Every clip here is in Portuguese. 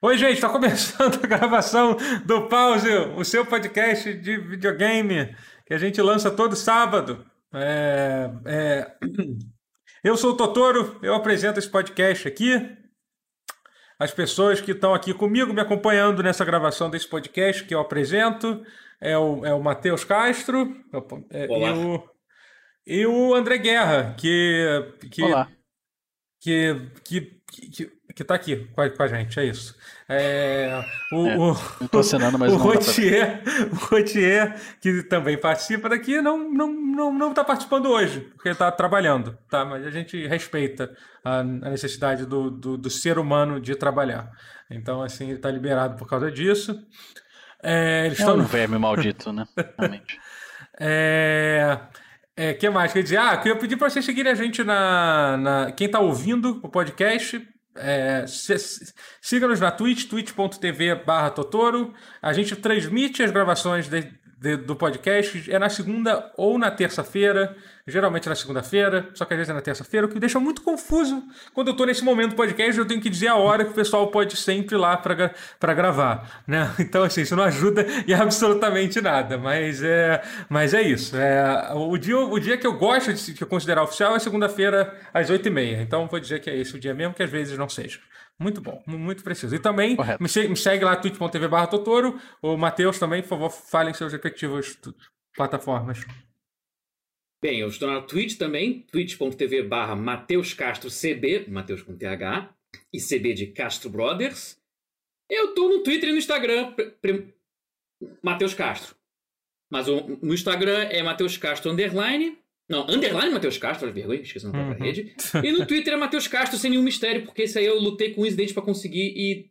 Oi, gente, está começando a gravação do Pause, o seu podcast de videogame que a gente lança todo sábado. É, é... Eu sou o Totoro, eu apresento esse podcast aqui. As pessoas que estão aqui comigo, me acompanhando nessa gravação desse podcast que eu apresento, é o, é o Matheus Castro é, e, o, e o André Guerra, que, que, Olá. que, que, que, que tá aqui com a, com a gente, é isso. É, o, É, o, assinando, mas o Rotier, o Rotier, que também participa daqui, não, não, não, não tá participando hoje, porque está trabalhando, tá? Mas a gente respeita a, a necessidade do, do, do ser humano de trabalhar. Então, assim, ele está liberado por causa disso. É, eles É estão um no verme maldito, né? Realmente. é, é, que mais? Quer dizer, ah, eu queria pedir para vocês seguirem a gente na, na. Quem está ouvindo o podcast, é, siga-nos na Twitch, twitch.tv barra Totoro. A gente transmite as gravações de- de- do podcast, é na segunda ou na terça-feira, geralmente é na segunda-feira, só que às vezes é na terça-feira, o que me deixa muito confuso quando eu estou nesse momento do podcast, eu tenho que dizer a hora que o pessoal pode sempre ir lá para gravar, né? Então, assim, isso não ajuda em absolutamente nada, mas é, mas é isso. É, o, dia, o dia que eu gosto de considerar oficial é segunda-feira às 8h30, então vou dizer que é esse o dia mesmo, que às vezes não seja. Muito bom, mu- muito preciso. E também Correto. me, se- me segue lá, twitch.tv barra Totoro. O Matheus também, por favor, falem seus respectivos plataformas. Bem, eu estou na Twitch também, twitch.tv barra Mateus Castro CB, Mateus com TH, e CB de Castro Brothers. Eu tô no Twitter e no Instagram, Mateus Castro. Mas o, no Instagram é Mateus Castro underline. Não, underline Mateus Castro, olha vergonha, esqueci a própria Uhum. rede. E no Twitter é Mateus Castro sem nenhum mistério, porque esse aí eu lutei com o Incidente pra conseguir e.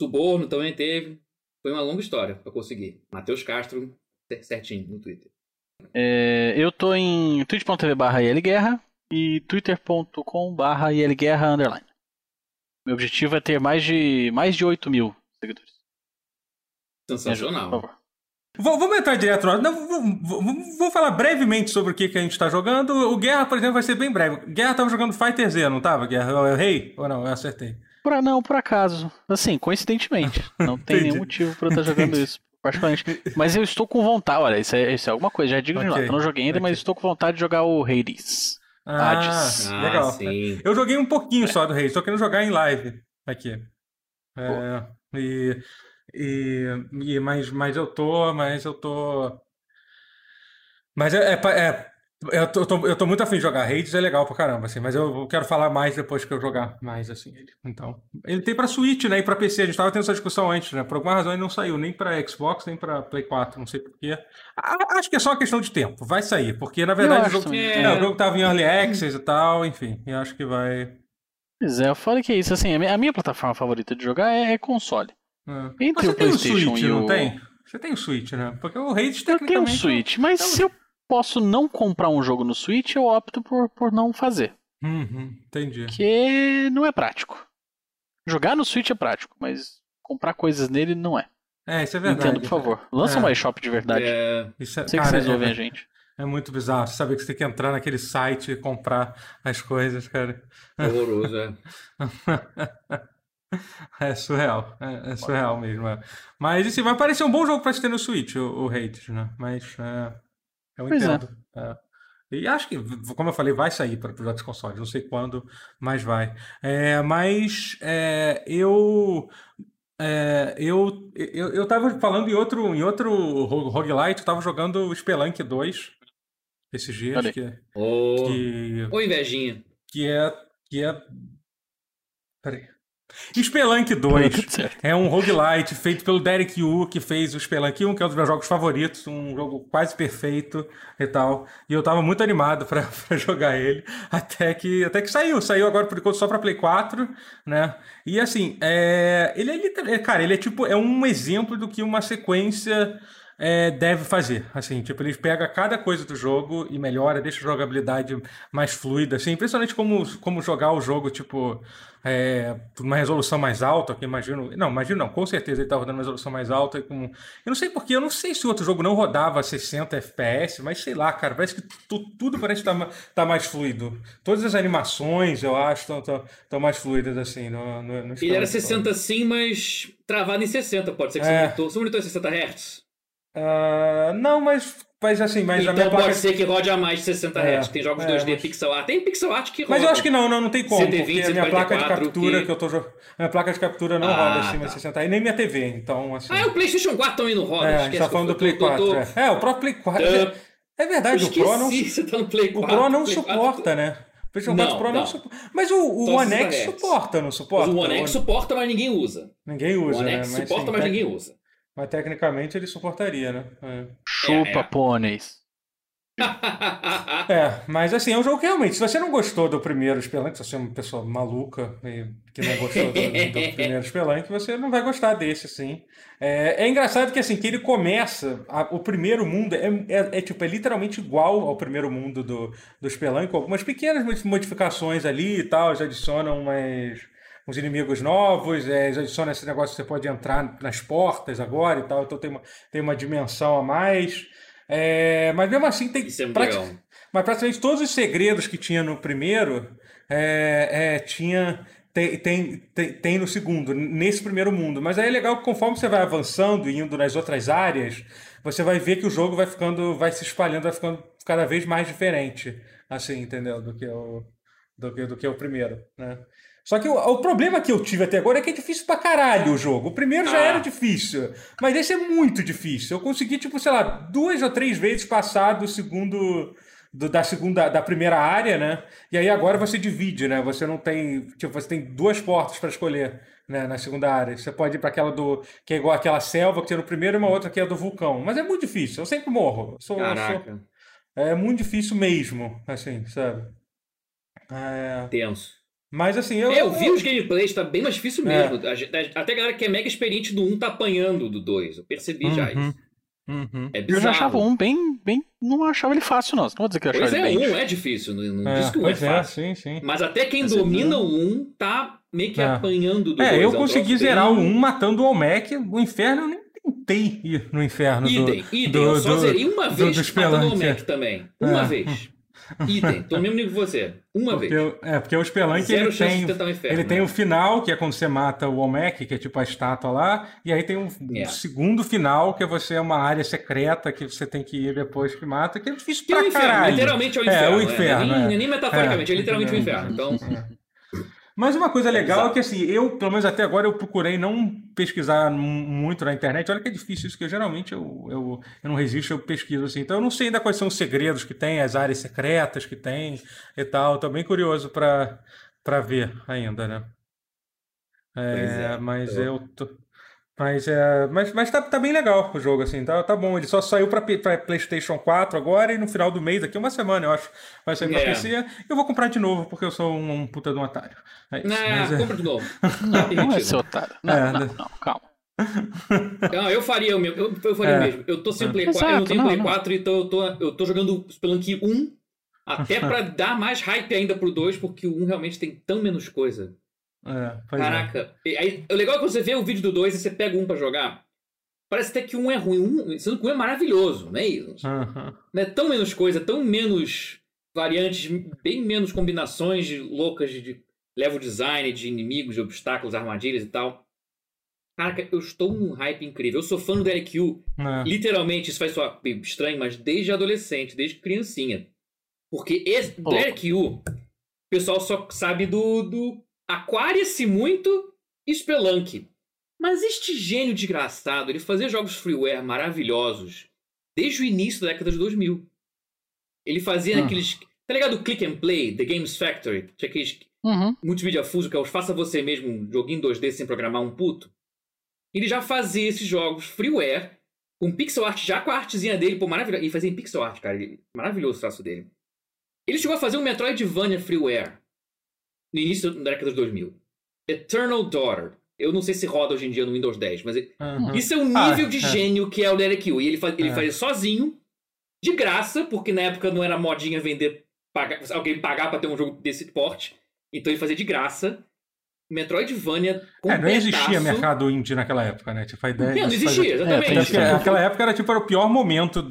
Suborno também teve. Foi uma longa história pra conseguir. Mateus Castro, certinho no Twitter. É, eu tô em twitch.tv barra ilguerra e twitter.com barra ilguerra underline. Meu objetivo é ter mais de, mais de 8 mil seguidores. Sensacional. por favor. Vou- Vamos entrar direto. no- Não, vou, vou- vou falar brevemente sobre o que, que a gente está jogando. O Guerra, por exemplo, vai ser bem breve. Guerra tava jogando Fighter Z, não tava, Guerra? Eu errei? Ou não? Eu acertei. Por, não, por acaso. Assim, coincidentemente. Não tem nenhum motivo pra eu estar jogando Entendi. isso. Particularmente. Mas eu estou com vontade. Olha, isso é, isso é alguma coisa. Já digo de lá. Eu não joguei ainda, ok. mas estou com vontade de jogar o Hades. Ah, Hades. Ah, legal. sim. Eu joguei um pouquinho só do Rei, estou querendo jogar em live aqui. É, e, e, e- mas, mas eu tô, mas eu tô. Mas é, é, é- eu, tô, eu tô- eu tô muito afim de jogar. Hades é legal pra caramba, assim, mas eu quero falar mais depois que eu jogar mais, assim, ele. Então, ele tem pra Switch, né, e pra PC. A gente tava tendo essa discussão antes, né? Por alguma razão ele não saiu nem pra Xbox, nem pra Play 4, não sei porquê. Acho que é só uma questão de tempo, vai sair, porque na verdade o jogo, é, o jogo tava em Early Access e tal, enfim, e acho que vai. Pois é, fora que é isso. Assim, a minha, plataforma favorita de jogar é, é console. É. Entre Mas você o tem o PlayStation Switch, e não o- tem? Você tem o Switch, né? Porque o Hades Eu tenho um tecnicamente... Switch, mas Então- se eu posso não comprar um jogo no Switch, eu opto por, por não fazer. Uhum, entendi. Porque não é prático. Jogar no Switch é prático, mas comprar coisas nele não é. É, isso é verdade. Entendo, por favor. Lança É. um iShop de verdade. É, Isso é, Sei que vocês ouvem é, a gente. é muito bizarro. Você saber que você tem que entrar naquele site e comprar as coisas, cara. horroroso, é. É surreal. É, é surreal mesmo. é. Mas assim, vai parecer um bom jogo pra se ter no Switch, o, o Hades, né? Mas é, eu Pois é. entendo. é. E acho que, como eu falei, vai sair para os outros consoles. Não sei quando, mas vai. É, mas é, eu, é, eu, eu, eu tava falando em outro, em outro ro- roguelite, eu tava jogando o Spelunk 2 esses dias, Olha que, Ô, que, ô, invejinha. que é. Que é... Peraí. Spelunk Tá 2 tudo certo. é um roguelite feito pelo Derek Yu, que fez o Spelunk 1, que é um dos meus jogos favoritos, um jogo quase perfeito e tal. E eu tava muito animado pra, pra jogar ele, até que, até que saiu. Saiu agora por enquanto só pra Play 4, né? E assim, é, ele é é, cara, ele é tipo, é um exemplo do que uma sequência é, deve fazer. Assim, tipo, eles pegam cada coisa do jogo e melhora, deixa a jogabilidade mais fluida. Assim, impressionante como, como jogar o jogo, tipo, é, uma resolução mais alta, que imagino. Não, imagino não, com certeza ele tá rodando uma resolução mais alta. Com, eu não sei porquê, eu não sei se o outro jogo não rodava 60 FPS, mas sei lá, cara, parece que tu, tudo parece estar tá, tá mais fluido. Todas as animações, eu acho, estão mais fluidas assim. No, no, no ele era 60 sim, mas travado em 60, pode ser que é. você monitor. Monitor 60 Hz? Uh, não, mas mas assim, mas então a minha placa... pode ser que rode a mais de 60 Hz. É, tem jogos é, 2D mas... pixel art. Tem pixel art que roda. Mas eu acho que não, não, não tem como. 120, porque a minha placa de captura que, que eu tô jogando. Minha placa de captura não ah, roda acima tá. de 60 Hz. E nem minha TV, então assim. Ah, o PlayStation 4 também não roda. É, a gente tá falando do Play 4. Tô... É. é. o próprio Play 4. Uh, é verdade, o Pro não. Você tá no Play 4, o Pro não suporta, 4... né? O PlayStation 4 Pro não, não suporta. Mas o, o One X suporta, não suporta? Mas o One X suporta, mas ninguém usa. Ninguém usa. O One X né? suporta, mas ninguém usa. Mas tecnicamente ele suportaria, né? É. Chupa, é, é. pôneis. é, mas assim, é um jogo que realmente, se você não gostou do primeiro Spelunk, se você é uma pessoa maluca e que não gostou do, do primeiro Spelunk, você não vai gostar desse, assim. É, é engraçado que assim, que ele começa, a, o primeiro mundo é, é, é, tipo, é literalmente igual ao primeiro mundo do, do Spelunk, com algumas pequenas modificações ali e tal, já adicionam umas uns inimigos novos, é, eles adicionam esse negócio que você pode entrar nas portas agora e tal, então tem uma, tem uma dimensão a mais. É, mas mesmo assim tem. É mas praticamente todos os segredos que tinha no primeiro é, é, tinha. Tem, tem, tem, tem, no segundo, nesse primeiro mundo. Mas aí é legal que conforme você vai avançando e indo nas outras áreas, você vai ver que o jogo vai ficando, vai se espalhando, vai ficando cada vez mais diferente, assim, entendeu? Do que o, do que, do que o primeiro, né? Só que o, o, problema que eu tive até agora é que é difícil pra caralho o jogo. O primeiro já ah. era difícil, mas esse é muito difícil. Eu consegui, tipo, sei lá, duas ou três vezes passar do segundo. Do, da segunda, da primeira área, né? E aí agora você divide, né? Você não tem, tipo, você tem duas portas para escolher, né? Na segunda área. Você pode ir para aquela do que é igual aquela selva que tem no primeiro e uma outra que é do vulcão. Mas é muito difícil. Eu sempre morro. Eu sou, Caraca. Sou, é muito difícil mesmo, assim, sabe? É... Tenso. Mas assim, eu. É, eu vi os gameplays, tá bem mais difícil é. mesmo. É. Até a galera que é mega experiente do 1 tá apanhando do 2. Eu percebi uhum. já isso. Uhum. É bizarro. Eu já achava um bem, bem. Não achava ele fácil, não. Não vou dizer que eu achava pois ele é, bem. um é difícil. Não, não é, diz que um é, é fácil. É, sim, sim. Mas até quem Mas domina o um tá meio que é. apanhando do 2. É, eu consegui zerar o 1 um matando o Olmec. O inferno eu nem tentei ir no inferno. Idem, do, idem. Do, eu só zerei uma vez do, matando o Olmec também. Uma vez. Idem, tô no mesmo nível que você. Uma porque, vez. É, porque o Spelunk ele tem, inferno, ele né? tem o final, que é quando você mata o Olmec, que é tipo a estátua lá, e aí tem um, é. segundo final, que é você é uma área secreta que você tem que ir depois que mata, que é difícil que pra é o inferno, caralho. Literalmente é o inferno. É, o inferno. É, nem, nem, metaforicamente, é, literalmente o inferno. Então. Mas uma coisa legal é que, assim, eu, pelo menos até agora, eu procurei não pesquisar muito na internet. Olha que é difícil isso, que eu, geralmente eu, eu, eu não resisto, eu pesquiso, assim. Então eu não sei ainda quais são os segredos que tem, as áreas secretas que tem e tal. Estou bem curioso para ver ainda, né? É, é, mas tô... eu tô, mas, é, mas, mas tá, tá bem legal o jogo, assim, tá, tá bom. Ele só saiu pra, pra PlayStation 4 agora e no final do mês, daqui uma semana, eu acho, vai sair pra é. PC. Eu vou comprar de novo, porque eu sou um, um puta de um otário. É isso, não, mas, é compra de novo. Não, não é ser otário. Não, é, não, né? não, calma. Não, eu faria o mesmo. Eu, eu faria é. o mesmo. Eu tô sem Play 4, Exato, eu não tenho não, Play não. 4, então eu tô, eu tô jogando Spelunk 1 até pra dar mais hype ainda pro 2, porque o 1 realmente tem tão menos coisa. É, Caraca. É. Aí, o legal é que você vê o vídeo do 2 e você pega um pra jogar. Parece até que um é ruim, um, sendo que um é maravilhoso, né? Uhum. Não é tão menos coisa, tão menos variantes, bem menos combinações loucas de, de level design, de inimigos, de obstáculos, armadilhas e tal. Caraca, eu estou num hype incrível. Eu sou fã do Derek Yu. É. Literalmente, isso faz soar estranho, mas desde adolescente, desde criancinha. Porque esse, Derek Yu, o pessoal só sabe do, do Aquaria-se muito e Spelunk. Mas este gênio desgraçado, ele fazia jogos freeware maravilhosos desde o início da década de 2000. Ele fazia hum. aqueles... Tá ligado o Click and Play, The Games Factory? Tinha aqueles uhum. multimídia fuso que é o faça você mesmo um joguinho 2D sem programar um puto. Ele já fazia esses jogos freeware, com pixel art, já com a artezinha dele, pô, maravilhoso. E fazia em pixel art, cara. Maravilhoso o traço dele. Ele chegou a fazer um Metroidvania freeware no início da década de 2000. Eternal Daughter. Eu não sei se roda hoje em dia no Windows 10, mas Uhum. isso é o Ah, nível de é. gênio que é o Derek Hill. E ele, faz, ele É. fazia sozinho, de graça, porque na época não era modinha vender, pagar, alguém pagar pra ter um jogo desse porte. Então ele fazia de graça. Metroidvania com É, não existia mercado indie naquela época, né? Tipo, a ideia Não, não existia, fazer- exatamente. tem Acho que isso. aquela época era tipo era o pior momento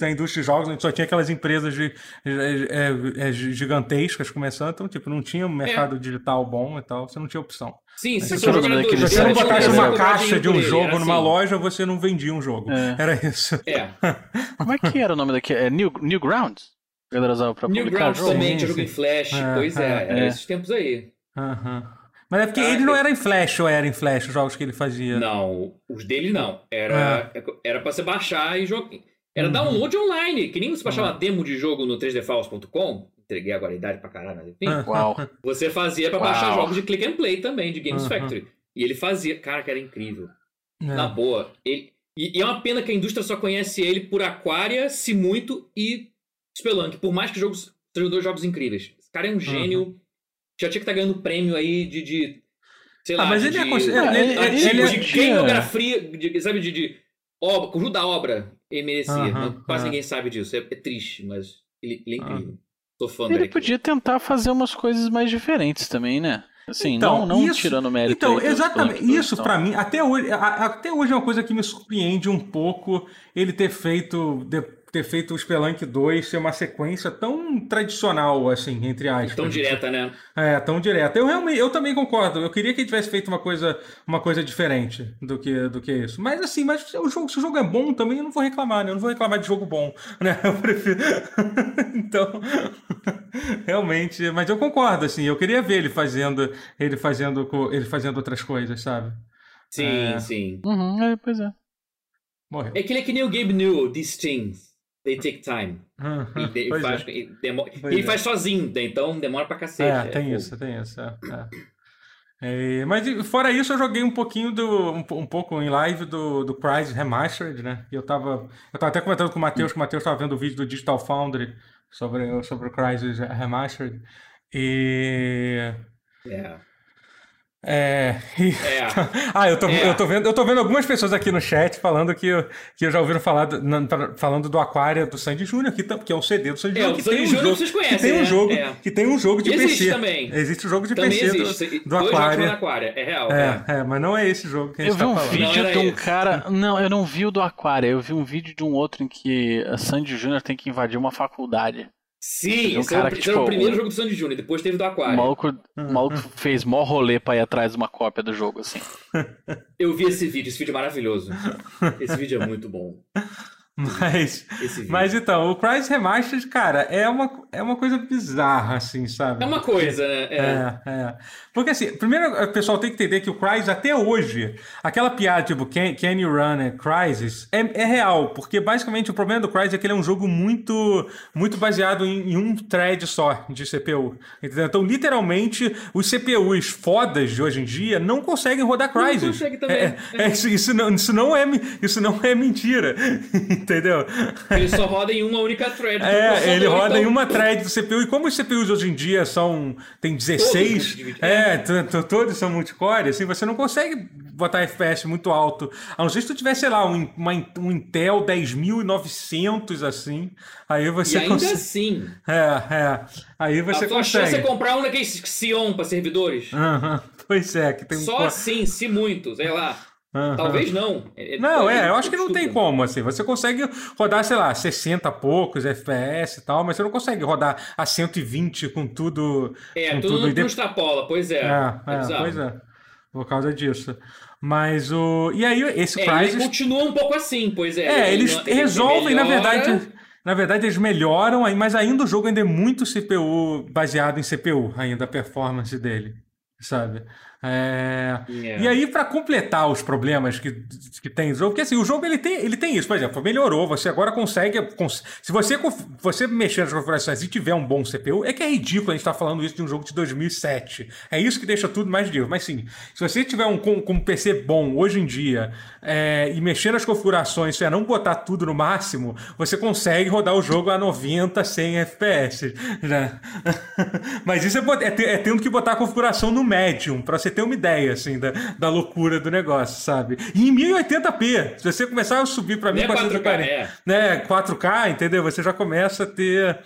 da indústria de jogos, onde só tinha aquelas empresas de, é, é, é, gigantescas começando, então tipo, não tinha um mercado digital bom e tal, você não tinha opção. Sim, se Você você você não botasse uma caixa de um jogo numa assim. loja, você não vendia um jogo. É. Era isso. É. Como é que era o nome daqui? É New, Newgrounds? A galera usava pra publicar Newgrounds jogo? também, Sim, jogo em Flash. É, pois é, é. era É. esses tempos aí. Aham. Mas é porque Ah, ele não era em Flash ou era em Flash os jogos que ele fazia? Não, os dele não. Era, era pra você baixar e jogar. Era Uhum. download online, que nem você baixava uma demo de jogo no 3dfiles.com. Entreguei agora a idade pra caralho, enfim. Ah. Uau. Você fazia pra Uau. baixar jogos de click and play também, de Games Aham. Factory. E ele fazia. Cara, que era incrível. É. Na boa. Ele, e, e é uma pena que a indústria só conhece ele por Aquaria, Se Muito e Spelunk. Por mais que jogos sejam dois jogos incríveis. Esse cara é um gênio. Já tinha que estar ganhando prêmio aí de. de sei Ah, lá, mas de, ele é de, cons- ele- de- ele- de- ele de gameografia, de- sabe, de, de obra, conjunto da obra. Ele merecia. Mas Quase aham. ninguém sabe disso. É, é triste, mas ele, ele é Ah. incrível. Tô fã Ele dele. podia tentar fazer umas coisas mais diferentes também, né? Assim, Então, não, não isso- tirando mérito Então, aí exatamente. Isso, então. pra mim, até hoje, a- até hoje é uma coisa que me surpreende um pouco ele ter feito, de- ter feito o Spelunk 2 ser uma sequência tão tradicional, assim, entre aspas. Tão direta, né? É, tão direta. Eu realmente, eu também concordo. Eu queria que ele tivesse feito uma coisa, uma coisa diferente do que, do que isso. Mas assim, mas o jogo, se o jogo é bom também, eu não vou reclamar, né? Eu não vou reclamar de jogo bom, né? Eu prefiro. então, realmente, mas eu concordo, assim. Eu queria ver ele fazendo, ele fazendo, ele fazendo outras coisas, sabe? Sim, É. sim. Uhum, é, pois é. Morreu. É que ele é que nem o Gabe Newell, These Things. They take time. Pois faz, é. demo- Pois ele é. faz sozinho, né? então demora pra cacete. É, tem pô. isso, tem isso. É, é. É, mas e, fora isso, eu joguei um pouquinho do. um, um pouco em live do, do Crysis Remastered, né? E eu tava. Eu tava até comentando com o Matheus, que o Matheus tava vendo o vídeo do Digital Foundry sobre, o- sobre o Crysis Remastered. E. É. É. É. ah, eu tô, É. eu, tô vendo, eu tô vendo algumas pessoas aqui no chat falando que, que já ouviram falar do, na- falando do Aquária do Sandy Júnior, que, que é um CD do Sandy É, Júnior. o que Sandy tem um Júnior jogo, vocês que conhecem, tem um né? jogo, É. que tem um jogo de Existe PC. também. Existe o jogo de Também PC do- existe. do, do Aquária. É real. É. É, é, mas não é esse jogo que a Eu gente vi tá um falando. Não vídeo era de um esse. cara. Não, eu não vi o do Aquária. Eu vi um vídeo de um outro em que a Sandy Júnior tem que invadir uma faculdade. Sim, um esse era, cara o- que, esse era o tipo, primeiro um- jogo do Sandy Júnior, depois teve do O Aquário. maluco, o maluco fez mó rolê pra ir atrás de uma cópia do jogo, assim. Eu vi esse vídeo, esse vídeo é maravilhoso. Esse vídeo é muito bom. Mas, mas então, o Crysis Remastered, cara, é uma, é uma coisa bizarra, assim, sabe? É uma coisa, né? É. É, é. Porque assim, primeiro o pessoal tem que entender que o Crysis, até hoje, aquela piada tipo Can, can you run a Crysis é, é real, porque basicamente o problema do Crysis é que ele é um jogo muito, muito baseado em, em um thread só de CPU. Entendeu? Então, literalmente, os CPUs fodas de hoje em dia não conseguem rodar Não Crysis. consegue também. É, é, isso, isso não, isso, não é, isso não é mentira. Entendeu? Ele só roda em uma única thread. do É, ele roda então- em uma thread do CPU. E como os CPUs hoje em dia são. tem 16. multidivididos. É, todos são multicore, assim, você não consegue botar FPS muito alto. A não ser se tu tiver, sei lá, um, uma- um Intel 10.900, assim. Aí E você ainda consegue. assim, É, é. Aí você a tua chance é consegue. comprar um daqueles Xeon pra servidores. Aham, Pois é, que tem um. Só co- assim, se muito, sei lá. Aham. Talvez não. Não, é, eu acho que não tem como, assim. Você consegue rodar, sei lá, 60 e poucos FPS e tal, mas você não consegue rodar a 120 com tudo. É, com tudo tudo não extrapola, pois é. É, é, bizarro. pois é. Por causa disso. Mas o. E aí, esse É, ele Crysis. continua um pouco assim, pois é. É, Ele eles ele resolvem, na melhora. verdade. Na verdade, eles melhoram, aí, mas ainda o jogo ainda é muito CPU, baseado em CPU, ainda a performance dele, sabe? É, É. E aí, para completar os problemas que, que tem o jogo, porque assim, o jogo ele tem, ele tem isso, por exemplo, melhorou, você agora consegue. cons- se você, você mexer nas configurações e tiver um bom CPU, é que é ridículo a gente estar falando isso de um jogo de 2007. É isso que deixa tudo mais ridículo. Mas sim, se você tiver um, com, com um PC bom hoje em dia é, e mexer nas configurações, se é não botar tudo no máximo, você consegue rodar o jogo a 90, 100 FPS. Né? Mas isso é, é, é tendo que botar a configuração no médium, pra você ter uma ideia, assim, da, da loucura do negócio, sabe? E em 1080p, se você começar a subir pra mim, é 4K, é. né, 4K, entendeu? Você já começa a ter,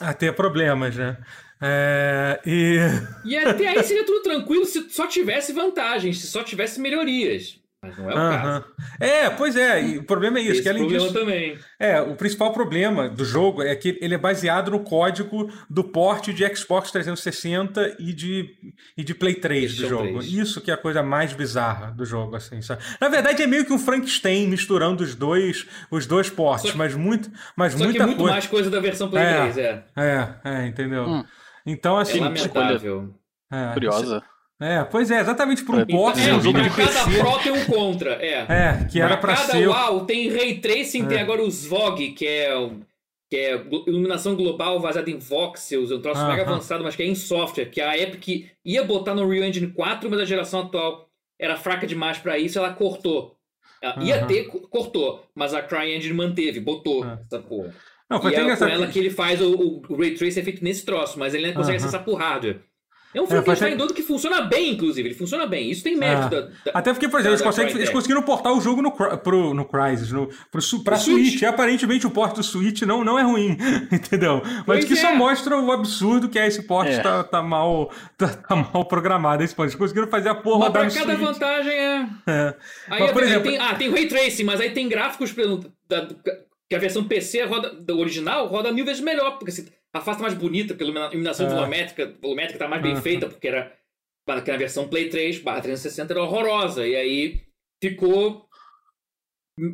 a ter problemas, né? É, e... E até aí seria tudo tranquilo se só tivesse vantagens, se só tivesse melhorias. Mas não é o Aham. caso. É, pois é, e o problema é isso, Esse que além problema disso, também. É, o principal problema do jogo é que ele é baseado no código do porte de Xbox 360 e de, e de Play 3 do PlayStation jogo. 3. Isso que é a coisa mais bizarra do jogo, assim, sabe? Na verdade, é meio que um Frankenstein misturando os dois, os dois portes, Só- mas muito, mas Só que muita muito coisa. mais coisa da versão Play É. 3, é. É, é, entendeu? Hum. Então, É assim. lamentável. é, Curiosa. É, pois é, exatamente por um porte É, de um jogo de pra cada PC. Pro tem um contra, é. É, que era pra cada ser. UAU tem Ray Tracing, tem agora os VOG, que é, que é iluminação global baseada em voxels, é um troço mega Aham. avançado, mas que é em software, que a Epic ia botar no Real Engine 4, mas a geração atual era fraca demais pra isso, ela cortou. Ela ia ter, co- cortou, mas a CryEngine manteve, botou Ah. essa porra. Não, foi E é com engraçado. ela que ele faz o, o Ray Trace é feito nesse troço, mas ele ainda consegue acessar por hardware. É um Frankenstein até- doido que funciona bem, inclusive. Ele funciona bem. Isso tem mérito Ah. da, da- Até porque, por exemplo, eles, conseguem, eles conseguiram portar o jogo no, pro, no Crysis, no, pro, pra Switch. Switch. E aparentemente o porte do Switch não, não é ruim, entendeu? Mas Pois que só é. mostra o absurdo que é esse porte É. tá, tá mal, tá, tá mal programado. Esse porte. Eles conseguiram fazer a porra Mas rodar no cada Switch. vantagem é. É. Aí, Mas, por aí exemplo- tem, ah, tem Ray Tracing, mas aí tem gráficos da, que a versão PC roda, do original roda mil vezes melhor, porque assim, a face tá mais bonita, pela ilumina- iluminação É. volumétrica, volumétrica tá mais bem Aham. feita, porque era que na versão Play 3 barra 360 era horrorosa. E aí ficou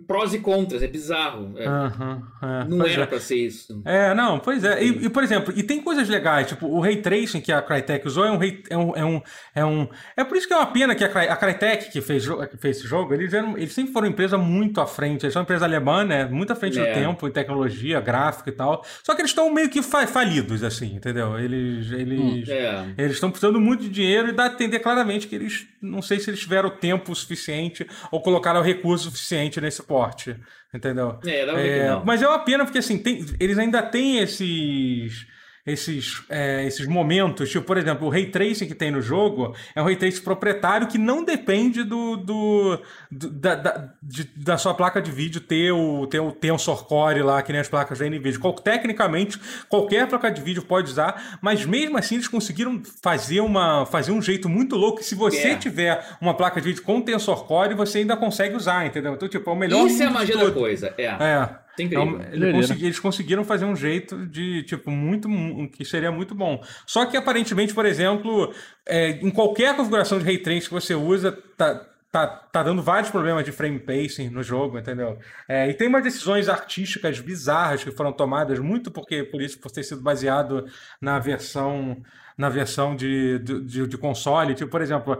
prós e contras, é bizarro. É, é, não pois era é. pra ser isso. É, não, pois é. E, e, por exemplo, e tem coisas legais, tipo, o Ray Tracing que a Crytek usou é um, é um, é um, é um... É por isso que é uma pena que a, Cry- a Crytek, que fez, que fez esse jogo, eles, eram, eles sempre foram uma empresa muito à frente. Eles são uma empresa alemã, né? Muito à frente do É. tempo, em tecnologia, gráfico e tal. Só que eles estão meio que fa- falidos, assim, entendeu? Eles... eles É. Eles estão precisando muito de dinheiro e dá a entender claramente que eles não sei se eles tiveram tempo suficiente ou colocaram o recurso suficiente nesse porte, entendeu? É, dá não. mas é uma pena porque assim, tem- eles ainda têm esses esses, é, esses momentos, tipo, por exemplo, o Ray Tracing que tem no jogo é um Ray Tracing proprietário que não depende do, do, do- da, da, de- da sua placa de vídeo ter o, ter o Tensor Core lá, que nem as placas da NVIDIA. Qual- tecnicamente, qualquer placa de vídeo pode usar, mas mesmo assim eles conseguiram fazer, uma, fazer um jeito muito louco que se você É. tiver uma placa de vídeo com Tensor Core, você ainda consegue usar, entendeu? Então, tipo, é o melhor Isso é a magia da coisa. É. É. É incrível. Então, ele consegui- eles conseguiram fazer um jeito de, tipo, muito. mu- que seria muito bom. Só que aparentemente, por exemplo, é, em qualquer configuração de ray tracing que você usa, tá. Tá, tá dando vários problemas de frame pacing no jogo, entendeu? É, e tem umas decisões artísticas bizarras que foram tomadas, muito porque por isso, por ter sido baseado na versão na versão de, de, de- de console. Tipo, por exemplo,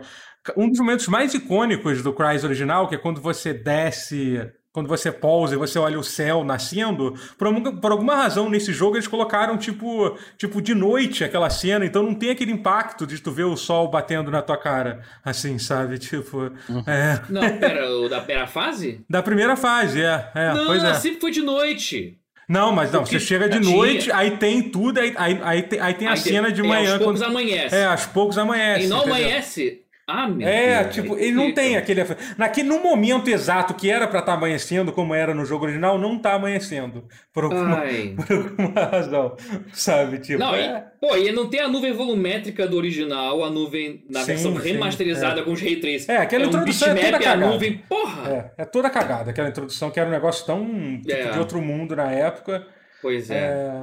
um dos momentos mais icônicos do Crysis original, que é quando você desce quando você pousa e você olha o céu nascendo, por alguma, por alguma razão nesse jogo eles colocaram tipo, tipo de noite aquela cena, então não tem aquele impacto de tu ver o sol batendo na tua cara, assim, sabe? Tipo, é, Não, pera, o da pera fase? da primeira fase, é, é, não, pois é. sempre foi de noite. Não, mas não, Porque você chega de já tinha. noite, aí tem tudo, aí, aí, aí, tem, aí tem a Aí cena de manhã. Aos poucos quando- amanhece. É, aos poucos amanhece. e não entendeu? amanhece. Ah, meu É, Deus, tipo, ele não tem aquele. Naquele, no momento exato que era pra estar amanhecendo, como era no jogo original, não tá amanhecendo. Por alguma, por alguma razão. Sabe? Tipo, Não, é, e, pô, e não tem a nuvem volumétrica do original, a nuvem na Sim, versão sim, remasterizada com os ray tracing. É, aquela um introdução é bitmap, toda a cagada. nuvem, porra! é, é toda cagada aquela introdução, que era um negócio tão tipo, É. de outro mundo na época. Pois é.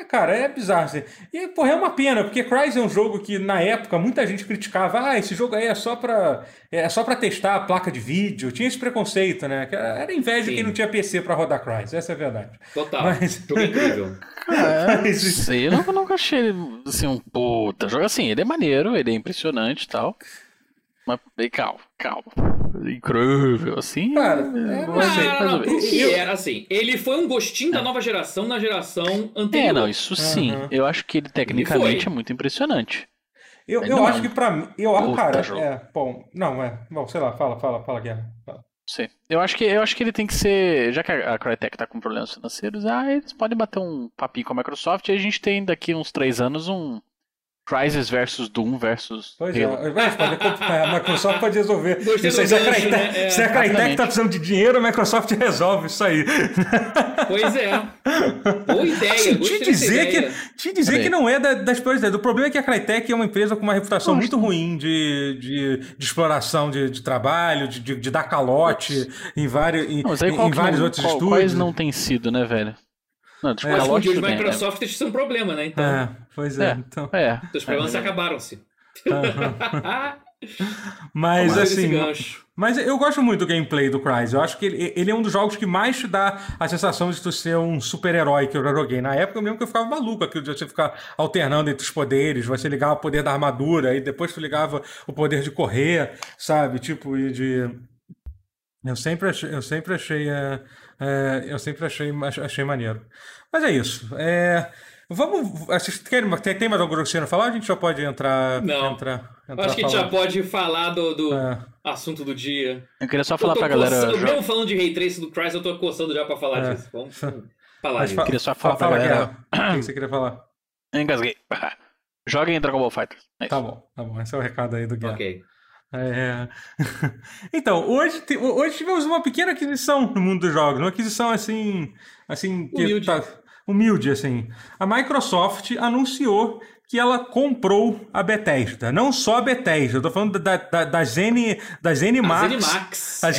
É, cara, é bizarro. Assim. E, porra, é uma pena, porque Crysis é um jogo que, na época, muita gente criticava. Ah, esse jogo aí é só pra, é só pra testar a placa de vídeo. Tinha esse preconceito, né? Que Era inveja de quem não tinha PC pra rodar Crysis, essa é a verdade. Total. Mas- Jogo incrível. É, Mas- sei, eu nunca, nunca achei ele assim, um puta jogo assim, ele é maneiro, ele é impressionante e tal. Mas bem, calma, calma. Incrível, assim. Cara, é, é, não, mais ou não, menos. porque era assim. Ele foi um gostinho da nova geração na geração anterior. É, não, isso sim. Aham. Eu acho que ele tecnicamente foi. é muito impressionante. Eu, Ele eu não é acho que pra mim. Eu, puta cara, jogo. é. Bom, não, é. Bom, sei lá, fala, fala, fala, Guerra. Fala. Não sei. Eu acho que eu acho que ele tem que ser, já que a a Crytek tá com problemas financeiros, ah, eles podem bater um papinho com a Microsoft e a gente tem daqui uns três anos um Crysis versus Doom versus Pois é, Halo. comprar, a Microsoft pode resolver. Gostei Isso aí, se a Crytek, né? É, se a Crytek tá precisando de dinheiro, a Microsoft resolve isso aí. Pois é. Boa ideia. Assim, te dizer, que, te dizer que não é da- das piores ideias. O problema é que a Crytek é uma empresa com uma reputação muito ruim de, de, de exploração de, de trabalho, de, de, de dar calote em vários, em, Não, em- em vários não, outros qual- estúdios. quais não tem sido, né, velho? Não, tipo, É. Mas com o calote dia de tudo bem, né? Microsoft isso é um problema, né? Então, É, pois é. É. Então, É. os problemas acabaram-se. mas assim. Mas eu gosto muito do gameplay do Crysis. Eu acho que ele, ele é um dos jogos que mais te dá a sensação de tu ser um super-herói que eu já joguei. Na época mesmo que eu ficava maluco, aquilo de você ficar alternando entre os poderes, você ligava o poder da armadura e depois tu ligava o poder de correr, sabe? Tipo, e de. Eu sempre achei, eu sempre achei, é, é, eu sempre achei, achei maneiro. Mas é isso. É, vamos, vocês querem, tem, tem mais alguma coisa que você não falar? A gente já pode entrar. Não. entrar, Eu entrar acho que a gente já pode falar do, do É. assunto do dia. Eu queria só Eu falar pra galera. coçando- jo- mesmo falando de Ray Trace do Crysis, eu tô coçando já pra falar É. disso. Vamos falar Mas disso. fa- queria só fa- falar pra fala, galera- Guerra. O que você queria falar? Engasguei. Joguem Dragon Ball Fighters. É. Tá bom, tá bom. Esse é o recado aí do Guerra. Ok. É. Então, hoje, te- hoje tivemos uma pequena aquisição no mundo dos jogos. Uma aquisição assim. assim que Humilde. tá- humilde, assim. A Microsoft anunciou que ela comprou a Bethesda. Não só a Bethesda, eu tô falando da, da, da Zeni, da Zenimax. A Zenimax. A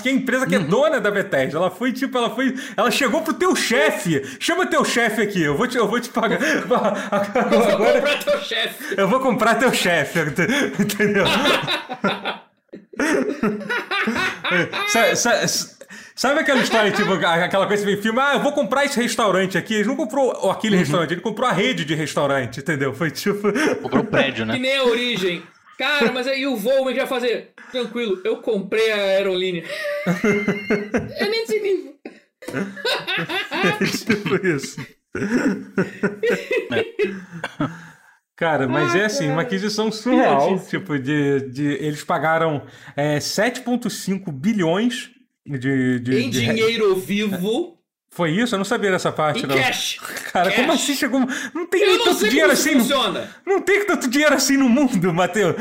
É. Que é a empresa que é dona da Bethesda. Ela foi, tipo, ela foi. Ela chegou pro teu chefe. Chama teu chefe aqui, eu vou te, eu vou te pagar. Eu vou comprar teu chefe. eu vou comprar teu chefe, entendeu? Sabe aquela história, tipo, aquela coisa que vem em filme, ah, eu vou comprar esse restaurante aqui. Ele não comprou aquele restaurante, ele comprou a rede de restaurante, entendeu? Foi tipo. Comprou o prédio, Que né? nem a origem. Cara, mas aí o voo, como é que vai fazer? Tranquilo, eu comprei a aerolínea. é nesse nível. tipo isso. Cara, mas é assim, uma aquisição surreal. Tipo, de, de. Eles pagaram é, 7,5 bilhões de. de, Em de- dinheiro vivo, Foi isso? Eu não sabia dessa parte, em não. cash. Cara, Cash. como assim chegou. Não tem Eu nem tanto dinheiro assim. No... funciona. Não tem tanto dinheiro assim no mundo, Matheus.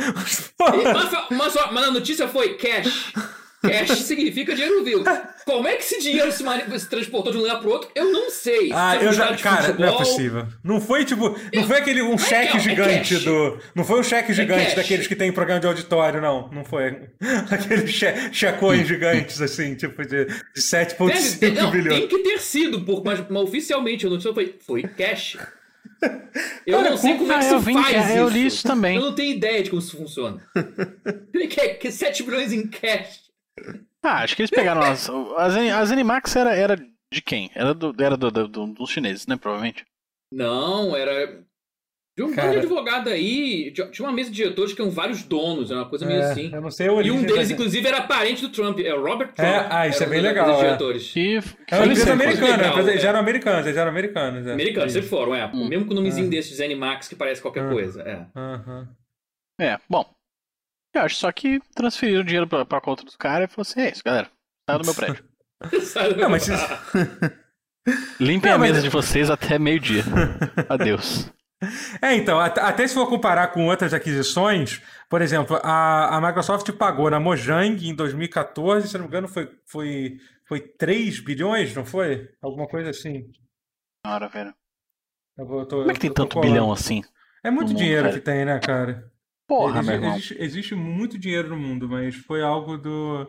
Mas, mas, mas a notícia foi cash. Cash significa dinheiro vivo. Como é que esse dinheiro se, mani- se transportou de um lugar pro outro? Eu não sei. Ah, Se é eu já. Cara, não é futebol, possível. Não foi tipo. Não foi aquele um cheque é gigante cash. do. Não foi um cheque gigante cash. daqueles que tem em programa de auditório, não. Não foi. Aqueles che... checões gigantes, assim, tipo de, de Deve, 7,5 não, bilhões. tem que ter sido, por, mas, mas oficialmente a notícia foi, foi cash. Eu Cara, não sei como é que Ah, se eu faz eu isso. li isso também. Eu não tenho ideia de como isso funciona. que, que 7 bilhões em cash. Ah, acho que eles pegaram as. As, as Animax era, era de quem? Era, do, era do, do- do- dos chineses, né? Provavelmente. Não, era de um Cara. advogado aí. Tinha uma mesa de diretores que eram vários donos, era uma coisa meio É, assim. eu não sei a E um deles, inclusive, era parente do Trump, é o Robert Trump. É, ah, isso é bem legal, é. diretores. Que, É uma empresa americana, legal, é. já eram americanos, já eram americanos. é. Americanos, sempre foram, é. Hum. Mesmo com o nomezinho Ah. desse de Zenimax que parece qualquer Ah. coisa. É. Aham. É, bom. Eu acho só que transferiram o dinheiro pra, pra conta dos caras e falou assim: é isso, galera. Saiu do meu prédio. Não, mas. Limpem Não, a mas- mesa de vocês até meio-dia. Adeus. É, então, at- até se for comparar com outras aquisições, por exemplo, a, a Microsoft pagou na Mojang em 2014, se não me engano, foi, foi, foi 3 bilhões, não foi? Alguma coisa assim. Na hora, velho. Tô- Como é que tem tanto colando. bilhão assim? É muito mundo, dinheiro que tem, né, cara? Porra, existe, meu irmão. existe, existe muito dinheiro no mundo, mas foi algo do.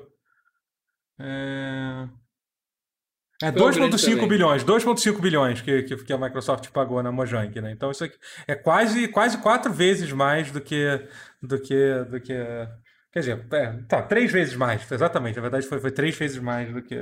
É, é Foi algo grande 2,5 também. bilhões, 2,5 bilhões que, que, que a Microsoft pagou na Mojang, né? Então isso aqui é quase, quase quatro vezes mais do que. do que. do que. Quer dizer, é, tá, três vezes mais, exatamente. Na verdade, foi, foi três vezes mais do que,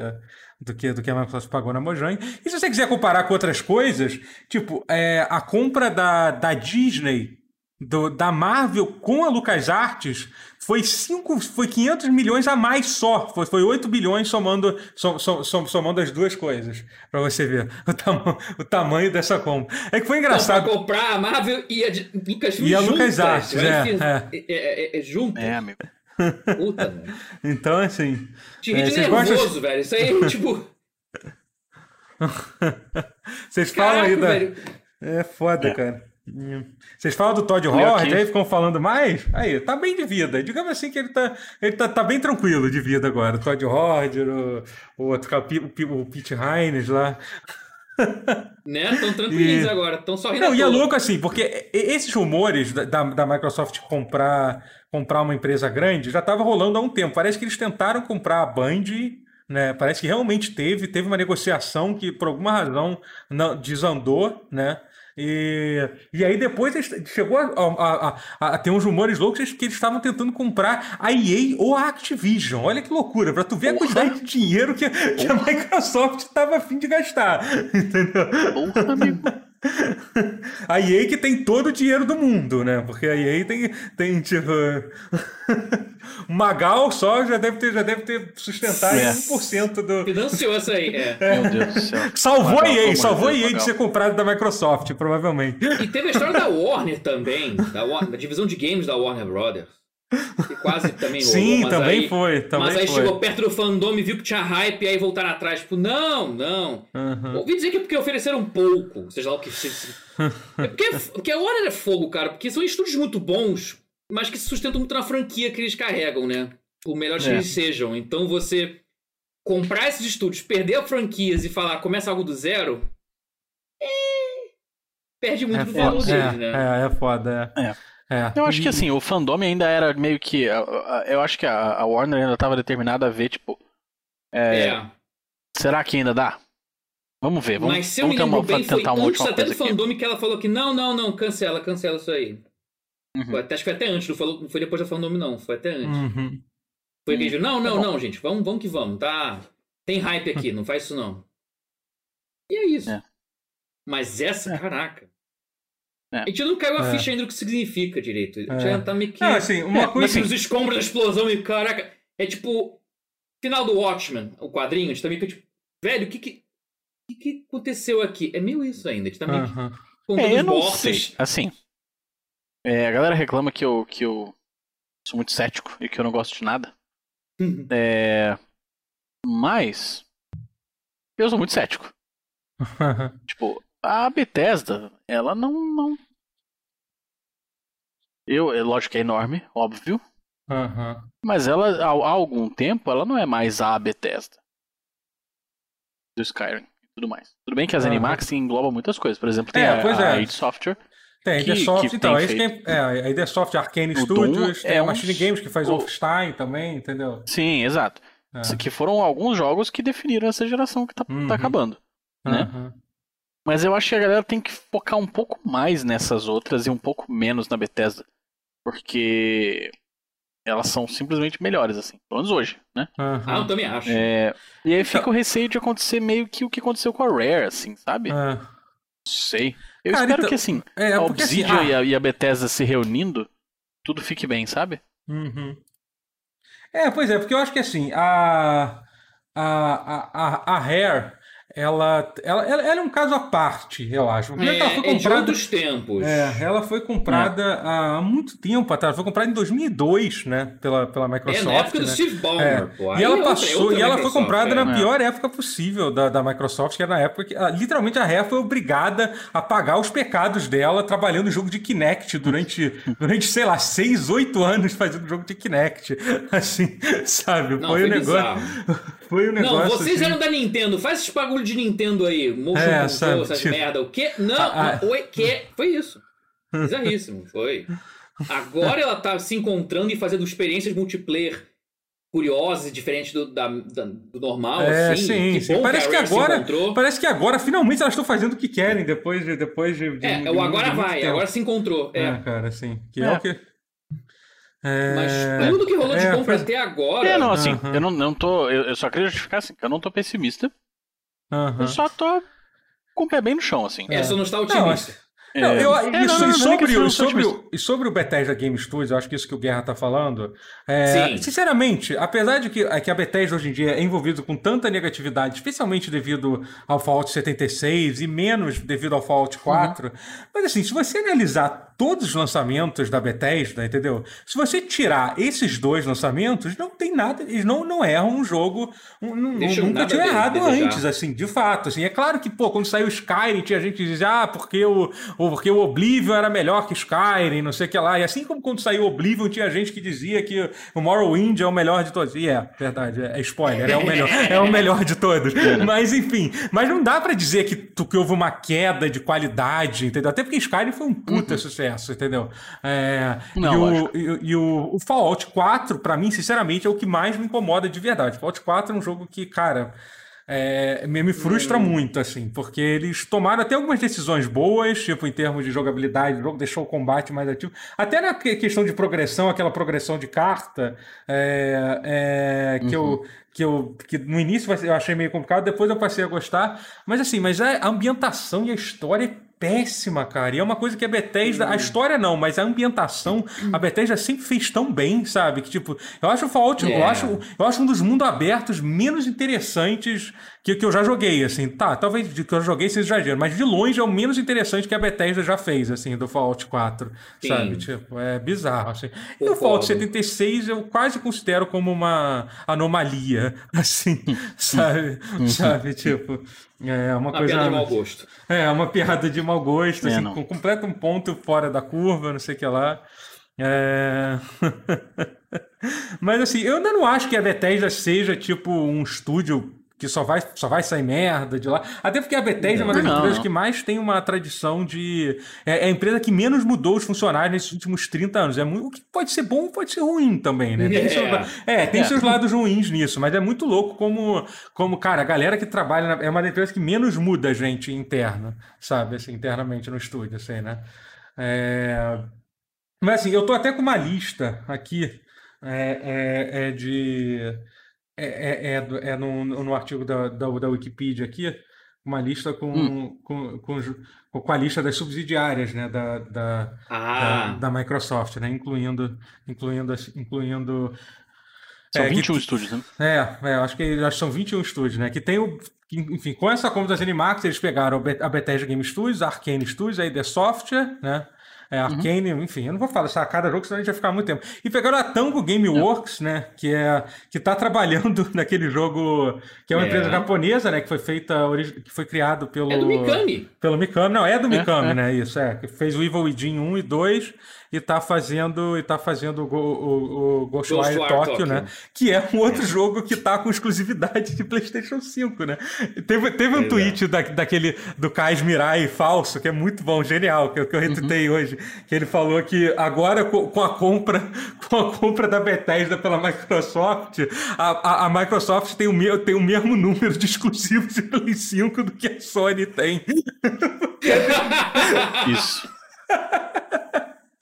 do, que, do que a Microsoft pagou na Mojang. E se você quiser comparar com outras coisas, tipo, é, a compra da, da Disney do- da Marvel com a LucasArts foi, cinco, foi 500 milhões a mais só. Foi, foi 8 bilhões somando, som, som- som- somando as duas coisas. Pra você ver o, tama, o tamanho dessa compra. É que foi engraçado. comprar a Marvel e a Lucasfilm E a juntas. LucasArts, Vai é, enfiar- é. É, é, é juntas. É, amigo. Puta. Então, assim. Te é, nervoso, gostam- velho. Isso aí, tipo. Vocês falam aí da. velho. É foda, cara. Vocês falam do Todd Howard, aí ficam falando mais? Aí, tá bem de vida. Digamos assim que ele tá, ele tá, tá bem tranquilo de vida agora. O Todd Howard, o, o outro, o, o Pete Hines lá. né? Estão tranquilos e... agora, estão só rindo. Não, e é louco assim, porque esses rumores da, da Microsoft comprar, comprar uma empresa grande já estava rolando há um tempo. Parece que eles tentaram comprar a Band né? Parece que realmente teve, teve uma negociação que por alguma razão não, desandou, né? E, e aí depois chegou a, a, a, a ter uns rumores loucos que eles estavam tentando comprar a EA ou a Activision. Olha que loucura, pra tu ver Porra. a quantidade de dinheiro que, que a Microsoft estava afim de gastar. Entendeu? Porra, amigo. A EA que tem todo o dinheiro do mundo, né? Porque a EA tem, tem tipo. Magal só já deve ter, já deve ter sustentado é. 1% do. Financiou isso aí, é. é. Meu Deus do céu. Salvou Magal, a EA, salvou a EA de ser comprado da Microsoft, provavelmente. E teve a história da Warner também, da, Warner, da divisão de games da Warner Brothers. Que quase também rolou, Sim, também aí, foi. Também mas aí foi. chegou perto do fandom e viu que tinha hype e aí voltaram atrás. Tipo, não, não. Uhum. Ouvi dizer que é porque ofereceram pouco. Seja lá o que. é porque, porque a Warner é fogo, cara. Porque são estúdios muito bons, mas que se sustentam muito na franquia que eles carregam, né? Por melhores é. que eles sejam. Então você comprar esses estúdios, perder a franquias e falar começa algo do zero. É... Perde muito é do valor deles, né? É, é foda, é. é. É. Eu acho que assim, o fandom ainda era meio que. Eu acho que a, Warner ainda estava determinada a ver, tipo. É, é. Será que ainda dá? Vamos ver, vamos, Mas se vamos eu me uma, bem, tentar foi uma antes até do fandom que ela falou que não, não, não, cancela, cancela isso aí. Uhum. Até, acho que foi até antes, não, falou, não foi depois da fandom, não, foi até antes. Uhum. Foi que uhum. não, não, tá não, gente, vamos, vamos que vamos, tá? Tem hype aqui, não faz isso não. E é isso. É. Mas essa, é. caraca. É. A gente não caiu a é. ficha ainda do que significa direito. A gente é. já tá meio que. Não, assim, uma é, coisa. Assim, os escombros da explosão e caraca. É tipo. Final do Watchmen, o quadrinho, a gente tá meio que tipo. Velho, o que que. O que, que aconteceu aqui? É meio isso ainda. A gente tá meio uh -huh. que. É, eu não sei. Assim. É, a galera reclama que eu, que eu sou muito cético e que eu não gosto de nada. Uhum. é, mas. Eu sou muito cético. tipo, a Bethesda, ela não. não... Eu, é lógico que é enorme, óbvio. Uhum. Mas ela, há, há, algum tempo, ela não é mais a Bethesda. Do Skyrim e tudo mais. Tudo bem que as uhum. Animax engloba muitas coisas. Por exemplo, tem é, a, a é. id Software. Tem, a id Software, então, é, feito... é, a id Software Arcane o Studios, tem é a Machine uns... Games que faz o... Wolfenstein também, entendeu? Sim, exato. É. Que foram alguns jogos que definiram essa geração que tá, tá uhum. tá acabando. Né? Mas eu acho que a galera tem que focar um pouco mais nessas outras e um pouco menos na Bethesda. Porque elas são simplesmente melhores, assim. Pelo menos hoje, né? Uhum. Ah, eu também acho. É... E aí fica o receio de acontecer meio que o que aconteceu com a Rare, assim, sabe? É. Não sei. Eu Cara, espero então... que, assim, é, a Obsidian assim, ah... e, a, Bethesda se reunindo, tudo fique bem, sabe? Uhum. É, pois é, porque eu acho que, assim, a... A, a, a, a Rare ela, ela, ela, ela, é um caso à parte, eu acho. É, ela foi comprada, é de tempos. É, ela foi comprada é. há muito tempo atrás. Foi comprada em 2002, né? Pela, pela Microsoft. É, na época né? do Steve Ballmer, é. pô. E ela é passou, outra, e ela foi comprada na é. pior época possível da, da Microsoft, que era na época que literalmente a Rare foi obrigada a pagar os pecados dela trabalhando no jogo de Kinect durante, durante sei lá, 6, 8 anos fazendo jogo de Kinect. Assim, sabe? Não, foi, foi, um negócio. Foi um negócio. Não, vocês assim... eram da Nintendo, faz esses bagulho de Nintendo aí, motion é, control, essas tipo... merda, o quê? Não, ah, ah. oi, que? Foi isso. Bizarríssimo, foi. Agora ela tá se encontrando e fazendo experiências multiplayer curiosas e diferentes do, da, da, do normal, é, assim. Sim, que sim. Parece que, agora, parece que agora finalmente elas estão fazendo o que querem depois de depois de, de É, de, o agora vai, agora se encontrou. É, é cara, sim. Que é, é o que é... Mas tudo que rolou de é, compra até agora. É, não, assim, eu não, não tô. Eu, eu, só queria justificar assim, que eu não tô pessimista. Eu só tô com o pé bem no chão, assim. É, você não está otimista. Não, não, eu, é, isso, não, não, e, sobre, não sobre, o, e sobre o Bethesda Game Studios, eu acho que isso que o Guerra tá falando. É, sinceramente, apesar de que, é que a Bethesda hoje em dia é envolvida com tanta negatividade, especialmente devido ao Fallout 76 e menos devido ao Fallout 4, uhum. mas assim, se você analisar todos os lançamentos da Bethesda, entendeu? Se você tirar esses dois lançamentos, não tem nada, eles não, não erram um jogo, um, nunca tinha errado desejar. antes, assim, de fato, assim. É claro que, pô, quando saiu Skyrim, tinha gente que dizia, ah, porque o, porque o Oblivion era melhor que Skyrim, não sei o que lá. E assim como quando saiu Oblivion, tinha gente que dizia que o Morrowind é o melhor de todos. E é, verdade, é, é spoiler, é o melhor, é o melhor de todos. Mas, enfim, mas não dá para dizer que, que houve uma queda de qualidade, entendeu? Até porque Skyrim foi um puta uhum. sucesso sucesso, entendeu? É, Não, e, o, e, e, o, o Fallout 4, para mim, sinceramente, é o que mais me incomoda de verdade. Fallout 4 é um jogo que, cara. É, me, frustra hum. muito, assim, porque eles tomaram até algumas decisões boas, tipo, em termos de jogabilidade, o jogo deixou o combate mais ativo. Até na questão de progressão, aquela progressão de carta, é, é, que, uhum. eu, que eu que no início eu achei meio complicado, depois eu passei a gostar. Mas assim, mas a ambientação e a história péssima, cara. E é uma coisa que a Bethesda, a história não, mas a ambientação, a Bethesda sempre fez tão bem, sabe? Que tipo, eu acho o Fallout, yeah. eu é. acho, eu acho um dos mundos abertos menos interessantes que, que eu já joguei, assim. Tá, talvez que eu joguei seja exagero, mas de longe é o menos interessante que a Bethesda já fez, assim, do Fallout 4, Sim. sabe? Tipo, é bizarro, assim. E o Fallout 76 eu quase considero como uma anomalia, assim, sabe? Uhum. sabe? Tipo, é uma, uma coisa. Piada de mau gosto. É, uma piada de mau gosto, é, assim, com completo um ponto fora da curva, não sei o que lá. É... Mas assim, eu ainda não acho que a Bethesda seja tipo um estúdio que só vai, só vai sair merda de lá. Até porque a Bethesda é uma das não, empresas não. que mais tem uma tradição de. É, é, a empresa que menos mudou os funcionários nesses últimos 30 anos. É muito, o que pode ser bom pode ser ruim também, né? Tem, Seus, é, tem é. seus lados ruins nisso, mas é muito louco como, como cara, a galera que trabalha na, é uma das empresas que menos muda a gente interna, sabe? Assim, internamente no estúdio, assim, né? É... Mas assim, eu tô até com uma lista aqui é, é, é de é, é, é, é no, no artigo da, da, da Wikipedia aqui, uma lista com, hum. com, com, com, a lista das subsidiárias né, da, da, ah. da, da, Microsoft, né, incluindo, incluindo, incluindo são é, 21 que, estúdios, né? É, é, acho que acho que são 21 estúdios, né? Que tem o. enfim, com essa compra da ZeniMax, eles pegaram a Bethesda Game Studios, a Arcane Studios, a ID Software, né? É, Arcane, uhum. enfim, eu não vou falar só cada jogo, senão a gente vai ficar muito tempo. E pegaram a Tango Gameworks, né, que é que tá trabalhando naquele jogo, que é uma é. empresa japonesa, né, que foi feita, que foi criado pelo... É do Mikami. Pelo Mikami, não, é do é, Mikami, é. né, isso, é, que fez o Evil Within 1 e 2 e tá fazendo e tá fazendo o, o, o Ghostwire Tokyo, né? Que é um outro é. jogo que tá com exclusividade de PlayStation 5, né? Teve, teve um é. tweet da, daquele do Kais Mirai falso, que é muito bom, genial, que, que eu retuitei uhum. hoje, que ele falou que agora com, com, a compra com a compra da Bethesda pela Microsoft, a, a, a Microsoft tem o, tem o mesmo número de exclusivos de Play 5 do que a Sony tem. Isso.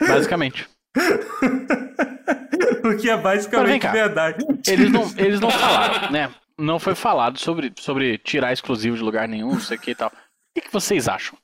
Basicamente. o que é basicamente verdade. Eles não, eles não falaram, né? Não foi falado sobre, sobre tirar exclusivo de lugar nenhum, não sei o que e tal. O que, que vocês acham?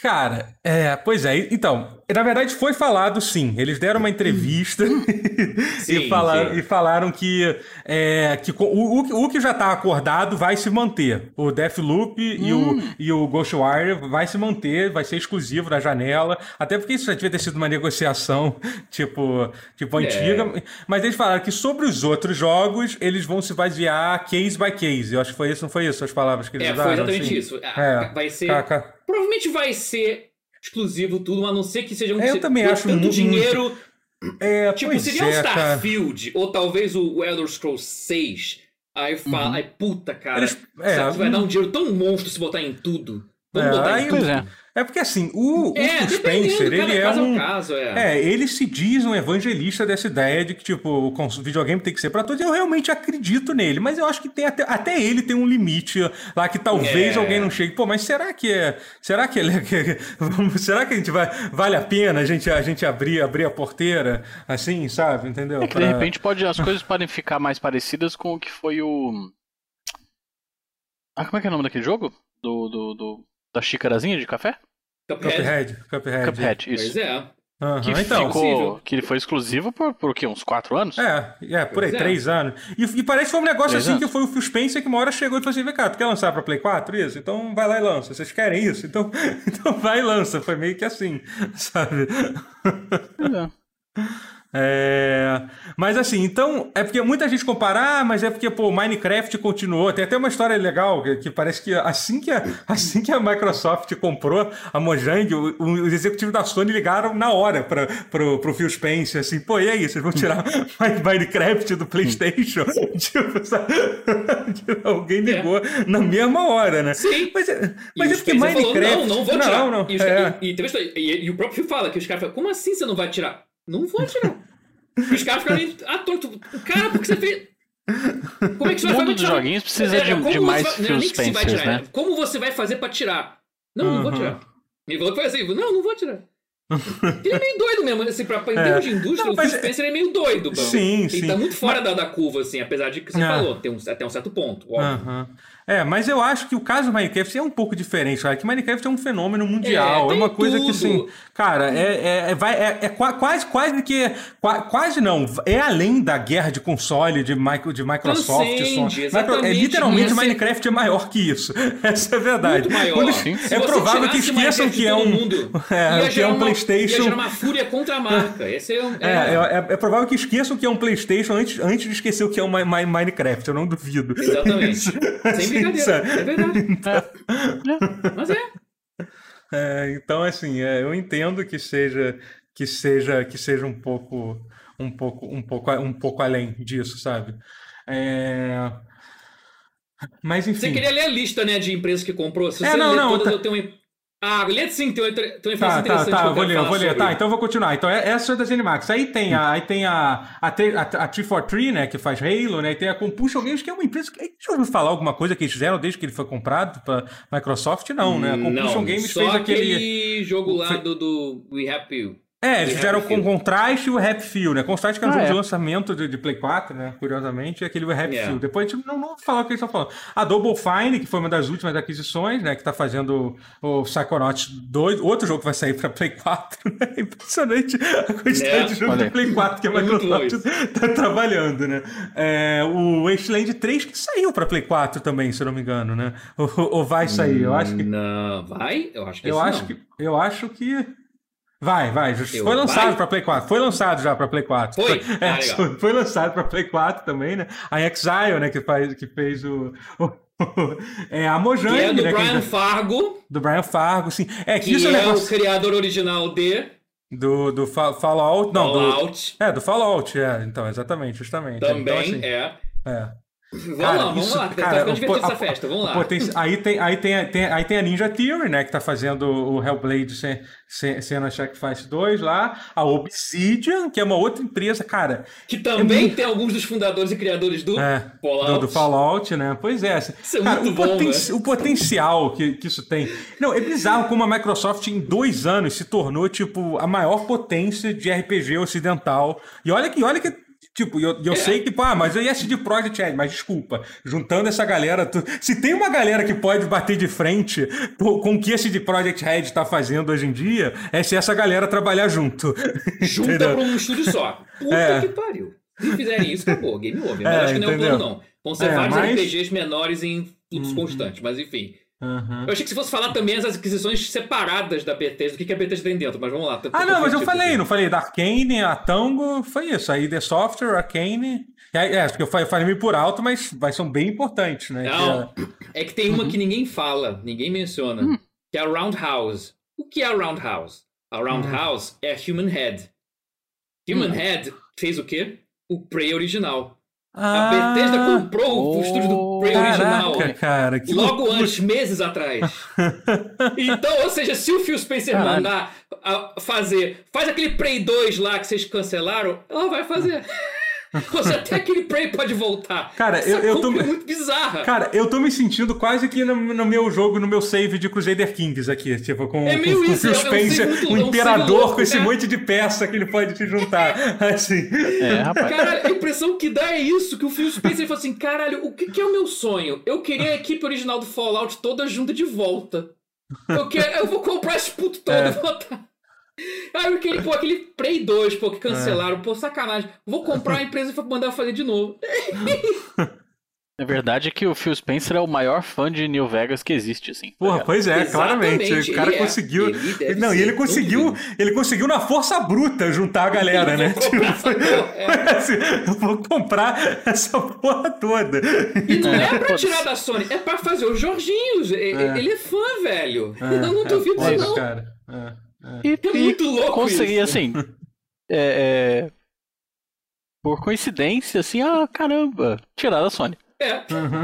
Cara, é, pois é, então, na verdade foi falado sim, eles deram uma entrevista sim, e, falaram, e falaram que, é, que o, o, o que já está acordado vai se manter, o Deathloop hum. e, o, hum. e o Ghostwire vai se manter, vai ser exclusivo da janela, até porque isso já devia ter sido uma negociação tipo, tipo é. antiga, mas eles falaram que sobre os outros jogos eles vão se basear case by case, eu acho que foi isso, não foi isso as palavras que eles é, usaram? É, foi exatamente assim. isso, é, vai ser... Provavelmente vai ser exclusivo tudo, a não ser que seja um é, Eu também acho tanto muito, dinheiro. É, tipo, seria é, um Starfield, cara. ou talvez o Elder Scrolls 6. Aí fala, uhum. aí puta, cara. Eles, é, você vai dar um dinheiro tão monstro se botar em tudo. Vamos é, botar em tudo. É. É porque assim, o, é, o Spencer, ele é um. Caso, é. é. ele se diz um evangelista dessa ideia de que, tipo, o videogame tem que ser para todos. Eu realmente acredito nele, mas eu acho que tem até, até ele tem um limite lá que talvez é. alguém não chegue. Pô, mas será que é. Será que ele é. será que a gente vai. Vale a pena a gente, a gente abrir, abrir a porteira assim, sabe? Entendeu? É que pra... de repente pode, as coisas podem ficar mais parecidas com o que foi o. Ah, como é que é o nome daquele jogo? Do, do, do da xícarazinha de café? Cuphead. Cuphead. Cuphead, Cuphead isso. Pois é. Aham, Que, então. ficou, que ele foi exclusivo por, por o quê? Uns 4 anos? É, é, por aí, é. três anos. E, e parece que foi um negócio Três assim anos. que foi o Phil Spencer que uma hora chegou e falou assim: vem cá, tu quer lançar pra Play 4 isso? Então vai lá e lança. Vocês querem isso? Então, então vai e lança. Foi meio que assim, sabe? Pois é. É, Mas assim, então, é porque muita gente compara, ah, mas é porque, pô, Minecraft continuou. Tem até uma história legal, que, que parece que assim que, a, assim que a Microsoft comprou a Mojang, o- o- os executivos da Sony ligaram na hora para pro, pro Phil Spencer, assim, pô, e aí, vocês vão tirar Mi- Minecraft do Playstation? tipo, sabe? Alguém ligou na mesma hora, né? Sim. Mas, é- mas é porque Minecraft... Falou, não, não vou tirar. Não, não, E, os- é. e- e e- e o próprio Phil fala que os caras falam, como assim você não vai tirar? Não vou tirar. Os caras ficaram atônitos. Cara, por que você fez... Como é que você O vai mundo dos joguinhos precisa de- como de você mais vai- não é Phil nem que se vai Spencers, né? é Como você vai fazer pra tirar? Não, não vou tirar. Ele falou que foi assim, não, não vou tirar. Ele é meio doido mesmo, assim, pra, em termos de indústria, Não, o Phil mas- Spencer é meio doido, bro. Sim, Ele sim. tá muito fora da, da curva, assim, apesar de que você Ah. falou, tem um, até um certo ponto, óbvio. Aham. É, mas eu acho que o caso do Minecraft é um pouco diferente, cara. Que Minecraft é um fenômeno mundial. É, É, uma coisa que, tudo. assim, cara, é, é, é, vai, é, é qua- quase, quase que. qua- quase não. É além da guerra de console de, micro, de Microsoft. Transcende, Sony. Micro- é, literalmente, Ia ser- Minecraft é maior que isso. Essa é a verdade. Muito maior. Quando- é provável que esqueçam que é um. mundo, É, que é um uma- PlayStation. Ia gerar uma fúria contra a marca. Esse é, um- É, é, é- é provável que esqueçam que é um PlayStation antes, antes de esquecer o que é um Mi- Mi- Minecraft. Eu não duvido. Exatamente. Isso. Assim, brincadeira. sabe? É verdade. Mas é. É, então, assim, é, eu entendo que seja que seja que seja um pouco um pouco um pouco um pouco além disso, sabe? É, Mas enfim. Você queria ler a lista, né, de empresas que comprou? Se É, você não, ler não, todas, tá- eu tenho Ah, lê sim, tem uma, tem uma informação Tá, tá, interessante tá, que eu vou ler, eu vou ler. Tá, então eu vou continuar. Então, é- essa é da Zenimax. Aí tem a, aí tem a, a, a, a 343, né, que faz Halo, né, e tem a Compulsion Games, que é uma empresa que... Já ouviu falar alguma coisa que eles fizeram desde que ele foi comprado pra Microsoft? Não, né? A Compulsion Não, Games fez aquele... aquele jogo lá do, do We Happy... É, eles fizeram com. Contraste e o Happy Few, né? Contraste que é um Ah, jogo é. de lançamento de, de Play 4, né? Curiosamente, e aquele o Happy É. Few. Depois a gente não, não falar o que eles estão falando. A Double Fine, que foi uma das últimas aquisições, né? Que tá fazendo o Psychonauts 2, outro jogo que vai sair pra Play 4, né? Impressionante a quantidade É. de jogo Olha de. Play 4 que a É Microsoft tá trabalhando, né? É, o Wasteland 3 que saiu pra Play 4 também, se eu não me engano, né? Ou, ou vai sair, eu acho que... Não, vai? Eu acho que Eu acho não. que. Eu acho que. Vai, vai. Foi lançado vai? pra Play 4. Foi lançado já pra Play 4. Foi? É, Ah, foi- foi lançado pra Play 4 também, né? A Exile, né? Que, faz, que fez o. o- é a Mojang, Que é do né? Brian Fargo, do Brian Fargo, sim. É que, que isso é é negócio o criador original de do, do Fa- Fallout. Não, do. Fallout. É, do Fallout, é. Então, exatamente, justamente. Então, Também assim, é. é. Vamos Cara, lá, vamos isso- lá. cara, tá ficando essa festa, vamos lá. aí, tem, aí, tem, tem- aí tem a Ninja Theory, né? Que tá fazendo o Hellblade Ce- Ce- Senna Sacrifice 2 lá. A Obsidian, que é uma outra empresa, cara. Que também tem alguns dos fundadores e criadores do É, Fallout. do, do Fallout, né? Pois é. Isso é cara, muito o, bom, poten- né? o potencial que, que isso tem. Não, é bizarro como a Microsoft em dois anos se tornou, tipo, a maior potência de RPG ocidental. E olha que, olha que. Tipo, eu, eu É. sei que, pá, mas eu ia de Project Red, mas desculpa, juntando essa galera, tu- se tem uma galera que pode bater de frente com, com o que esse de Project Red tá fazendo hoje em dia, é se essa galera trabalhar junto. Junta pra um estúdio só. Puta É. que pariu. Se fizerem isso, acabou. Game over. Mas É, acho que não é o entendeu? plano, não. Vão ser É, vários mas- Uhum. RPGs menores em fluxo constante. Mas enfim. Aham. Eu achei que se fosse falar também as aquisições separadas da Bethesda, o que que a Bethesda tem dentro, mas vamos lá. tô- Ah, tô não, mas eu falei, aqui. não falei da Arcane, a Tango, foi isso. Aí The Software, Arcane. É, é, porque eu fa- falei meio por alto, mas, mas são bem importantes, né? Não, Que é que tem uma Uhum. que ninguém fala, ninguém menciona, Hum. que é a Roundhouse. O que é a Roundhouse? A Roundhouse é a Human Head. Human Hum. Head fez o quê? O Prey original. É... A Bethesda comprou o oh, estúdio do Prey original. Cara, que Logo loucura. antes, meses atrás. então, ou seja, se o Phil Spencer Caralho. mandar a- fazer, faz aquele Prey 2 lá que vocês cancelaram, ela vai fazer. seja, até aquele Prey pode voltar. Cara, Essa eu- eu tô- é muito bizarra. Cara, eu tô me sentindo quase que no, no meu jogo, no meu save de Crusader Kings aqui, tipo, com, É com, meio com isso, é um- é um Spencer, um é um imperador save louco, com esse né? monte de peça que ele pode te juntar, assim. É, rapaz. Caralho, a impressão que dá é isso, que o Phil Spencer falou assim, caralho, o que, que é o meu sonho? Eu queria a equipe original do Fallout toda junta de volta. Eu, quero, eu vou comprar esse puto todo É. e botar. Ah, aquele, pô, aquele Prey 2, pô, que cancelaram. Pô, sacanagem. Vou comprar a empresa e mandar fazer de novo. A verdade é que o Phil Spencer é o maior fã de New Vegas que existe, assim. tá Porra, pois é, Exatamente, claramente. O cara ele é. conseguiu. Ele deve não, e ele conseguiu. Ele conseguiu na força bruta juntar a galera, né? Vou comprar essa porra, é. Foi assim, eu vou comprar essa porra toda. E não é, É, pra tirar da Sony, é pra fazer os Jorginhos. É. Ele é fã, velho. É, eu não é duvido disso, não. cara. É. E, É muito louco consegui, isso. assim. é, é, por coincidência, assim, ah, caramba, tirar da Sony. É. Uhum.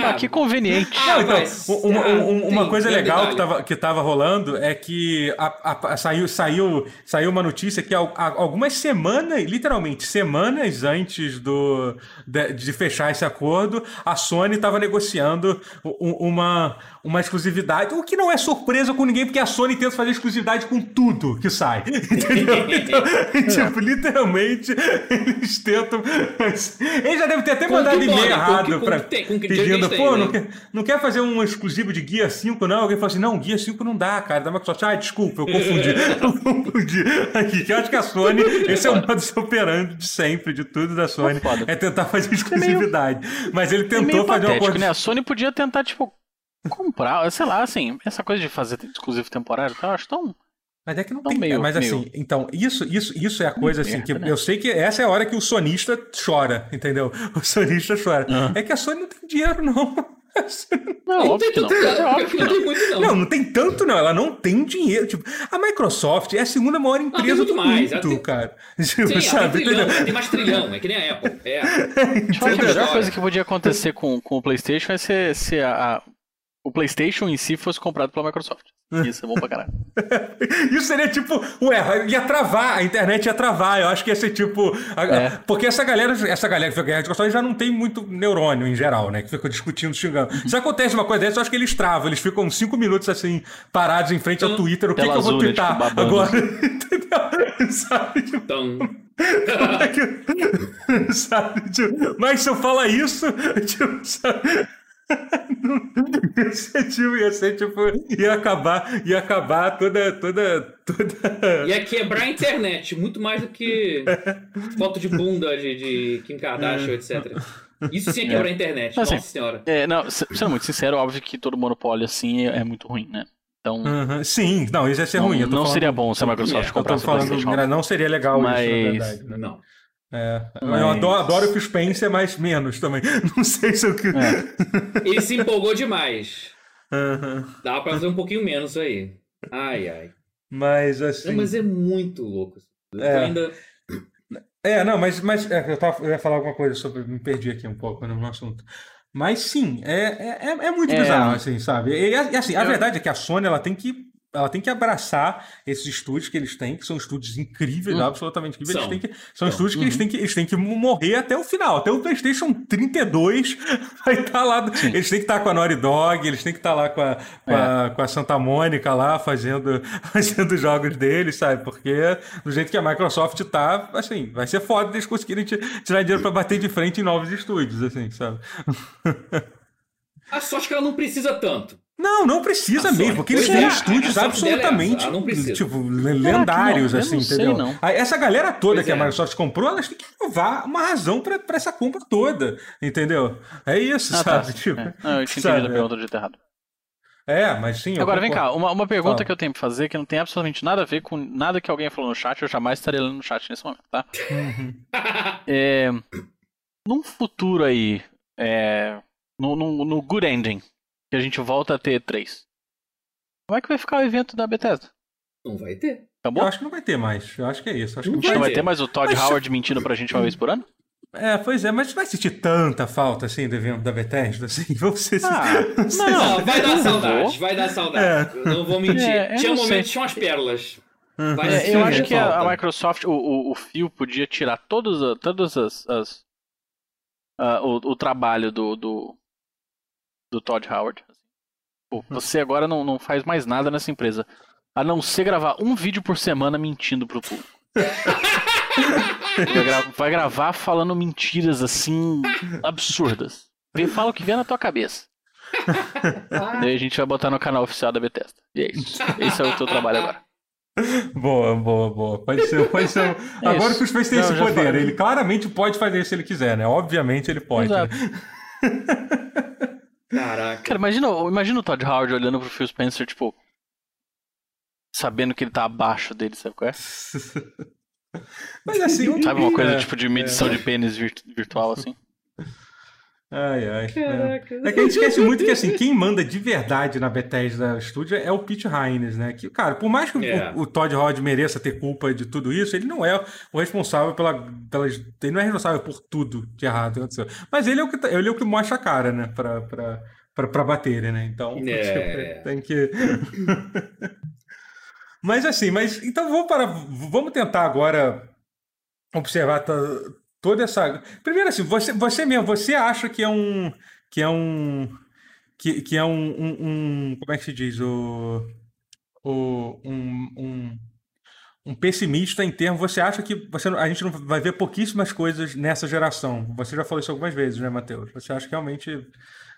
Ah, ah, que conveniente. Ah, então, mas- uma, ah, um- uma coisa legal detalhe. que tava, que tava rolando é que a- a- a- saiu, saiu, saiu uma notícia que algumas semanas, literalmente semanas antes do, de, de fechar esse acordo, a Sony estava negociando uma, uma exclusividade, o que não é surpresa com ninguém, porque a Sony tenta fazer exclusividade com tudo que sai. Entendeu? Então, tipo, literalmente, eles tentam. Eles já devem ter até Com mandado e-mail errado com com que pedindo, pô, né? não quer, não quer fazer um exclusivo de Guia 5, não? Alguém fala assim, não, Guia 5 não dá, cara, da Microsoft. Ah, desculpa, eu confundi. eu confundi aqui. Que eu acho que a Sony, esse é o modo operando de sempre, de tudo da Sony, foda. é tentar fazer exclusividade. Mas ele É tentou meio fazer uma patético, coisa... né? A Sony podia tentar, tipo, comprar, sei lá, assim, essa coisa de fazer exclusivo temporário eu acho tão. Mas é que não Então, tem. meio- mas meio- assim, então, isso, isso, isso é a coisa assim, que né? eu sei que essa é a hora que o sonista chora, entendeu? O sonista chora. Aham. É que a Sony não tem dinheiro, não. Não, Não óbvio tem que não. tanto, É óbvio que não não. tem muito, não. Não, não tem tanto, não. Ela não tem dinheiro. Tipo, a Microsoft é a segunda maior tem empresa do mais, mundo, tem- cara. Tipo, Sim, sabe? tem trilhão, tem mais trilhão, é que nem a Apple. É. A melhor coisa que podia acontecer com, com o PlayStation é se, se a, a- o PlayStation em si fosse comprado pela Microsoft. Isso é bom pra caralho. Isso seria tipo, ué, ia travar, a internet ia travar. Eu acho que ia ser tipo. a- É. Porque essa galera, essa galera que fica guerra de console já não tem muito neurônio em geral, né? Que fica discutindo, xingando. Uhum. Se acontece uma coisa dessa, eu acho que eles travam, eles ficam cinco minutos assim, parados em frente ao Twitter. O que, que eu vou azul, né, twittar tipo, agora? Entendeu? Sabe? Tipo, Então, sabe? Tipo, mas se eu falar isso, tipo, sabe? Não- Ia ser tipo, ia ser tipo, ia acabar, ia acabar toda, toda, toda. ia quebrar a internet, muito mais do que foto de bunda de, de Kim Kardashian, etc. Isso sim é quebrar a internet, Assim, nossa senhora. É, não, se- sendo muito sincero, óbvio que todo monopólio assim é, é muito ruim, né? Então, Uhum, Sim, não, isso ia ser não, ruim. eu tô não falando- seria bom se a Microsoft É, comprasse falando, não seria legal isso, na Mas- verdade. né? Não. É, eu Mas- adoro, adoro o Spencer, mas menos também. Não sei se eu. É. Ele se empolgou demais. Uhum. Dá pra fazer um pouquinho menos aí. Ai, ai. Mas assim. Não, mas é muito louco. Eu É. ainda. É, não, mas, mas é, eu, tava, eu ia falar alguma coisa sobre. Me perdi aqui um pouco no assunto. Mas sim, é, é, é- é muito É. bizarro, assim, sabe? E, e, assim, a É. verdade é que a Sony ela tem que. Ela tem que abraçar esses estúdios que eles têm, que são estúdios incríveis, Hum. absolutamente incríveis. São. Eles têm que, são São. estúdios que eles, têm que eles têm que morrer até o final. Até o PlayStation 32 vai estar lá. do- Sim. Eles têm que estar com a Naughty Dog, eles têm que estar lá com a, com, a, com a Santa Mônica lá fazendo, fazendo os jogos deles, sabe? Porque do jeito que a Microsoft tá, assim, vai ser foda eles conseguirem ti- tirar dinheiro pra bater de frente em novos estúdios, assim, sabe? A sorte é que ela não precisa tanto. Não, não precisa A Sony. mesmo, porque eles Pois têm é, estúdios a é absolutamente não precisa. tipo, le- lendários, não? Assim, não sei, entendeu? não. Aí, Essa galera toda Pois que a é. Microsoft comprou, elas têm que provar uma razão pra, pra essa compra toda, entendeu? É isso, Ah, tá. sabe? Tipo, É. Não, eu tinha sabe? entendido a pergunta jeito errado. É, mas sim. Agora vem cá, uma, uma pergunta Fala. que eu tenho pra fazer que não tem absolutamente nada a ver com nada que alguém falou no chat, eu jamais estaria lendo no chat nesse momento, tá? Uhum. É, num futuro aí, é, no, no, no Good Ending, que a gente volta a ter três, como é que vai ficar o evento da Bethesda? Não vai ter. Acabou? Eu acho que não vai ter mais. Eu acho que é isso. Acho que Não gente não vai vai ter mais o Todd Mas- Howard mentindo pra gente uma vez por ano? É, pois é, mas vai sentir tanta falta assim do evento da Bethesda, assim, vamos Ah, Não, não, vai dar eu saudade, vou. vai dar saudade. Eu não vou mentir. É, eu tinha não momentos, sei. tinha umas pérolas. Uhum. Vai É, eu acho que a, falta. a Microsoft, o, o, o Phil podia tirar todas, a- todas as. as- o, o trabalho do, do, do Todd Howard. Pô, você agora não, não faz mais nada nessa empresa. A não ser gravar um vídeo por semana mentindo pro público. vai, gra- vai gravar falando mentiras assim absurdas. Vê- Fala o que vier na tua cabeça. Daí a gente vai botar no canal oficial da Bethesda. E é isso. Esse é o teu trabalho agora. Boa, boa, boa. Pode ser, pode ser. É Agora que o Space tem Não, esse poder, falei. ele claramente pode fazer isso se ele quiser, né? Obviamente ele pode. Exato. Caraca. Cara, imagina, imagina o Todd Howard olhando pro Phil Spencer, tipo. Sabendo que ele tá abaixo dele, sabe qual é? Mas assim. Sabe uma coisa é, tipo de medição é. de pênis virtual, assim? Ai, ai. Caraca. É. é. que a gente esquece muito que, assim, quem manda de verdade na Bethesda Studio é o Pete Hines, né? Que, cara, por mais que é. o, o, Todd Rod mereça ter culpa de tudo isso, ele não é o responsável pela, pelas. Ele não é responsável por tudo de errado que aconteceu. Mas ele é o que, tá, ele é o que mostra a cara, né? Pra, pra, pra, pra baterem, né? Então, é. tem que. mas assim, mas. Então vamos para. Vamos tentar agora observar toda essa. Primeiro, assim, você, você mesmo, você acha que é um. Que é um. Que, que é um, um, um Como é que se diz? O. o um, um, um pessimista em termos. Você acha que você, a gente não vai ver pouquíssimas coisas nessa geração? Você já falou isso algumas vezes, né, Matheus? Você acha que realmente.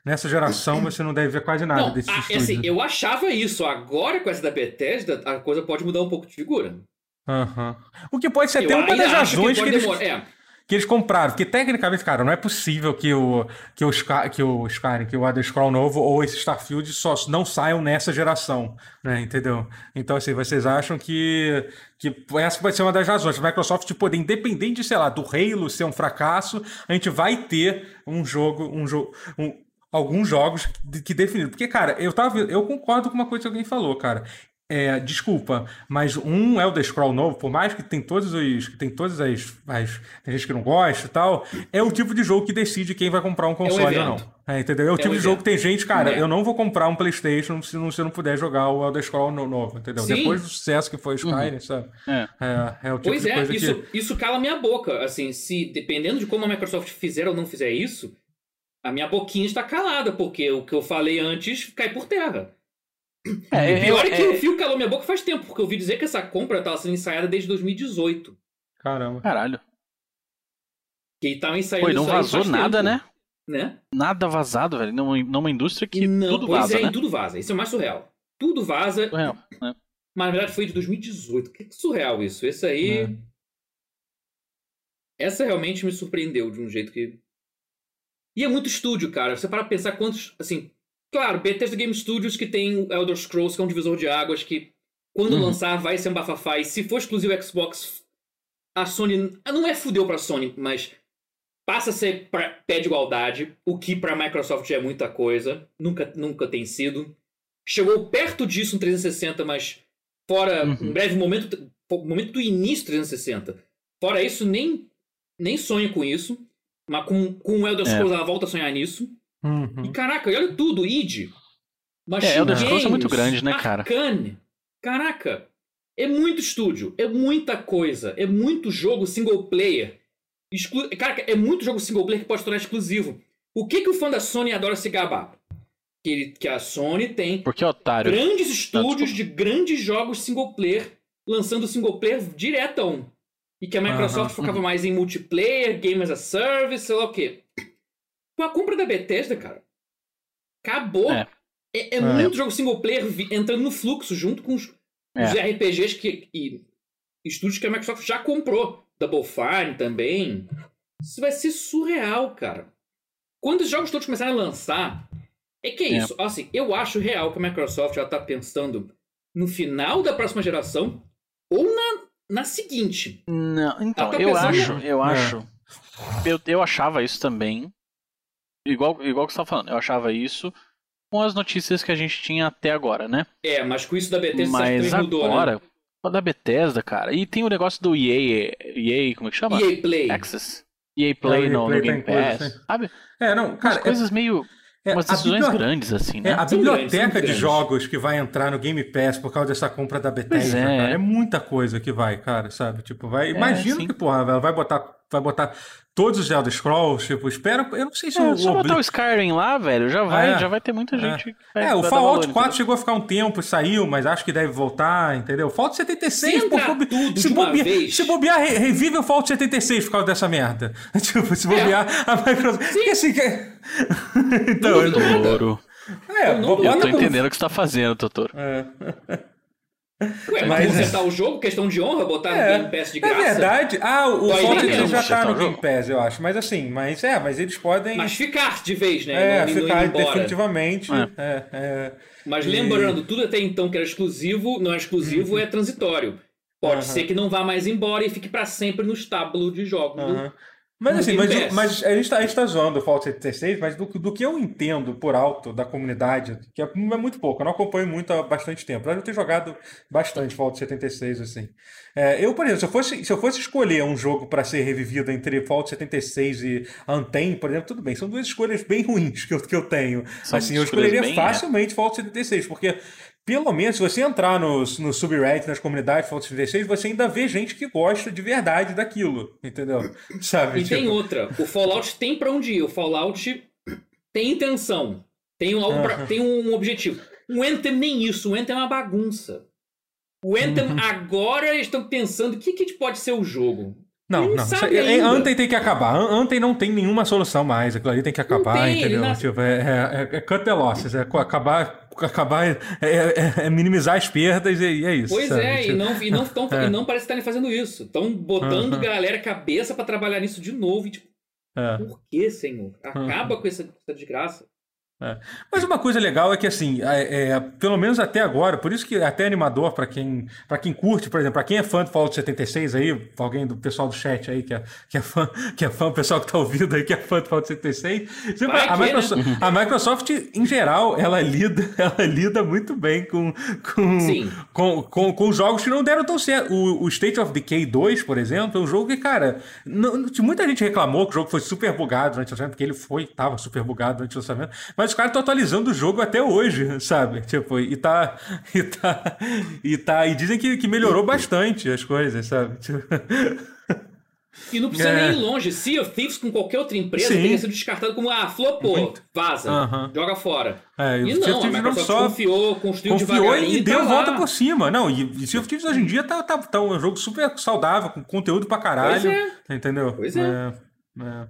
Nessa geração você não deve ver quase nada não, desse estúdio. Assim, eu achava isso. Agora com essa da Bethesda, a coisa pode mudar um pouco de figura. Uhum. O que pode ser eu até uma das razões que, que eles... É que eles compraram. Porque tecnicamente, cara, não é possível que o que o, Sky, que o Skyrim, que o Elder Scroll novo ou esse Starfield só não saiam nessa geração, né? Entendeu? Então, assim, vocês acham que, que essa pode ser uma das razões. A Microsoft poder, independente, sei lá, do Halo ser um fracasso, a gente vai ter um jogo, um jogo, um, alguns jogos que, que definiram. Porque, cara, eu tava. Eu concordo com uma coisa que alguém falou, cara. É, desculpa, mas um Elder Scroll novo, por mais que tem todos os. que tem todas as, as. Tem gente que não gosta e tal, é o tipo de jogo que decide quem vai comprar um console é um ou não. É, entendeu? É o é tipo um de jogo que tem gente, cara, é. eu não vou comprar um Playstation se não, se não puder jogar o Elder Scroll novo, entendeu? Sim. Depois do sucesso que foi o Skyrim, uhum. sabe? É. é. o tipo pois de coisa isso, que... isso cala minha boca. Assim, se dependendo de como a Microsoft fizer ou não fizer isso, a minha boquinha está calada, porque o que eu falei antes cai por terra. É, o pior é, é que é... o fio calou minha boca faz tempo, porque eu ouvi dizer que essa compra estava sendo ensaiada desde 2018. Caramba. Caralho. Que tava ensaiando Pô, não vazou nada, tempo, né? né? Nada vazado, velho. Numa, numa indústria que não, tudo pois vaza, é, né? tudo vaza. Isso é mais surreal. Tudo vaza. Surreal, né? Mas na verdade foi de 2018. Que surreal isso. Esse aí. É. Essa realmente me surpreendeu de um jeito que. E é muito estúdio, cara. Você para pensar quantos. Assim, Claro, Bethesda Game Studios que tem o Elder Scrolls, que é um divisor de águas, que quando uhum. lançar vai ser um bafafá. E se for exclusivo Xbox, a Sony. Não é fudeu pra Sony, mas passa a ser pra, pé de igualdade, o que pra Microsoft é muita coisa. Nunca, nunca tem sido. Chegou perto disso no 360, mas fora uhum. um breve momento, momento do início do 360. Fora isso, nem, nem sonha com isso. Mas com, com o Elder é. Scrolls é. ela volta a sonhar nisso. Uhum. E caraca, olha tudo, id. Machine é, Elder Scrolls é muito grande, né, cara? Arcane. Caraca, é muito estúdio, é muita coisa, é muito jogo single player. Exclu... Caraca, é muito jogo single player que pode tornar exclusivo. O que, que o fã da Sony adora se gabar? Que, ele, que a Sony tem Porque, otário. grandes estúdios de grandes jogos single player lançando single player diretão. E que a Microsoft focava mais em multiplayer, game as a service, sei lá o quê. Com a compra da Bethesda, cara, acabou. É, é, é, é. muito jogo single player entrando no fluxo junto com os, é. os RPGs que, e estúdios que a Microsoft já comprou. Double Fine também. Isso vai ser surreal, cara. Quando os jogos todos começarem a lançar, é que é, é. isso. Assim, eu acho real que a Microsoft já tá pensando no final da próxima geração ou na, na seguinte. Não, então, tá eu acho, eu é. acho. Eu, eu achava isso também igual, igual que você tá falando, eu achava isso com as notícias que a gente tinha até agora, né? É, mas com isso da Bethesda mas mudou, né? agora, né? da Bethesda, cara, e tem o negócio do EA, EA, como é que chama? EA Play. Access. EA Play é, no, Play no Game Pass, coisa, sabe? É, não, cara, As coisas é... meio é, umas decisões grandes, assim, né? É, a biblioteca de jogos que vai entrar no Game Pass por causa dessa compra da Bethesda, é. Cara, é muita coisa que vai, cara, sabe? Tipo, vai. É, imagina que, porra, ela vai botar, vai botar todos os Elder Scrolls, tipo, espera. Eu não sei se é, o. Só botar o Skyrim lá, velho, já vai, é, já vai ter muita gente. É, é o Fallout valor, 4 chegou a ficar um tempo e saiu, mas acho que deve voltar, entendeu? Fallout 76, pô, tudo se, bobear, se bobear, revive o Fallout 76 por causa dessa merda. tipo, se bobear, é. a Microsoft. Sim. Assim, que... então, Totoro. É, eu, não, eu tô entendendo o que você tá fazendo, Totoro. É. Ué, mas consertar o jogo, questão de honra, botar É, no Game Pass de É graça. verdade. Ah, o nem ele já tá no Game. Pass, eu acho. Mas assim, mas é, mas eles podem. Mas ficar de vez, né? é, não, não ficar embora. definitivamente. É. É, é. Mas E- lembrando, tudo até então que era exclusivo, não é exclusivo, é transitório. Pode ser que não vá mais embora e fique pra sempre no estábulo de jogos. do- Aham. Mas assim, mas, mas a, gente tá, a gente tá zoando o Fallout 76, mas do, do que eu entendo por alto da comunidade, que é, é muito pouco, eu não acompanho muito há bastante tempo. Eu ter jogado bastante Fallout 76, assim. É, eu, por exemplo, se eu fosse, se eu fosse escolher um jogo para ser revivido entre Fallout 76 e Anthem, por exemplo, tudo bem, são duas escolhas bem ruins que eu, que eu tenho. São assim, eu escolheria bem, facilmente Fallout 76, porque pelo menos, se você entrar nos, no subreddit, nas comunidades Fallout 76, você ainda vê gente que gosta de verdade daquilo, entendeu? Sabe? E tem Tipo, outra, o Fallout tem pra onde ir, o Fallout tem intenção, tem, um, algo pra- Aham. tem um objetivo. O Anthem nem isso, o Anthem é uma bagunça. O Anthem Uhum. agora estão pensando o que, que pode ser o jogo. Não, Não não. ainda. Anthem tem que acabar. An- Anthem não tem nenhuma solução mais. Aquilo ali tem que acabar, tem, entendeu? nasce- Tipo, é, é, é cut the losses. É acabar, acabar é, é- é minimizar as perdas e, é isso. Pois sabe? é, Tipo, e não, e não, tão, É. e não parece estarem fazendo isso. Estão botando galera cabeça pra trabalhar nisso de novo. E, tipo, é. por que, senhor? Acaba com essa, essa desgraça. Mas uma coisa legal é que, assim, é, é, pelo menos até agora, por isso que é até animador para quem, pra quem curte, por exemplo, para quem é fã do Fallout 76 aí, alguém do pessoal do chat aí que é, que é fã, que é fã, o pessoal que tá ouvindo aí que é fã do Fallout 76, você Vai vai- a, né? Microsoft, a Microsoft, em geral, ela lida, ela lida muito bem com, com, Sim. com, com, com jogos que não deram tão certo. O, o State of Decay 2, por exemplo, é um jogo que, cara, não- muita gente reclamou que o jogo foi super bugado durante o lançamento, porque ele foi, tava super bugado durante o lançamento, mas os caras estão atualizando o jogo até hoje, sabe? Tipo, e tá. E tá. E, tá, e dizem que, que melhorou bastante as coisas, sabe? Tipo, E não precisa É. nem ir longe. Sea of Thieves com qualquer outra empresa Sim. teria sido descartado como, ah, flopou, vaza, Aham. joga fora. É, e não, a Microsoft só confiou, construiu confiou devagarinho e deu tá volta lá. por cima. Não, e, e Sea of Thieves hoje em dia tá, tá, tá um jogo super saudável, com conteúdo pra caralho. Pois é. Entendeu? Pois é. é.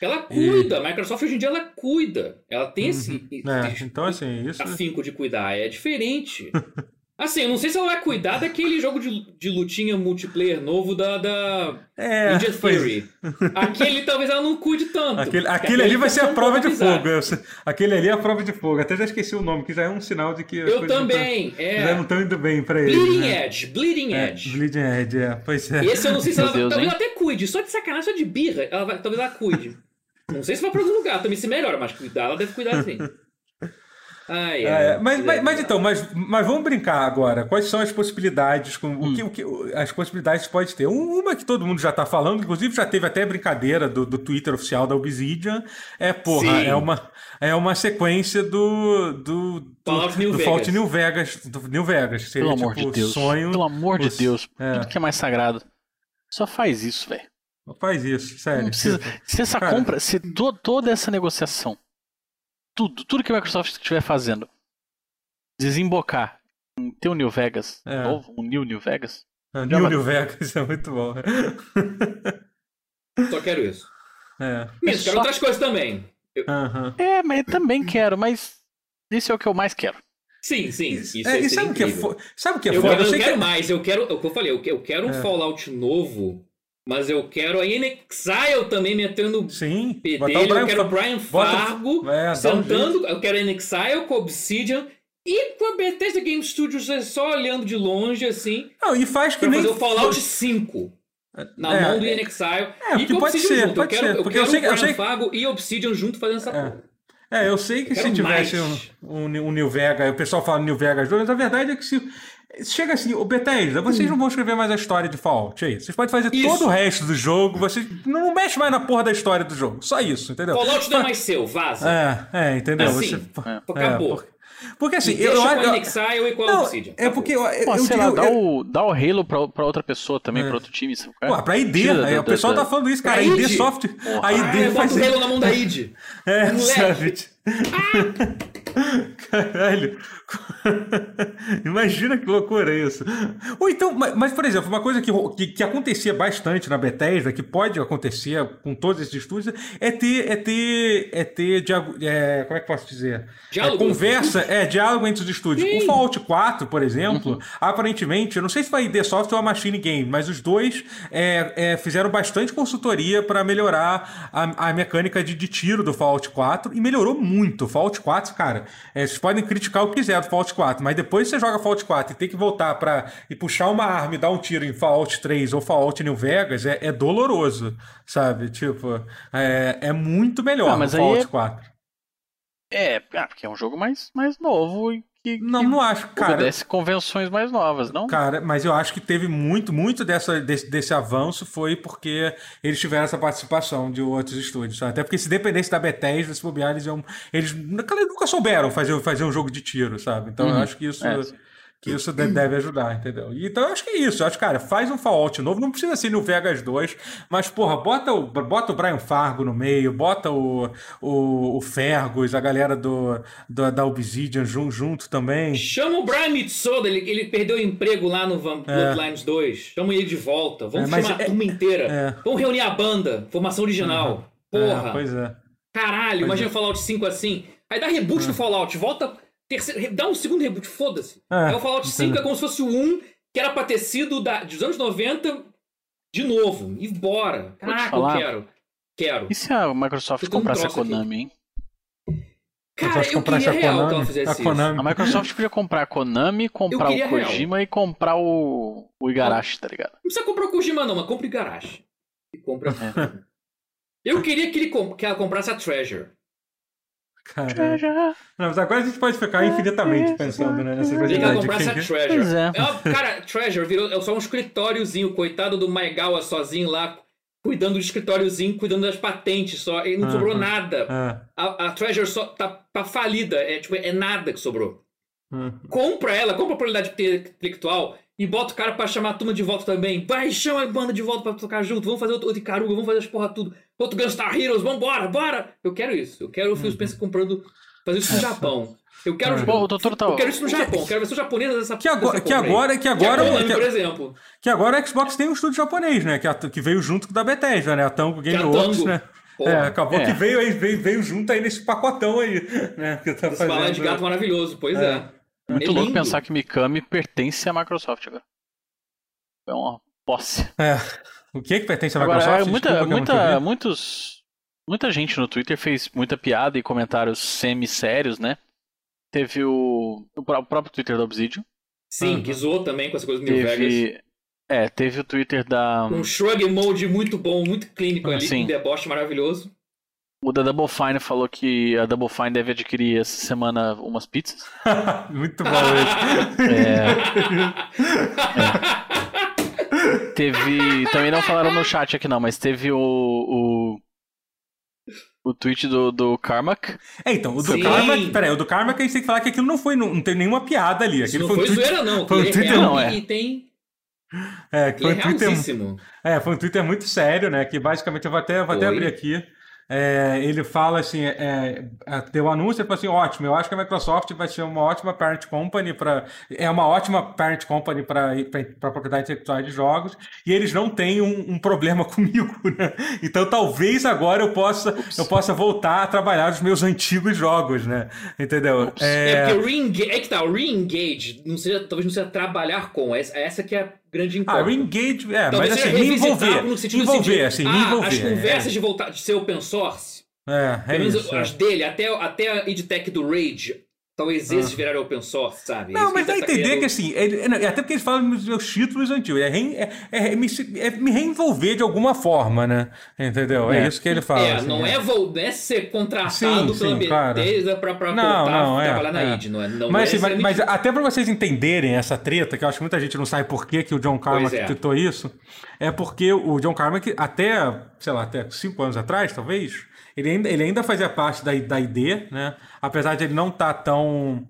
É. Ela cuida, a Microsoft hoje em dia ela cuida. Ela tem esse, É, esse então, assim, isso. afinco de cuidar, é diferente. assim, eu não sei se ela vai cuidar daquele jogo de, de lutinha multiplayer novo da, da É, Ninja pois- Theory. Aquele talvez ela não cuide tanto. Aquele, aquele ali vai ser a tá prova de fogo. eu aquele ali é a prova de fogo. Até já esqueci o nome, que já é um sinal de que. Eu coisas não também, tão- é. Já não estão indo bem pra ele. Bleeding né? Edge, Bleeding É, Edge. Bleeding Edge, é. Pois é. Esse eu não sei se Meu ela Deus, talvez hein? ela até cuide, só de sacanagem, só de birra, ela vai- talvez ela cuide. Não sei se vai pra algum lugar, também se melhora, mas cuidar, ela deve cuidar sim. Ai, É, ai, mas, mas, mas então, mas, mas vamos brincar agora. Quais são as possibilidades? Com, Hum. o que, o que, as possibilidades que pode ter? Um- Uma que todo mundo já tá falando, inclusive já teve até brincadeira do, do Twitter oficial da Obsidian. É, porra, Sim. é uma, é uma sequência do. do, do Fallout New do Vegas. Fallout New Vegas. Do New Vegas. Seria, Pelo amor tipo, de Deus. sonho. Pelo amor de os- Deus. é. Tudo que é mais sagrado. Só faz isso, velho. Faz isso, sério. Não precisa. Se essa cara. compra, se to- toda essa negociação, tudo, tudo que a Microsoft estiver fazendo, desembocar em ter um New Vegas É. novo, um New New Vegas, New, vai- New Vegas é muito bom. Só quero isso. É. Isso, quero só- outras coisas também. Aham. É, mas eu também quero, mas isso é o que eu mais quero. Sim, sim. Isso, É, isso e sabe o que é, sabe o que é Eu, foda? eu quero que- mais, eu quero. O que eu falei, eu quero um É. Fallout novo, mas eu quero a Inexile também metendo Sim, P botar dele, eu quero o Brian bota- Fargo é, dá um sentando, eu quero a Inexile com Obsidian e com a Bethesda Game Studios é só olhando de longe assim, Não, e faz que pra nem. fazer o Fallout 5 na É, mão do Inexile É, e com pode Obsidian ser, junto. pode eu quero, ser, eu porque eu quero sei que- o eu Brian sei que- Fargo e Obsidian junto fazendo essa É. porra. É, eu sei que Eu se tivesse mais. um, um, um New Vegas, o pessoal fala New Vegas 2, mas a verdade é que se. Chega assim, o Bethesda, vocês não vão escrever mais a história de Fallout aí. Vocês podem fazer Hum. Isso. todo o resto do jogo, vocês não mexe mais na porra da história do jogo. Só isso, entendeu? Fallout não é mais seu, vaza. É, é, entendeu? Assim, Você- é. Acabou. porque, porque assim, E eu, deixa eu, e não, Obsidian. é porque eu, eu, Pô, eu sei digo- lá, dá, eu- o, dá o Halo pra, pra outra pessoa também, É. pra outro time. Sabe? é? Pô, pra ID, Tira aí da- o pessoal da- tá falando isso, cara. Pra A ID ID? Soft. A Ah, ID eu faz boto o Halo na mão da id. É, Moleque. sabe? Caralho. Imagina que loucura isso. Ou então, mas, mas, por exemplo, uma coisa que, que, que, acontecia bastante na Bethesda, que pode acontecer com todos esses estúdios, é ter, é ter, é ter é, como é que posso dizer? É, conversa, é, diálogo entre os estúdios. Sim. O Fallout 4, por exemplo, uhum. aparentemente, eu não sei se foi a ID Software ou a Machine Game, mas os dois é, é, fizeram bastante consultoria para melhorar a, a mecânica de, de, tiro do Fallout 4 e melhorou muito. O Fallout 4, cara, é, vocês podem criticar o que quiser do Fallout 4, mas depois você joga Fallout 4 e tem que voltar para e puxar uma arma e dar um tiro em Fallout 3 ou Fallout New Vegas é, é doloroso, sabe? Tipo, é, é muito melhor ah, mas Fallout é... 4. É, ah, porque é um jogo mais, mais novo e que, não, que não acho, cara. Obedece convenções mais novas, não? Cara, mas eu acho que teve muito, muito dessa, desse, desse avanço foi porque eles tiveram essa participação de outros estúdios. Sabe? Até porque se dependesse da Bethesda, se bobear, eles iam. Eles nunca souberam fazer, fazer um jogo de tiro, sabe? Então uhum. eu acho que isso. É que isso deve ajudar, entendeu? Então eu acho que é isso. Eu acho, cara, faz um Fallout novo. Não precisa ser no Vegas 2, mas, porra, bota o, bota o Brian Fargo no meio, bota o, o, o Fergus, a galera do, do da Obsidian junto, junto também. Chama o Brian Mitsoda, ele, ele perdeu o emprego lá no Van, é. Bloodlines 2. Chama ele de volta. Vamos é, chamar a é- turma inteira. É. Vamos reunir a banda, formação original. Uhum. Porra. pois é. Caralho, pois imagina o Fallout 5 assim. Aí dá reboot no Fallout, volta Terceiro, dá um segundo reboot, foda-se. É, o Fallout 5 é como se fosse o 1, que era pra ter sido da, dos anos 90 de novo. E bora. Caraca, eu quero. Quero. E se a Microsoft comprasse a Konami, hein? Cara, eu queria real que ela fizesse a Konami. isso. A Microsoft podia comprar a Konami, comprar o Kojima real. e comprar o, o Igarashi, tá ligado? Não precisa comprar o Kojima não, mas compra o Igarashi. E compra... É. eu queria que, ele comp... que ela comprasse a Treasure. Cara. Não, mas agora a gente pode ficar infinitamente pensando né, nessa coisa. Tem que comprar essa Treasure. É. É uma, cara, Treasure virou é só um escritóriozinho, coitado do Maigawa sozinho lá, cuidando do escritóriozinho, cuidando das patentes só. E não sobrou nada. A, a, Treasure só tá, tá falida. É, tipo, é nada que sobrou. Compra ela, compra a propriedade intelectual e bota o cara pra chamar a turma de volta também. Vai, chama a banda de volta pra tocar junto. Vamos fazer outro, outro Icaruga, vamos fazer as porra tudo. Outro Gunstar Heroes, vambora, bora! Eu quero isso. Eu quero o Phil Spencer comprando. Fazer isso no Japão. Eu quero, Bom, o doutor tá... eu quero isso no Japão. Quero versão japonesa dessa que agora, que agora, que agora, que, agora, por exemplo. Que agora a Xbox tem um estúdio japonês, né? Que, a, que veio junto com da Bethesda, né? A Tango Game Works, né? Porra. É, acabou é. que veio, veio, veio junto aí nesse pacotão aí, né? Que tá Esse fazendo... de gato maravilhoso, pois é. é. Muito é louco pensar que Mikami pertence à Microsoft agora. É uma posse. É. O que é que pertence à Microsoft? Agora, muita, Desculpa, muita, muitos, muita gente no Twitter fez muita piada e comentários semi-sérios, né? Teve o, o próprio Twitter da Obsidian. Sim, uhum. que zoou também com essa coisa do New Vegas. É, teve o Twitter da. Um shrug mode muito bom, muito clínico ali, Sim. um deboche maravilhoso. O da Double Fine falou que a Double Fine deve adquirir essa semana umas pizzas. Muito bom isso. É. é. Teve. Também não falaram no chat aqui não, mas teve o. o... O tweet do, do Carmack. É, então, o do Sim. Carmack. Peraí, o do Carmack a gente tem que falar que aquilo não foi. Não, não tem nenhuma piada ali. Aquilo não foi, foi um tweet, zoeira, não. Foi um tweet, não, é. E tem. É, foi um é Twitter. É, foi um Twitter muito sério, né? Que basicamente eu vou até, vou até abrir aqui. É, ele fala assim, é, é, deu um anúncio, ele falou assim, ótimo, eu acho que a Microsoft vai ser uma ótima parent company para é uma ótima parent company para propriedade intelectual de jogos e eles não têm um, um, problema comigo, né? Então talvez agora eu possa eu possa voltar a trabalhar os meus antigos jogos, né? Entendeu? É, é porque o re é que tá, o re-engage não seja, talvez não seja trabalhar com, essa, essa que é grande incógnita. Ah, re-engage, é, mas assim, me envolver. No sentido envolver, assim, me ah, envolver. As conversas é. de voltar de ser open source. É, é isso. As é. dele, até, até a EdTech do Rage, Talvez esses ah. viraram open source, sabe? Não, mas vai entender querendo... que assim, ele, até porque eles falam dos meus títulos antigos, é, re, é, é, me, é, me, reenvolver de alguma forma, né? Entendeu? É, é isso que ele fala. É, assim, não, é. Vo, não é ser contratado sim, pela Bethesda pra, pra não, voltar não, trabalhar na id, não é? Não mas, assim, mas, mas até pra vocês entenderem essa treta, que eu acho que muita gente não sabe por que, que o John Carmack é. tweetou isso, é porque o John Carmack, até, sei lá, até cinco anos atrás, talvez, ele ainda, ele ainda fazia parte da, da ID, né? Apesar de ele não estar tá tão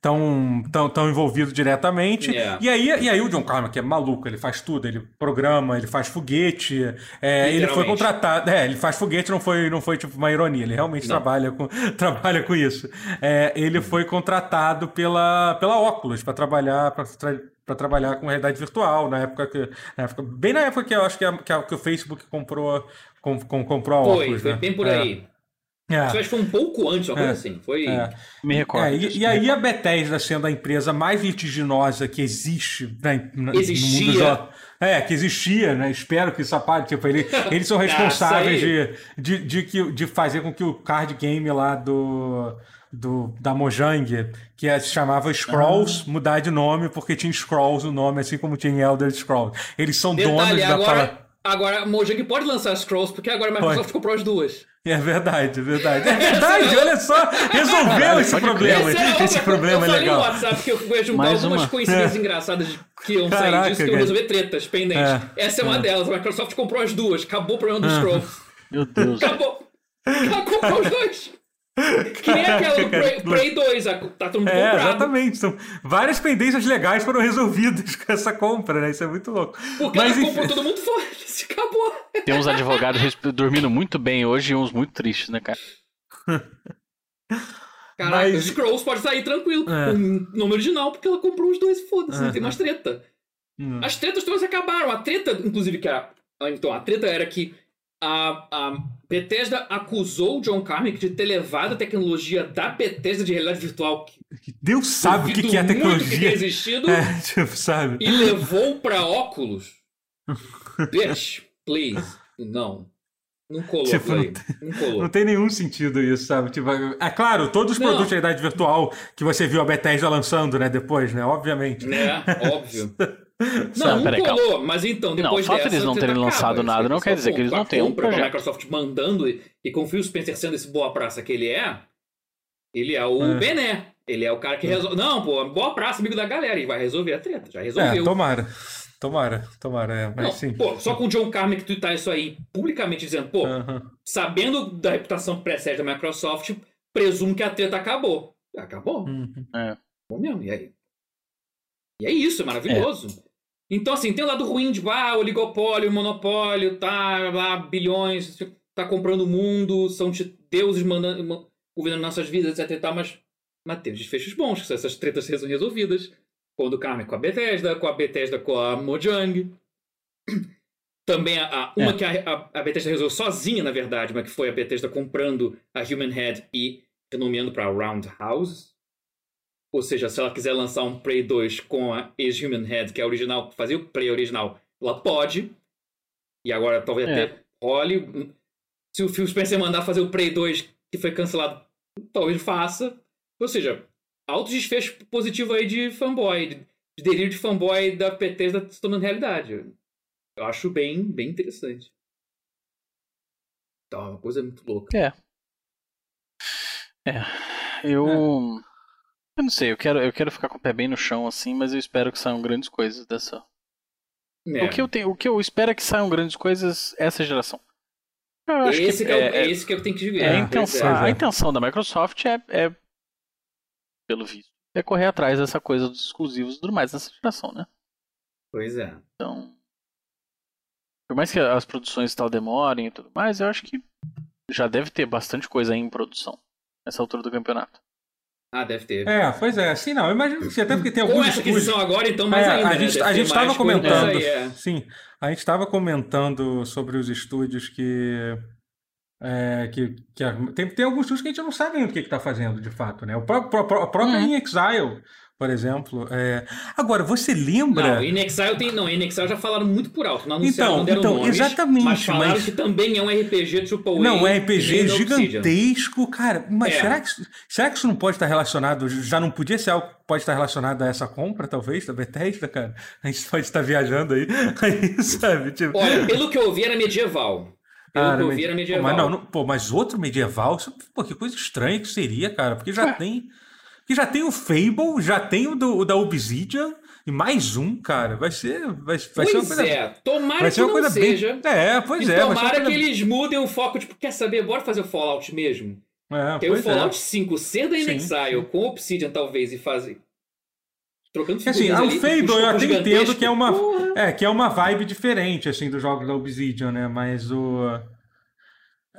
tão, tão, tão envolvido diretamente. É. E, aí, e aí o John Carmack é maluco, ele faz tudo, ele programa, ele faz foguete, é, ele foi contratado. É, ele faz foguete, não foi, não foi tipo uma ironia, ele realmente Não. trabalha com, trabalha com isso. É, ele foi contratado pela, pela Oculus para trabalhar. Pra, tra- para trabalhar com realidade virtual, na época que. Na época, bem na época que eu acho que, a- que, a- que o Facebook comprou, com, com- comprou a Foi, Oculus. foi né? bem por É. aí. É. Acho que foi um pouco antes, uma coisa É. assim. Foi. É. Me recordo. É, e, e aí a Bethesda sendo a empresa mais litiginosa que existe né, na- Existia. no mundo É, que existia, né? Espero que isso apare. Tipo, ele, eles são Ah, responsáveis de, de, de, que- de fazer com que o card game lá do, do da Mojang, que é- se chamava Scrolls, Ah. mudar de nome porque tinha Scrolls o nome, assim como tinha Elder Scrolls. Eles são donos Detalhe, da agora, palavra. Agora a Mojang pode lançar Scrolls, porque agora a Microsoft comprou as duas. É verdade, é verdade. É verdade, olha só. Resolveu Caralho, esse pode problema. Essa é Esse problema eu é falei legal. no WhatsApp que eu fui juntar Mais algumas uma. coincidências engraçadas que iam sair disso, que eu cara. resolver tretas pendentes. É, Essa é uma delas. A Microsoft comprou as duas. Acabou o problema dos É. Scrolls. Meu Deus. Acabou. Ela comprou os dois. Que nem aquela do Prey, Prey 2. a- Tá todo mundo É, comprado. exatamente. São várias pendências legais foram resolvidas com essa compra, né? Isso é muito louco. Porque Mas ela enfim, comprou todo mundo fora. Se acabou. Tem uns advogados dormindo muito bem hoje e uns muito tristes, né, cara? Caraca, Mas- os Scrolls pode sair tranquilo. É. Com o nome original, porque ela comprou os dois. Foda-se, não tem mais treta. Hum. As tretas todas acabaram. A treta, inclusive, que era. Então, a treta era que a, a Bethesda acusou o John Carmack de ter levado a tecnologia da Bethesda de realidade virtual, que Deus sabe o que, que é que tecnologia. tenha existido, É, tipo, sabe? e levou pra óculos. Bitch, please. Não. Não colou, Tipo, Play. Não colou. Não tem nenhum sentido isso, sabe? Tipo, é claro, todos os Não. produtos de realidade virtual que você viu a Bethesda lançando, né, depois, né? Obviamente. Né? Óbvio. Não, Não, colou, mas então, depois Não, o fato dessa, deles não você terem acaba. lançado Isso nada não quer dizer que eles não tenham um com a projeto. Microsoft mandando e, e com o Phil Spencer sendo esse boa praça que ele é, ele é o É. Bené. Ele é o cara que resolve. Não, pô, boa praça, amigo da galera, e vai resolver a treta. Já É, resolveu. tomara. Tomara, tomara, é, mas Não, sim. pô, só com o John Carmack tweetar isso aí publicamente dizendo, pô, Aham. sabendo da reputação que precede da Microsoft, presumo que a treta acabou. Acabou. Uhum. Bom mesmo, e aí? E é isso, é maravilhoso. Então, assim, tem o lado ruim de, ah, oligopólio, monopólio, tá, lá, bilhões, tá comprando o mundo, são de deuses mandando, ma- governando nossas vidas, etc tal, mas, mas tem desfechos bons, que são essas tretas resolvidas. Quando o Carmen com a Bethesda, com a Bethesda com a Mojang. Também a, a- uma É. que a, a, a Bethesda resolveu sozinha, na verdade, mas que foi a Bethesda comprando a Human Head e renomeando para Roundhouse. Ou seja, se ela quiser lançar um Prey 2 com a ex-Human Head, que é a original, que fazia o Prey original, ela pode. E agora talvez É. até role. Se o Phil Spencer mandar fazer o Prey 2, que foi cancelado, talvez faça. Ou seja, alto desfecho positivo aí de fanboy, de, de delírio de fanboy da Bethesda se tornando realidade. Eu acho bem, bem interessante. Tá, uma coisa muito louca. É. É. Eu. Eu não sei, eu quero, eu quero ficar com o pé bem no chão assim, mas eu espero que saiam grandes coisas dessa. É. O, que eu tenho, o que eu espero é que saiam grandes coisas essa geração. Eu esse, que é, o- é, é esse que eu tenho que ver. é a É, intenção, é. a intenção da Microsoft é, é, pelo visto, é correr atrás dessa coisa dos exclusivos e tudo mais nessa geração, né? Pois é. Então, por mais que as produções tal demorem e tudo mais, eu acho que já deve ter bastante coisa aí em produção nessa altura do campeonato. Ah, deve ter. É, pois é, sim, não. Eu imagino que sim, até porque tem Com alguns essa estúdios. aquisição agora, então, mais É, ainda. a né? gente, gente estava comentando, aí, é. sim, a gente estava comentando sobre os estúdios que, é, que, que tem, tem alguns estúdios que a gente não sabe ainda o que está fazendo de fato, né? O próprio, pró- pró- a própria Uhum. In Exile, por exemplo. é. Agora, você lembra? Não, In Exile tem. Não, In Exile já falaram muito por alto. Não anunciaram, Então, não deram então, nomes, exatamente, Mas falaram mas- que também é um RPG AAA. Não, é RPG da Obsidian. gigantesco, cara. Mas É. será, que, será que isso não pode estar relacionado? Já não podia ser algo que pode estar relacionado a essa compra, talvez, da Bethesda, cara? A gente pode estar viajando aí, aí sabe? Tipo, Olha, pelo que eu ouvi era medieval. Pelo Ah, que eu ouvi era medi- medieval. Pô, mas, não, não- pô, mas outro medieval, pô, que coisa estranha que seria, cara, porque já tem. Que já tem o Fable, já tem o, do, o da Obsidian, e mais um, cara. Vai ser. Vai, vai ser uma Pois coisa. é, tomara vai que ser uma não coisa seja. bem. É, pois e é. tomara coisa- que eles mudem o foco, tipo, quer saber? Bora fazer o Fallout mesmo. É, Tem o pois é. Fallout 5 ser da Sim, Inexile com Obsidian, talvez, e fazer. Trocando Assim, figurinhas a ali, com Fable eu até entendo que é uma, Porra. é, que é uma vibe diferente, assim, dos jogos da Obsidian, né? Mas o...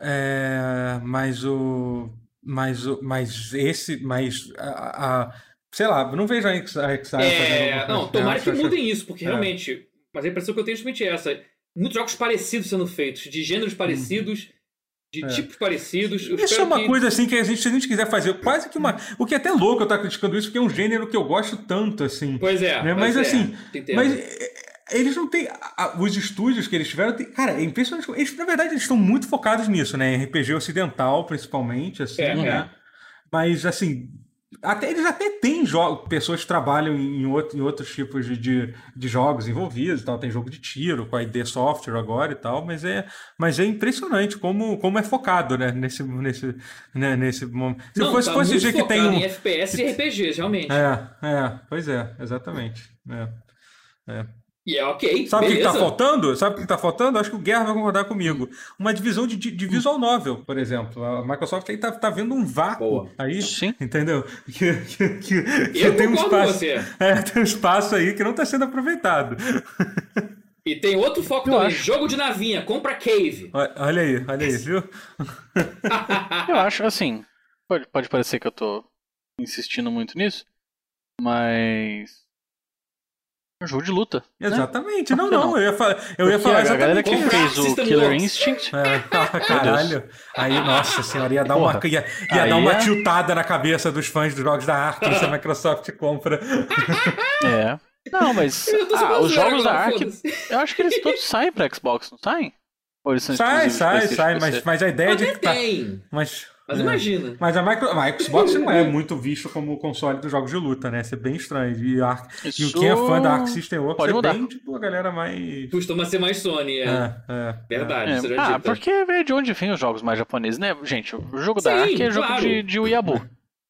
É, mas o... Mas, o, mas esse... Mas a, a- sei lá, não vejo a Ex- a Exile fazendo É, não, tomara Acho- que acho- mudem isso, porque É. realmente. Mas a impressão que eu tenho é justamente essa. Muitos jogos parecidos sendo feitos, de gêneros parecidos, de É. tipos parecidos. Isso é uma que- coisa assim que a gente, se a gente quiser fazer quase que uma. O que é até louco eu estar criticando isso, porque é um gênero que eu gosto tanto, assim. Pois é. né? Mas é, assim, mas é, eles não têm. a- os estúdios que eles tiveram, tem- cara, é impressionante. Eles, na verdade, eles estão muito focados nisso, né? Em RPG ocidental, principalmente, assim, É, né? Mas assim. Até, eles até têm jogos, pessoas que trabalham em, outro- em outros tipos de, de, de jogos envolvidos e tal. Tem jogo de tiro com a ID Software agora e tal, mas é, mas é impressionante como, como é focado, né? Nesse, nesse, né? nesse momento. Se Não, fosse, tá fosse muito dizer que tem um. em FPS e RPGs, realmente. É, é, pois é, exatamente. É. E é ok. Sabe o que, que beleza. tá faltando? Sabe o que tá faltando? Acho que o Guerra vai concordar comigo. Uma divisão de, de visual novel, por exemplo. A Microsoft aí tá, tá vendo um vácuo Boa. aí, Sim. entendeu? Que, que, que- que Eu tem um concordo com espaço. você. É, tem um espaço aí que não tá sendo aproveitado. E tem outro foco Eu também. acho. Jogo de navinha, compra Cave. Olha olha aí, olha aí, viu? Eu acho, assim, pode, pode parecer que eu tô insistindo muito nisso, mas. É um jogo de luta. né? Exatamente. Não, Por que não. não? Eu ia falar, eu ia falar a galera que exatamente. Comprar fez o Killer. Instinct. É, ah, caralho. Aí, nossa senhora, ia dar uma, Porra. ia, ia Aí dar uma é- tiltada na cabeça dos fãs dos jogos da Arkham se a Microsoft compra. É. Não, mas. Ah, os jogos da Ark, eu acho que eles todos saem pra Xbox, não saem? Ou eles são Sai, sai, sai, mas, mas a ideia Mas de que tá. tem. Mas, Mas é. imagina. Mas a, micro, a Xbox não é muito visto como console dos jogos de luta, né? Isso é bem estranho. E, a, e Isso quem é fã da Arc System Works pode é mudar. bem, tipo, a galera mais. Costuma ser mais Sony, é. É, é, Verdade, É, Ah, dita. porque é de onde vem os jogos mais japoneses, né? Gente, o jogo da Sim, Ark é jogo claro. de, de Weeaboo.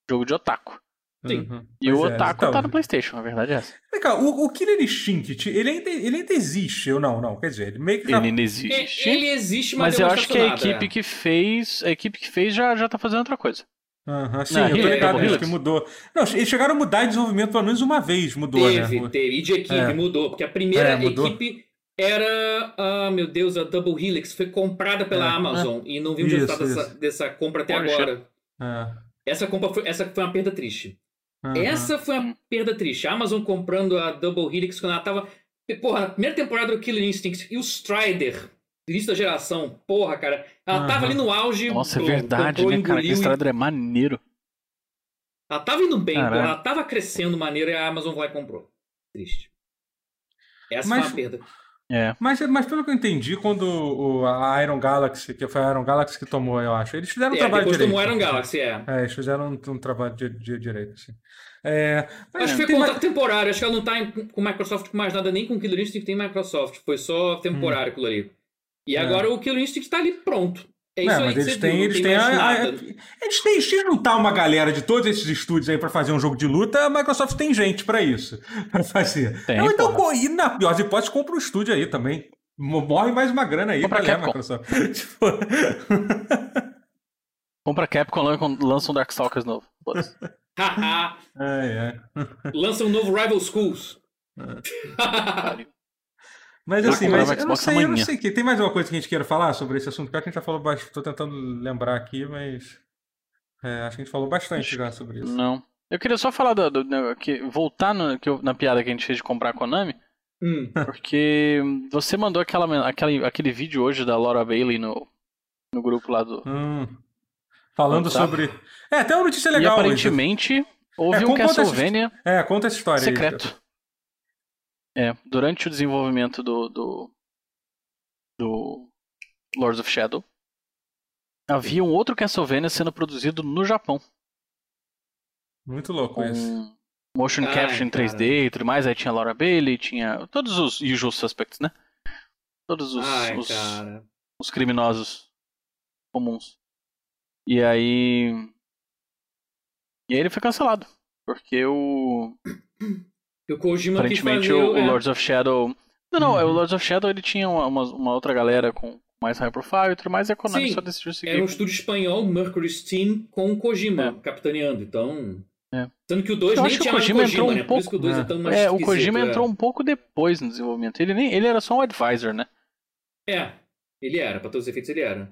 jogo de otaku. Sim. Uhum. E o Pois é, otaku então, tá no Playstation, a verdade é essa. Vem cá, o, o Killer Instinct, ele ainda, ele ainda existe, ou não? Não, quer dizer, ele meio que já. Ele ainda existe. Ele existe, mas, Mas eu acho que a equipe é. que fez. A equipe que fez já, já tá fazendo outra coisa. Aham, sim, Não, eu tô ligado Double nisso Helix. que mudou. Não, eles chegaram a mudar de desenvolvimento pelo menos uma vez, mudou, Teve, né? teve. E de equipe É. mudou, porque a primeira É, mudou. equipe era, ah, meu Deus, a Double Helix. Foi comprada pela É. Amazon e não vimos Isso, resultado dessa, dessa compra até Olha, agora. É. Essa compra foi, essa foi uma perda triste. Aham. Essa foi uma perda triste. A Amazon comprando a Double Helix quando ela tava. Porra, na primeira temporada do Killer Instinct e o Strider, início da geração, porra, cara. Ela tava Aham. ali no auge. Nossa, é pô, verdade, comprou, né, cara? Que engoliu e- Strider é maneiro. Ela tava indo bem, porra, ela tava crescendo maneiro e a Amazon vai e comprou. Triste. Essa Mas- foi uma perda. É. Mas, mas pelo que eu entendi, quando o, a Iron Galaxy, que foi a Iron Galaxy que tomou, eu acho, eles fizeram um É, trabalho depois direito. tomou Iron Galaxy, é. É, eles fizeram um, um trabalho de, de direito, assim. É, mas Acho que foi contrato mais- temporário. Acho que ela não tá em- com Microsoft com mais nada, nem com Killer Instinct tem Microsoft. Foi só temporário aquilo ali. E É. agora o Killer Instinct tá ali pronto. É isso É, aí mas eles têm, não eles têm, a- a- eles têm, se juntar uma galera de todos esses estúdios aí pra fazer um jogo de luta, a Microsoft tem gente pra isso, pra fazer. Tem, Ou então, porra. e na pior das hipóteses, compra um estúdio aí também. Mo- Morre mais uma grana aí ler a Capcom. Microsoft. Tipo, Compra Capcom lan- lança um Darkstalkers novo. Haha. ai, ai. Lança um novo Rival Schools. Mas assim, mas eu não sei, eu não amanhã. sei que tem mais alguma coisa que a gente queira falar sobre esse assunto, porque a gente já falou bastante, tô tentando lembrar aqui, mas é, acho que a gente falou bastante Acho já sobre isso. Não. Eu queria só falar do, do- do- que, voltar no- que eu- na piada que a gente fez de comprar a Konami, Hum. porque você mandou aquela, aquela, aquele vídeo hoje da Laura Bailey no, no grupo lá do. Hum. Falando Tá. sobre. É, até uma notícia e legal. hoje. aparentemente houve É, um conta essa- Castlevania É, conta essa história aí. É, durante o desenvolvimento do, do, do Lords of Shadow, havia um outro Castlevania sendo produzido no Japão. Muito louco isso. motion Ai, capture em 3D e tudo mais. Aí tinha Laura Bailey, tinha todos os usual suspects, né? Todos os, Ai, os, cara. os criminosos comuns. E aí. E aí ele foi cancelado. Porque o. E o Kojima Aparentemente fazer o, o é. Lords of Shadow. Não, não, Uhum. o Lords of Shadow ele tinha uma, uma, uma outra galera com mais high profile e tudo mais, e a Konami Sim, só decidiu seguir. Era um estúdio espanhol, Mercury Steam, com o Kojima É. capitaneando. Então. É. Tanto que o 2 Eu nem que tinha o mais Kojima Kojima, entrou um né? Por isso que o 2 é, pouco- tão mais É, o Kojima é. entrou um pouco depois no desenvolvimento. Ele, nem, ele era só um advisor, né? É, ele era, pra todos os efeitos ele era.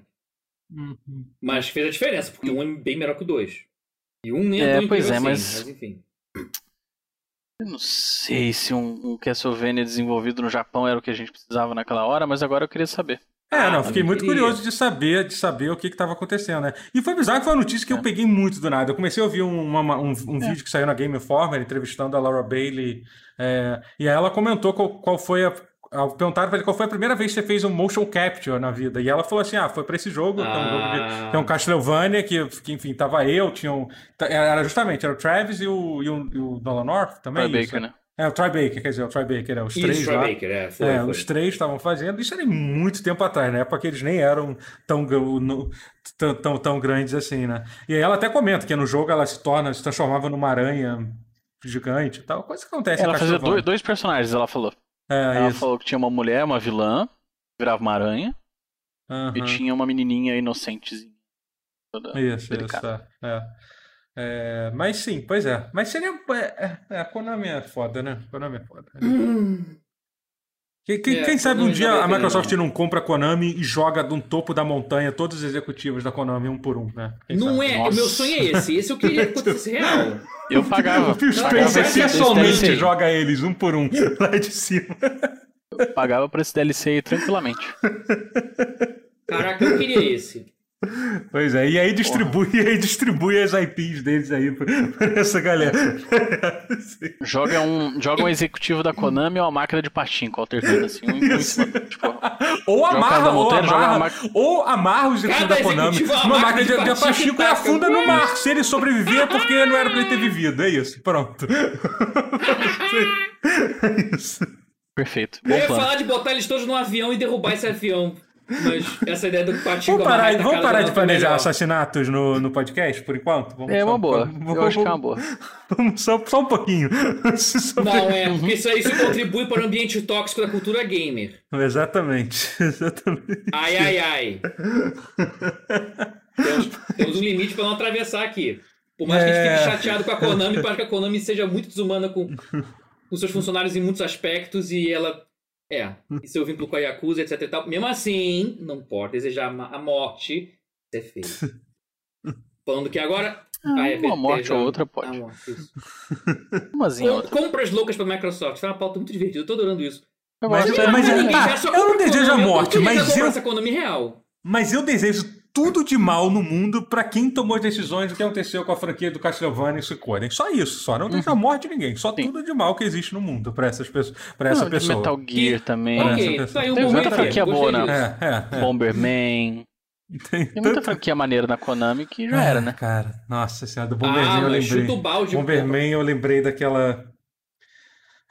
Uhum. Mas fez a diferença, porque um é bem melhor que o 2. E um nem É, é tão pois é, assim, mas- mas enfim. Eu não sei se um, um Castlevania desenvolvido no Japão era o que a gente precisava naquela hora, mas agora eu queria saber. É, Ah, não, fiquei eu muito queria. curioso de saber, de saber o que estava acontecendo, né? E foi bizarro que foi uma notícia que eu É. peguei muito do nada. Eu comecei a ouvir um, uma- um, um É. vídeo que saiu na Game Informer, entrevistando a Laura Bailey, é, e aí ela comentou qual, qual foi a. a- Perguntaram pra ele qual foi a primeira vez que você fez um motion capture na vida. E ela falou assim: ah, foi pra esse jogo, que é um jogo de. Ah. que é um Castlevania, que, que, enfim, tava eu, tinha um. Era justamente, era o Travis e o, e o, e o Nolan North também. Troy isso? Baker, né? É, o Troy Baker, quer dizer, o Troy Baker, é, os Isso, três Troy lá. Baker, é, foi, É, foi. os três estavam fazendo. Isso era muito tempo atrás, na época que eles nem eram tão, tão, tão, tão grandes assim, né? E aí ela até comenta que no jogo ela se torna, se transformava numa aranha gigante e tal. Coisa que acontece Ela fazia dois, dois personagens, ela falou. É, ela isso. falou que tinha uma mulher, uma vilã, que virava uma aranha, e Aham. tinha uma menininha inocentezinha. Toda Isso, delicada. isso. É. É, mas sim, pois é. Mas seria. É, é, a Konami é foda, né? A Konami é foda. Quem, quem- É, quem sabe um dia a Microsoft não. compra a Konami e joga de um topo da montanha todos os executivos da Konami um por um, né? Quem Não sabe? é, Nossa. o meu sonho é esse. Esse eu queria que acontecesse real. Eu pagava. O Phil Spencer pessoalmente joga eles um por um lá de cima. eu pagava por esse DLC aí tranquilamente. Caraca, eu queria esse. Pois é, e aí distribui, e aí distribui as IPs deles aí pra, pra essa galera. Joga um, joga um executivo da Konami ou uma máquina de patinco alternando assim. Um, um tipo, Ou amarra, ou amarra, uma máquina- ou amarra os executivos Cada da Konami executivo é uma numa máquina de, de pachico e afunda no mar. Se ele sobreviver é porque não era pra ele ter vivido. É isso, pronto. É isso. perfeito. Eu ia plano. falar de botar eles todos num avião e derrubar esse avião. Mas essa ideia do patinho Vamos parar, barraca vamos parar de é planejar assassinatos no, no podcast, por enquanto? Vamos É só- uma boa. vamos- Eu acho que é uma boa. Vamos só, só um pouquinho. Não, é, porque isso aí isso contribui para o ambiente tóxico da cultura gamer. Exatamente, exatamente. Ai, ai, ai. temos, temos um limite para não atravessar aqui. Por mais que a gente É. fique chateado com a Konami, para que a Konami seja muito desumana com, com seus funcionários em muitos aspectos e ela. É, e seu vínculo com a Yakuza, etc e tal. Mesmo assim, não pode desejar a morte. É feio. Falando que agora. Ah, é uma morte ou outra a pode. morte, isso. Umazinha Com- outra. compras loucas pra Microsoft. Foi uma pauta muito divertida. Eu tô adorando isso. Eu Mas- gosto, é- mas- Ninguém ah, eu não desejo a morte, mas eu- essa Konami real. Mas eu desejo tudo de mal no mundo pra quem tomou as decisões do que aconteceu com a franquia do Castlevania e Suicoden. Só isso, só. Não desejo a morte de ninguém. Só Uhum. Sim. tudo de mal que existe no mundo pra essas pessoas, para essa Não, pessoa. Metal Gear também. Parece Ok, essa aí um Tem muita franquia boa, né? É, é, é. Bomberman. Tem, Tem muita franquia maneira na Konami que já era, né? Cara, nossa senhora, do Ah, Bomberman eu mas lembrei. chuta o balde. Bomberman eu lembrei daquela,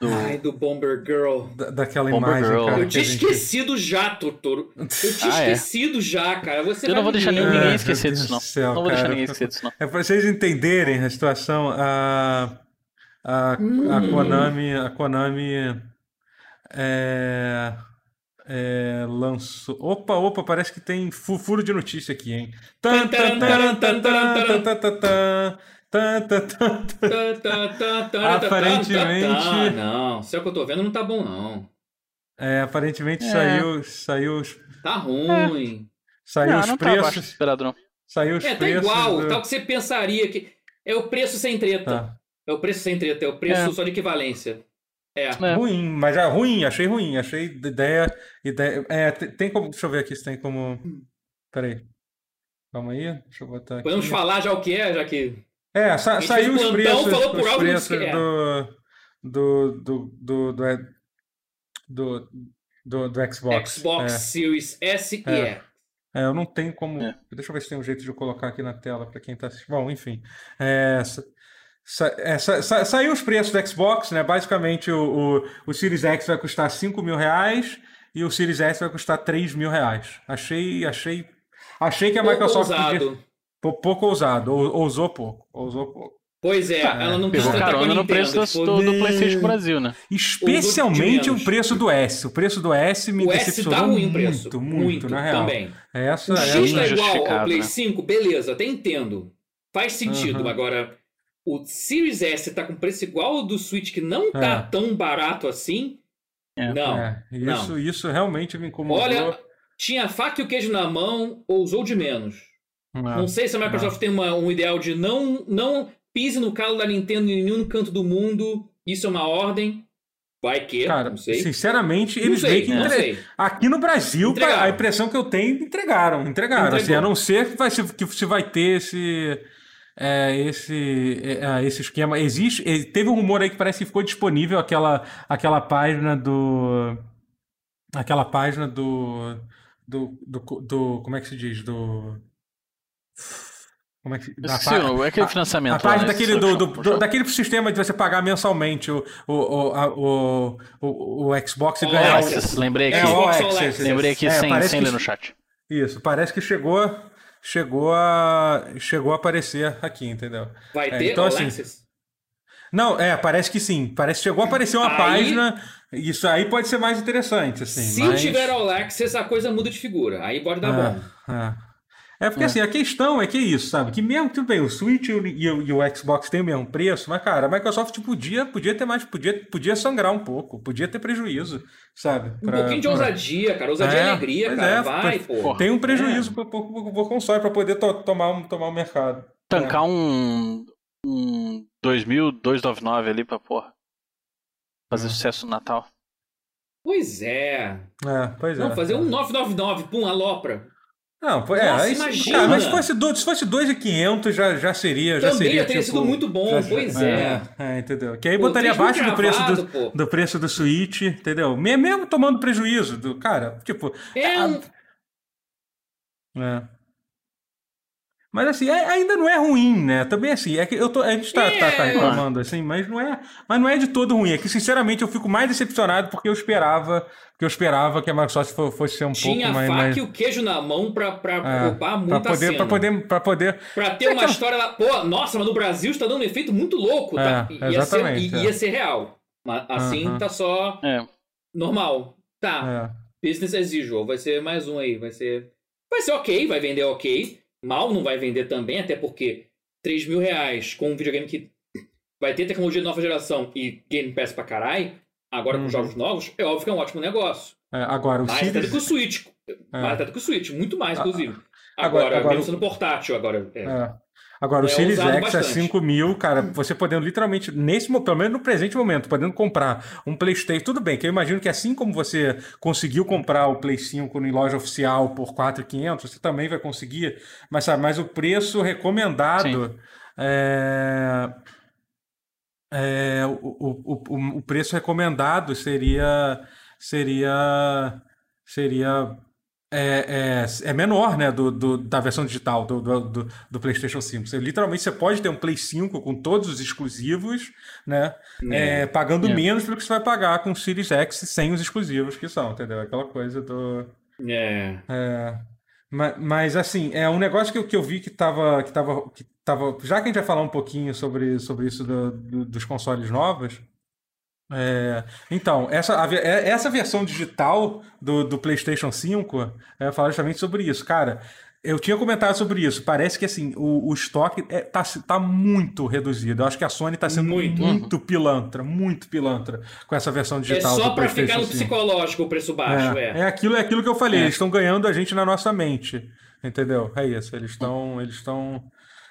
Do... Ai, do Bomber Girl. da- daquela Bomber imagem, Girl. cara. Eu tinha a gente- esquecido já, Totoro. Eu tinha Ah, é? esquecido já, cara. Você Eu não vou deixar ninguém meu esquecer disso, não. céu, não vou deixar cara. ninguém esquecer disso, não. É pra vocês entenderem a situação, a, a, a Hum. Konami, a Konami é, é, lançou. Opa, opa, parece que tem fu- furo de notícia aqui, hein? Tan, tan, taran, tan, taran, tan, tan, tan, tan. Tan, tan, tan, tan. Tá, tá, tá, tá, Aparentemente- tá, tá. Não, se é o que eu tô vendo, não tá bom, não. É, aparentemente É. saiu, saiu, os- Tá ruim. saiu não, os não tá preços. esperado, não. Saiu os É, tá preços. igual. do- Tal que você pensaria que. É o preço sem treta. Tá. É o preço sem treta, é o preço É. só de equivalência. É. É. Ruim, mas é ruim, achei ruim, achei ideia, ideia, é, tem, tem como, deixa eu ver aqui se tem como, peraí, calma aí, deixa eu botar aqui. Podemos falar já o que é, já que. É, sa, saiu os preços, falou por os preços é. do, do, do, do, do, é, do, do, do Xbox. Xbox É. Series S e É. X. É, eu não tenho como. É. Deixa eu ver se tem um jeito de eu colocar aqui na tela para quem está assistindo. Bom, enfim. É, sa- sa- é, sa- sa- saiu os preços do Xbox, né? Basicamente, o, o, o Series X vai custar 5 mil reais e o Series S vai custar 3 mil reais. Achei, achei, achei que a Microsoft podia- ousado. Pou- pouco ousado, ou- ousou pouco, ousou pouco. Pois é, ela não quis Pegou tratar com a carona no preço do, tipo, do, do né? PlayStation Brasil, né? Especialmente o preço do S. O preço do S me o S decepcionou tá ruim o muito, preço. muito, na real. também. Essa O é X tá igual ao Play né? 5, beleza, até entendo. Faz sentido. Aham. Agora, o Series S tá com preço igual ao do Switch, que não tá É. tão barato assim. É. Não. É, isso, não. isso realmente me incomodou. Olha, tinha a faca e o queijo na mão, ousou de menos. É. Não sei se a Microsoft tem uma- um ideal de não, não pise no calo da Nintendo em nenhum canto do mundo. Isso é uma ordem. Vai que, Cara, não sei. sinceramente, eles sei, meio que entre-. Aqui no Brasil, Entregaram. a impressão que eu tenho, entregaram, entregaram. Assim, a não ser que, vai, que se vai ter esse. é, esse, é, ah, esse esquema. Existe. Teve um rumor aí que parece que ficou disponível aquela, aquela página do. Aquela página do. Do, do, do- Como é que se diz? Do. Como é que da o- é aquele a- financiamento. a página lá, daquele, do, do- do- daquele sistema de você pagar mensalmente o, o, o, a- o, o, o Xbox e All ganhar. Access, Access. lembrei aqui. É, All Xbox All Access. Lembrei aqui É, sem, sem que- ler no chat. Isso, parece que chegou, chegou a, chegou a aparecer aqui, entendeu? Vai É, ter então, assim, Access? Não, é, parece que sim. Parece que chegou a aparecer uma Aí- página. Isso aí pode ser mais interessante, assim. Se mas... tiver All Access, a coisa muda de figura. Aí pode dar bom. É, é. É porque assim, a questão é que é isso, sabe? Que mesmo, tudo bem, o Switch e o, e o- e o Xbox têm o mesmo preço, mas, cara, a Microsoft podia, podia ter mais, podia, podia sangrar um pouco, podia ter prejuízo, sabe? Um Pra- pouquinho de ousadia, cara. Ousadia É, e alegria, pois cara. é, Vai, pô. Tem um É. prejuízo pro, pro, pro- pro console pra poder to- tomar, um, tomar um mercado. Tancar um, um 2299 ali pra porra. Fazer Hum. sucesso no Natal. Pois é. É, pois é. Não, fazer um 999, pum, alopra. Não, pô, é, Nossa, aí- imagina! cara, mas se fosse, do, se fosse 2,500 já, já seria. Já Também seria, já teria tipo, sido muito bom, já- pois é. é, entendeu? Que aí Pô, botaria 3 mil abaixo do preço do, pô. do preço do Switch, entendeu? Me- Mesmo tomando prejuízo do cara, tipo. É um... É. Mas assim, é- ainda não é ruim, né? Também assim, é que eu tô, a gente tá, tá- tá É. reclamando assim, mas não é, mas não é de todo ruim. É que sinceramente eu fico mais decepcionado porque eu esperava, porque eu esperava que a Microsoft fo- fosse ser um Tinha pouco a mais, faca mais e o queijo na mão pra, pra é, ocupar pra muita poder, cena. para poder, para poder Pra ter É uma aquela- história lá, pô, nossa, mas no Brasil está dando um efeito muito louco. tá? É, ia, ser, é. ia ser real. Mas assim Aham. tá só É. normal. Tá, é. business as usual. Vai ser mais um aí. Vai ser. Vai ser ok, vai vender ok. Mal não vai vender também, até porque 3 mil reais com um videogame que vai ter tecnologia de nova geração e Game Pass pra caralho, agora Uhum. com jogos novos, é óbvio que é um ótimo negócio. É, agora o Mais até do Series, que o Switch. É. Mais até do que o Switch, muito mais, Ah, inclusive. agora- Agora, agora- mesmo sendo portátil, agora. É. é. Agora, o É Series usado X é bastante. 5 mil, cara, você podendo literalmente, nesse, pelo menos no presente momento, podendo comprar um PlayStation, tudo bem, que eu imagino que assim como você conseguiu comprar o Play 5 em loja oficial por 4,500, você também vai conseguir, mas sabe, mas o preço recomendado é, é, o, o, o, o preço recomendado seria seria seria é, é, é menor, né, do, do- da versão digital do, do, do, PlayStation 5. Você, literalmente você pode ter um Play 5 com todos os exclusivos, né, é, pagando É. menos do que você vai pagar com o Series X sem os exclusivos que são, entendeu? Aquela coisa do... É. É, ma- mas, assim, é um negócio que eu, que eu vi que tava, que tava, que tava. Já que a gente vai falar um pouquinho sobre, sobre isso do- do- dos consoles novos. É, então, essa, a é- essa versão digital do, do PlayStation 5 é falar justamente sobre isso. Cara, eu tinha comentado sobre isso. Parece que assim, o, o estoque é, tá, tá muito reduzido. Eu acho que a Sony tá sendo Muito. muito, pilantra, muito pilantra com essa versão É digital só do pra PlayStation ficar no 5. psicológico o preço baixo, é. É, é aquilo, é aquilo que eu falei. É. Eles estão ganhando a gente na nossa mente. Entendeu? É isso. Eles estão. Eles estão.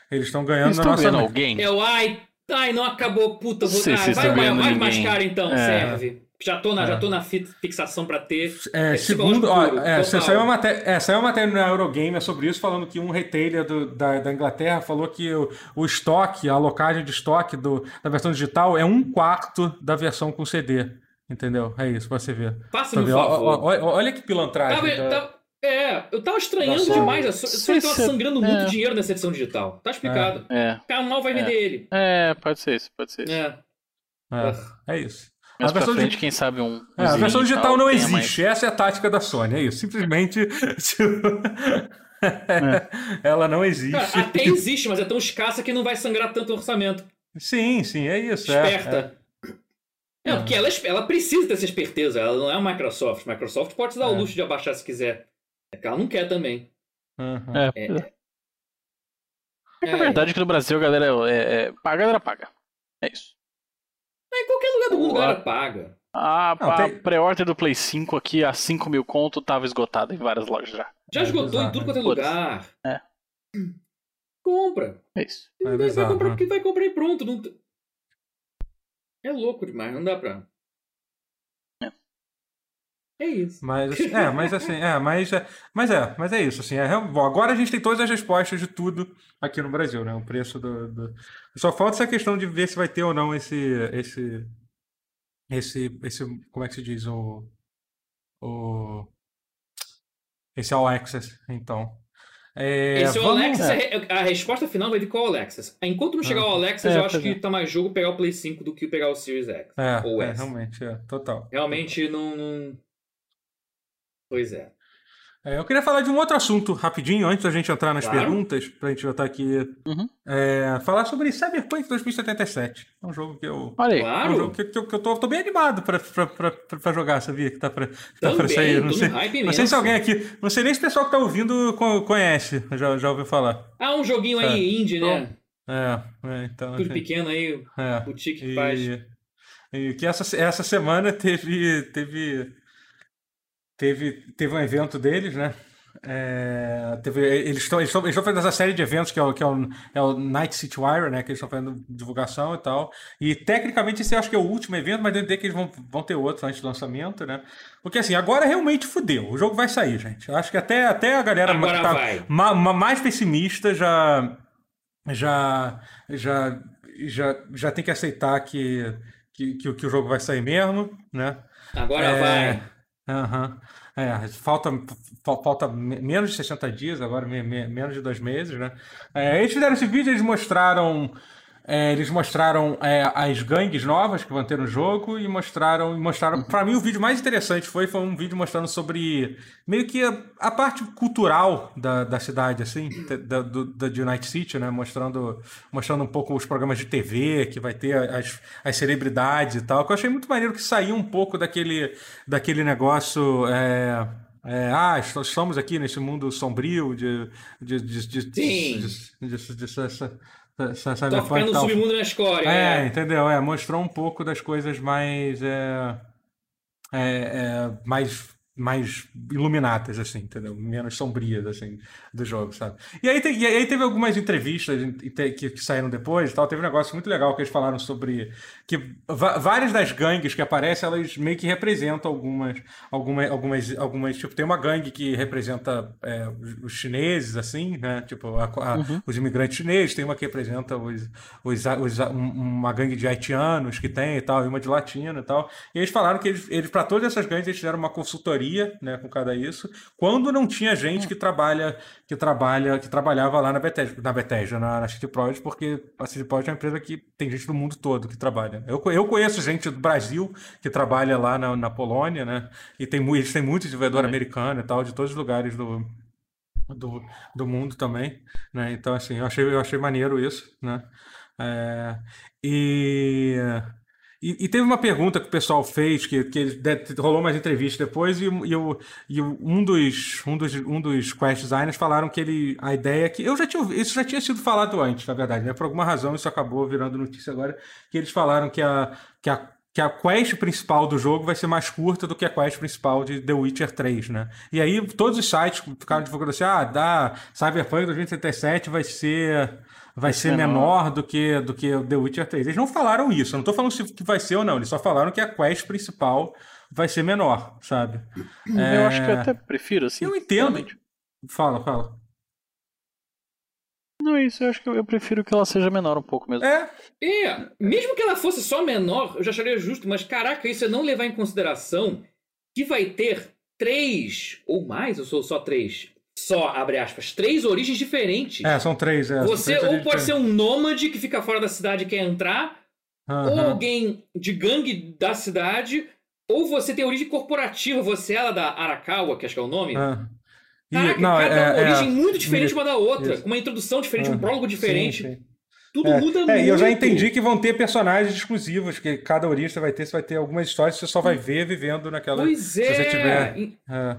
Eles estão ganhando Eles na nossa vendo mente. alguém? Eu, ai, ai, não acabou, puta, vou, Sei ah, se vai, vai, vai mais caro então, É. serve. Já tô na, É. já tô na fi- fixação pra ter. É, É segundo, ó, puro, é, total. saiu, uma matéria, é, saiu uma matéria na Eurogamer sobre isso, falando que um retailer do- da, da Inglaterra falou que o, o estoque, a locagem de estoque do, da versão digital é um quarto da versão com CD. Entendeu? É isso, pra você ver. Um ver. Ó, favor. ó, ó, olha que pilantragem. Tava- da- tava- é, eu tava estranhando demais. A Sony tava sangrando é. muito dinheiro nessa edição digital. Tá explicado. É. O cara mal vai vender ele. É, pode ser isso, pode ser isso. É. É, é isso. Mas A pra versão frente, de- quem sabe um. É, a versão digital tal, não existe. Essa é a tática da Sony. É isso. Simplesmente. tipo, ela não existe. Cara, até existe, mas é tão escassa que não vai sangrar tanto o orçamento. Sim, sim, é isso. é, esperta. É, porque ela, ela precisa dessa esperteza, ela não é a Microsoft. Microsoft pode se dar o É. luxo de abaixar se quiser. É que ela não quer também. é. Uhum. É, É. é. É a verdade que no Brasil a galera é, é, paga, a galera paga. É isso. Mas em qualquer lugar do mundo a galera paga. A, Não, a tem- pré-order do Play 5 aqui a 5 mil conto tava esgotada em várias lojas já. Já É esgotou bizarro, em tudo quanto é lugar. É. Compra. É isso. É vai, bizarro, comprar né? porque vai comprar e pronto. Não... É louco demais, não dá pra. É isso. Mas, é, mas assim, é, mas, é, mas é, mas é isso, assim, é, bom, agora a gente tem todas as respostas de tudo aqui no Brasil, né, o preço do, do- só falta essa questão de ver se vai ter ou não esse, esse, esse, esse, como é que se diz, o, o, esse All Access, então. É, Esse é o vamos- Alexis, a resposta final vai vir com o Alexis. Enquanto não chegar Ah. o Alexis, É, eu acho que é. tá mais jogo pegar o Play 5 do que pegar o Series X. É, ou é, S. realmente, é, total. Realmente não, não. Pois é. É, eu queria falar de um outro assunto rapidinho, antes da gente entrar nas Claro. perguntas, pra gente já estar aqui. Uhum. É, falar sobre Cyberpunk 2077. É um jogo que eu. Olha aí. É um Claro. jogo que, que eu, que eu tô, tô bem animado pra, pra, pra, pra jogar, sabia? Que tá pra, que tá pra sair. Não sei, não sei se alguém aqui. Não sei nem se o pessoal que tá ouvindo co- conhece, já, já ouviu falar. Ah, um joguinho É. aí indie, né? É, é então. Tudo assim, pequeno aí, é. boutique que E, faz. e que essa, essa semana teve, teve, teve, teve um evento deles, né? É, teve, eles estão eles eles fazendo essa série de eventos que é o, que é o, é o Night City Wire, né? Que eles estão fazendo divulgação e tal. E tecnicamente esse eu acho que é o último evento, mas deve ter que eles vão, vão ter outro antes do lançamento, né? Porque assim, agora realmente fudeu. O jogo vai sair, gente. Eu acho que até, até a galera Agora tá ma- ma- mais pessimista já já já já, já tem que aceitar que, que, que, o- que o jogo vai sair mesmo, né? Agora É, vai. Aham. É, falta, fa- falta me- menos de 60 dias, agora me- me- menos de dois meses, né? É, eles fizeram esse vídeo, eles mostraram. É, eles mostraram é, as gangues novas que vão ter no jogo e mostraram. e mostraram para mim, o vídeo mais interessante foi, foi um vídeo mostrando sobre meio que a, a parte cultural da, da cidade, assim, da, do, da de United City, né? Mostrando, mostrando um pouco os programas de TV que vai ter, as, as celebridades e tal. Que eu achei muito maneiro que saiu um pouco daquele, daquele negócio. é, é, ah, est- estamos aqui nesse mundo sombrio de. de, de, de, Sim. de, de, de, de, essa- essa- essa Tô cyberpunk ficando no submundo na escória. É, É. entendeu? É, mostrou um pouco das coisas mais. É, é, é, mais mais iluminadas, assim, entendeu? Menos sombrias, assim, do jogo, sabe? E aí, tem- e aí teve algumas entrevistas te- que, que saíram depois e tal. Teve um negócio muito legal que eles falaram sobre que várias das gangues que aparecem, elas meio que representam algumas, algumas, algumas, algumas tipo, tem uma gangue que representa é, os, chineses, assim, né? Tipo, a- a- os imigrantes chineses, tem uma que representa os, os, os- um- uma gangue de haitianos que tem e tal, e uma de latino e tal. E eles falaram que eles, eles para todas essas gangues, eles fizeram uma consultoria, né, com cada isso, quando não tinha gente que trabalha, que trabalha, que trabalhava lá na Bethesda, na, Bethesda, na, na City Project, porque a City Project é uma empresa que tem gente do mundo todo que trabalha. Eu, eu conheço gente do Brasil que trabalha lá na, na Polônia, né, e tem, eles têm muito desenvolvedor americano e tal, de todos os lugares do, do, do mundo também, né? Então, assim, eu achei, eu achei maneiro isso, né? É, e, e, e teve uma pergunta que o pessoal fez, que, que rolou umas entrevistas depois, e, e, e um, dos, um, dos, um dos quest designers falaram que ele, a ideia é que, eu já tinha, isso já tinha sido falado antes, na verdade, né? Por alguma razão isso acabou virando notícia agora, que eles falaram que a, que a que a quest principal do jogo vai ser mais curta do que a quest principal de The Witcher 3, né? E aí todos os sites ficaram divulgando assim, ah, da Cyberpunk 2077 vai ser vai ser menor. menor do que do que o The Witcher 3. Eles não falaram isso, eu não tô falando se que vai ser ou não, eles só falaram que a quest principal vai ser menor, sabe? Eu acho que eu até prefiro, assim. É. Eu entendo. realmente. Fala, fala. Não é isso, eu acho que eu, eu prefiro que ela seja menor um pouco mesmo. É, É, mesmo que ela fosse só menor, eu já acharia justo, mas caraca, isso é não levar em consideração que vai ter três ou mais, ou sou só três? Só, abre aspas, três origens diferentes. é, são três, é. Você ou pode ser um nômade que fica fora da cidade e quer entrar, ou alguém de gangue da cidade, ou você tem origem corporativa, você é ela da Arakawa, que acho que é o nome. Ah. E- Caraca, não, cada é- uma é- origem muito diferente uma da outra, isso. uma introdução diferente, Ah, um prólogo diferente. sim, sim. tudo É, muda é, muito. e eu já entendi que vão ter personagens exclusivos, que cada orista vai ter, você vai ter algumas histórias que você só vai ver vivendo naquela. Pois se é. você tiver- É,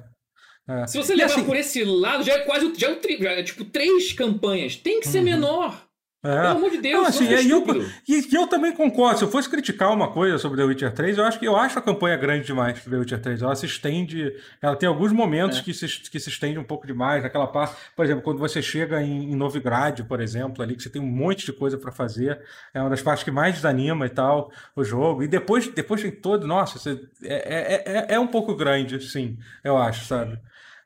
é. Se você levar assim- por esse lado, já é quase já é, já é tipo três campanhas. Tem que ser menor. É. Pelo amor de Deus, Não, assim, é é, e eu, e, eu também concordo. Se eu fosse criticar uma coisa sobre The Witcher 3, eu acho que eu acho a campanha grande demais The Witcher 3. Ela se estende. Ela tem alguns momentos que, se, que se estende um pouco demais. Naquela parte, por exemplo, quando você chega em, em Novigrad, por exemplo, ali, que você tem um monte de coisa para fazer. É uma das partes que mais desanima e tal, o jogo. E depois, depois tem todo. Nossa, você, é, é, é, é um pouco grande, sim, eu acho, sabe?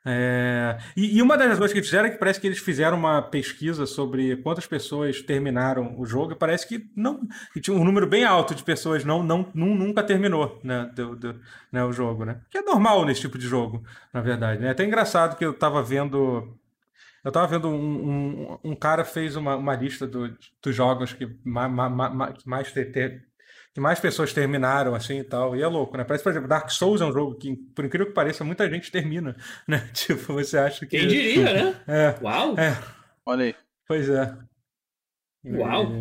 É, e, e uma das coisas que fizeram é que parece que eles fizeram uma pesquisa sobre quantas pessoas terminaram o jogo e parece que não que tinha um número bem alto de pessoas não, não, nu- nunca terminou né, do, do- né, o jogo, né? Que é normal nesse tipo de jogo, na verdade. né? É até engraçado que eu tava vendo eu tava vendo um, um, um cara fez uma, uma lista do- dos jogos que ma- ma- ma- que mais te- que mais pessoas terminaram, assim, e tal. E é louco, né? Parece, por exemplo, Dark Souls é um jogo que, por incrível que pareça, muita gente termina, né? Tipo, você acha que... Quem diria, né? É, Uau! é, Olha aí. pois é. Uau.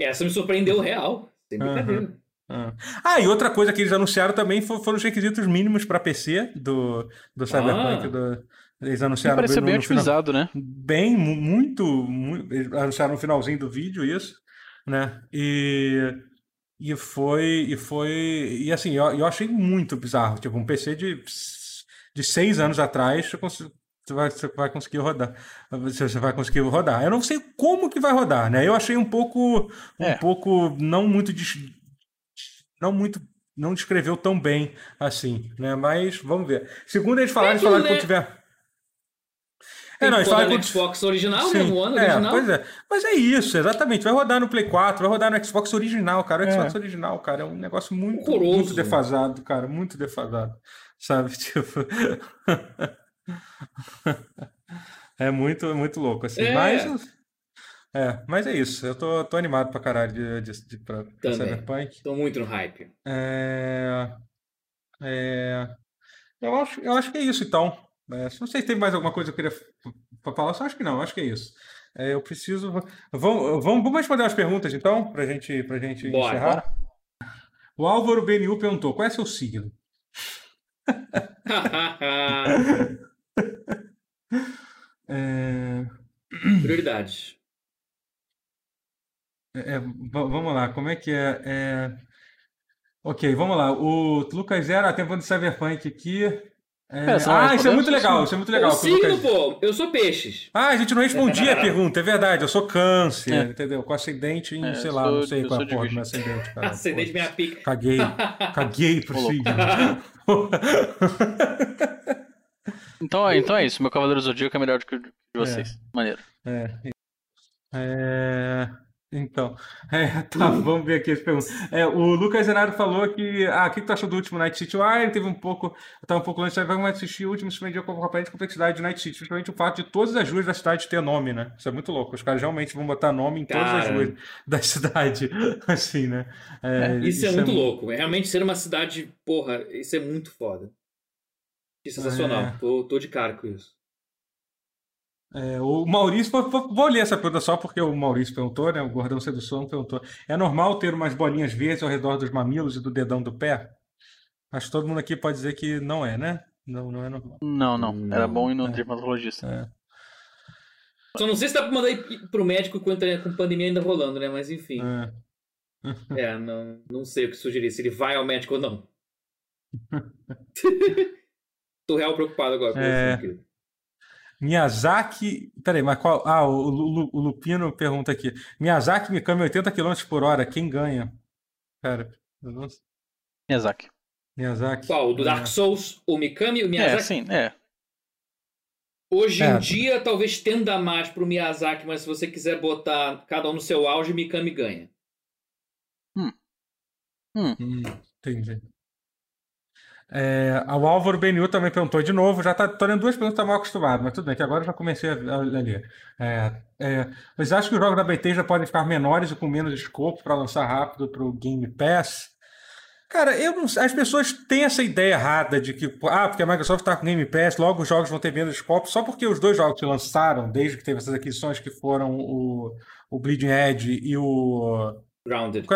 É, Essa me surpreendeu real. Sem brincadeira. ah. Ah, e outra coisa que eles anunciaram também fo- foram os requisitos mínimos para PC do, do Cyberpunk. Ah. Do, eles anunciaram pareceu no- bem no final- otimizado, né? bem, mu- muito, muito. Eles anunciaram no finalzinho do vídeo isso, né? E, e foi. E foi. E assim, eu, eu achei muito bizarro. Tipo, um PC de, de seis anos atrás, você, vai, você vai conseguir rodar. Você, vai conseguir rodar. Eu não sei como que vai rodar, né? Eu achei um pouco. Um É. pouco. Não muito. Não muito. Não descreveu tão bem assim, né? Mas vamos ver. Segundo eles falaram, eles falaram que né? quando tiver. Tem não, que eles rodar falaram no que- Xbox original, Sim, né? Ano é, original. pois é. Mas é isso, exatamente. Vai rodar no Play 4, vai rodar no Xbox original, cara. O É. Xbox original, cara, é um negócio muito, Horroroso. muito defasado, cara. Muito defasado. Sabe? Tipo. é muito, muito louco, assim. É. Mas. É, mas é isso. Eu tô, tô animado pra caralho de, de, de, pra, pra Também. Cyberpunk. Tô muito no hype. É, é, eu, acho, eu acho que é isso, então. É, não sei se tem mais alguma coisa que eu queria falar, só acho que não, acho que é isso. É, eu preciso. Vamos, vamos, vamos responder as perguntas, então, pra gente, pra gente Bora, encerrar. O Álvaro BNU perguntou: qual é seu signo? É, Prioridades. é, v- vamos lá, como é que é? É, Ok, vamos lá. O Lucas Zero, a tempo de Cyberpunk aqui. É, É, Ah, isso é muito legal, isso é muito legal. Lucas- signo, pô, eu sou peixes. Ah, a gente não respondia a pergunta, é verdade. Eu sou câncer, É. entendeu? Com ascendente em, É, sei eu lá, sou- não sei eu qual é a porra do meu ascendente, cara. Ascendente Pô, minha pica. Caguei, caguei pro signo. Então, então é isso. Meu Cavaleiro Zodíaco é melhor do que o de vocês. Maneiro. É. É, Então, é, tá, vamos ver aqui as perguntas. É, o Lucas Zenaro falou que. Ah, o que que tu achou do último Night City? Ah, ele teve um pouco. Eu tava um pouco longe, vai assistir o último surpreendeu com a aparente complexidade de Night City, principalmente o fato de todas as ruas da cidade ter nome, né? Isso é muito louco. Os caras realmente vão botar nome em todas as Cara. ruas da cidade. Assim, né? É, Isso, é muito louco. Realmente ser uma cidade, porra, isso é muito foda. Que sensacional. É. Tô, tô de cara com isso. É, o Maurício, vou, ler essa pergunta só porque o Maurício perguntou, né? O Gordão Sedução perguntou. É normal ter umas bolinhas verdes ao redor dos mamilos e do dedão do pé? Acho que todo mundo aqui pode dizer que não é, né? Não, não é normal. Não, não. Era bom ir no é. dermatologista. É. Só não sei se dá pra mandar ir pro médico enquanto com a pandemia ainda rolando, né? Mas enfim. É. É, não, não sei o que sugerir. Se ele vai ao médico ou não. Tô real preocupado agora. com É. você, querido. Miyazaki. Peraí, mas qual. Ah, o, Lu- o Lupino pergunta aqui. Miyazaki Mikami 80 km por hora, quem ganha? Cara, eu não sei. Miyazaki. Miyazaki. Qual? O do Dark É. Souls, o Mikami, o É, Miyazaki? sim, é. Hoje É. em dia, talvez tenda mais pro Miyazaki, mas se você quiser botar cada um no seu auge, Mikami ganha. Hum, entendi. É, o Álvaro BNU também perguntou de novo, já tá, tô lendo duas perguntas, tá mal acostumado, mas tudo bem, que agora eu já comecei a, a ler. É, é, vocês acham que os jogos da BT já podem ficar menores e com menos escopo para lançar rápido para o Game Pass? Cara, eu não, as pessoas têm essa ideia errada de que, ah, porque a Microsoft está com Game Pass, logo os jogos vão ter venda de copos, só porque os dois jogos que lançaram, desde que teve essas aquisições, que foram o, o Bleeding Edge e o. Grounded.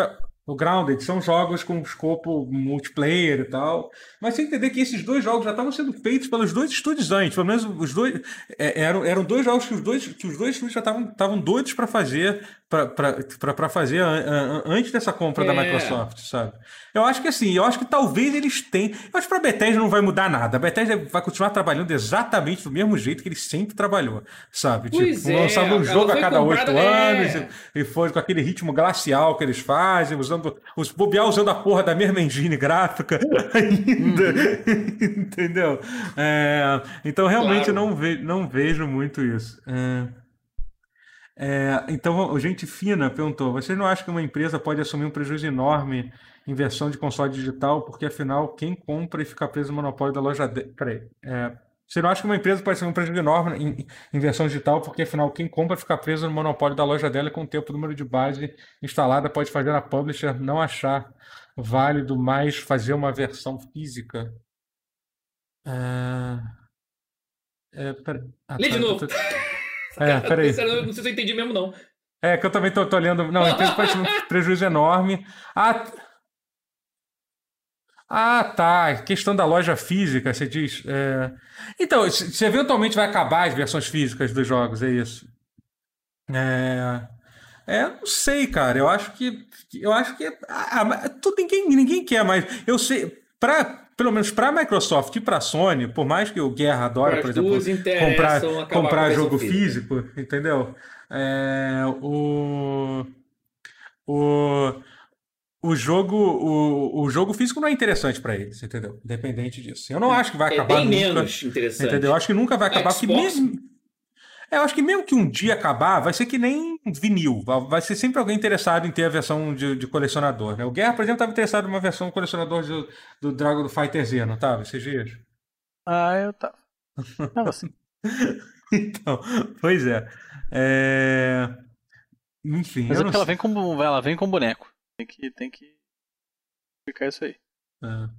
O Grounded são jogos com escopo multiplayer e tal. Mas você entender que esses dois jogos já estavam sendo feitos pelos dois estúdios antes. Pelo menos os dois. É, eram, eram dois jogos que os dois, que os dois estúdios já estavam doidos para fazer para fazer antes dessa compra é. da Microsoft, sabe? Eu acho que assim, eu acho que talvez eles tenham. Eu acho que pra Bethesda não vai mudar nada. A Bethesda vai continuar trabalhando exatamente do mesmo jeito que ele sempre trabalhou, sabe? Pois tipo, é, lançava um jogo a cada oito é. anos e, e, foi com aquele ritmo glacial que eles fazem, usando os bobear usando a porra da mesma engine gráfica ainda. Entendeu? É, então realmente claro. não, ve não vejo muito isso. É... É, então, gente fina perguntou: você não acha que uma empresa pode assumir um prejuízo enorme em versão de console digital? Porque afinal, quem compra e fica preso no monopólio da loja dele. Peraí. É, você não acha que uma empresa pode assumir um prejuízo enorme em, em, versão digital? Porque afinal, quem compra fica preso no monopólio da loja dela e com o tempo, o número de base instalada pode fazer a publisher não achar válido mais fazer uma versão física. É... É, pera... ah, Lê de novo. Tô... É, peraí. Não sei se eu entendi mesmo, não. É, que eu também tô, tô olhando. Não, a empresa um prejuízo enorme. Ah, ah, tá. Questão da loja física, você diz. É... Então, se eventualmente vai acabar as versões físicas dos jogos, é isso. É. É, não sei, cara. Eu acho que. Eu acho que. Ah, tudo, ninguém, ninguém quer mais. Eu sei. Pra, pelo menos para a Microsoft e para a Sony, por mais que o Guerra adora, por exemplo, comprar, comprar jogo físico, entendeu? É, o, o, o jogo o, o jogo físico não é interessante para eles, entendeu? Independente disso. Eu não acho que vai é acabar é bem nunca, menos interessante. Entendeu? Eu acho que nunca vai acabar, porque mesmo eu acho que mesmo que um dia acabar, vai ser que nem vinil. Vai ser sempre alguém interessado em ter a versão de, de colecionador. Né? O Guerra, por exemplo, estava interessado em uma versão colecionador do, do Dragon Fighter Z, não estava? Esses dias? Ah, eu tava. Tava assim. então, pois é. é... Enfim. Mas é porque ela vem, com, ela vem com boneco. Tem que, tem que explicar isso aí. É.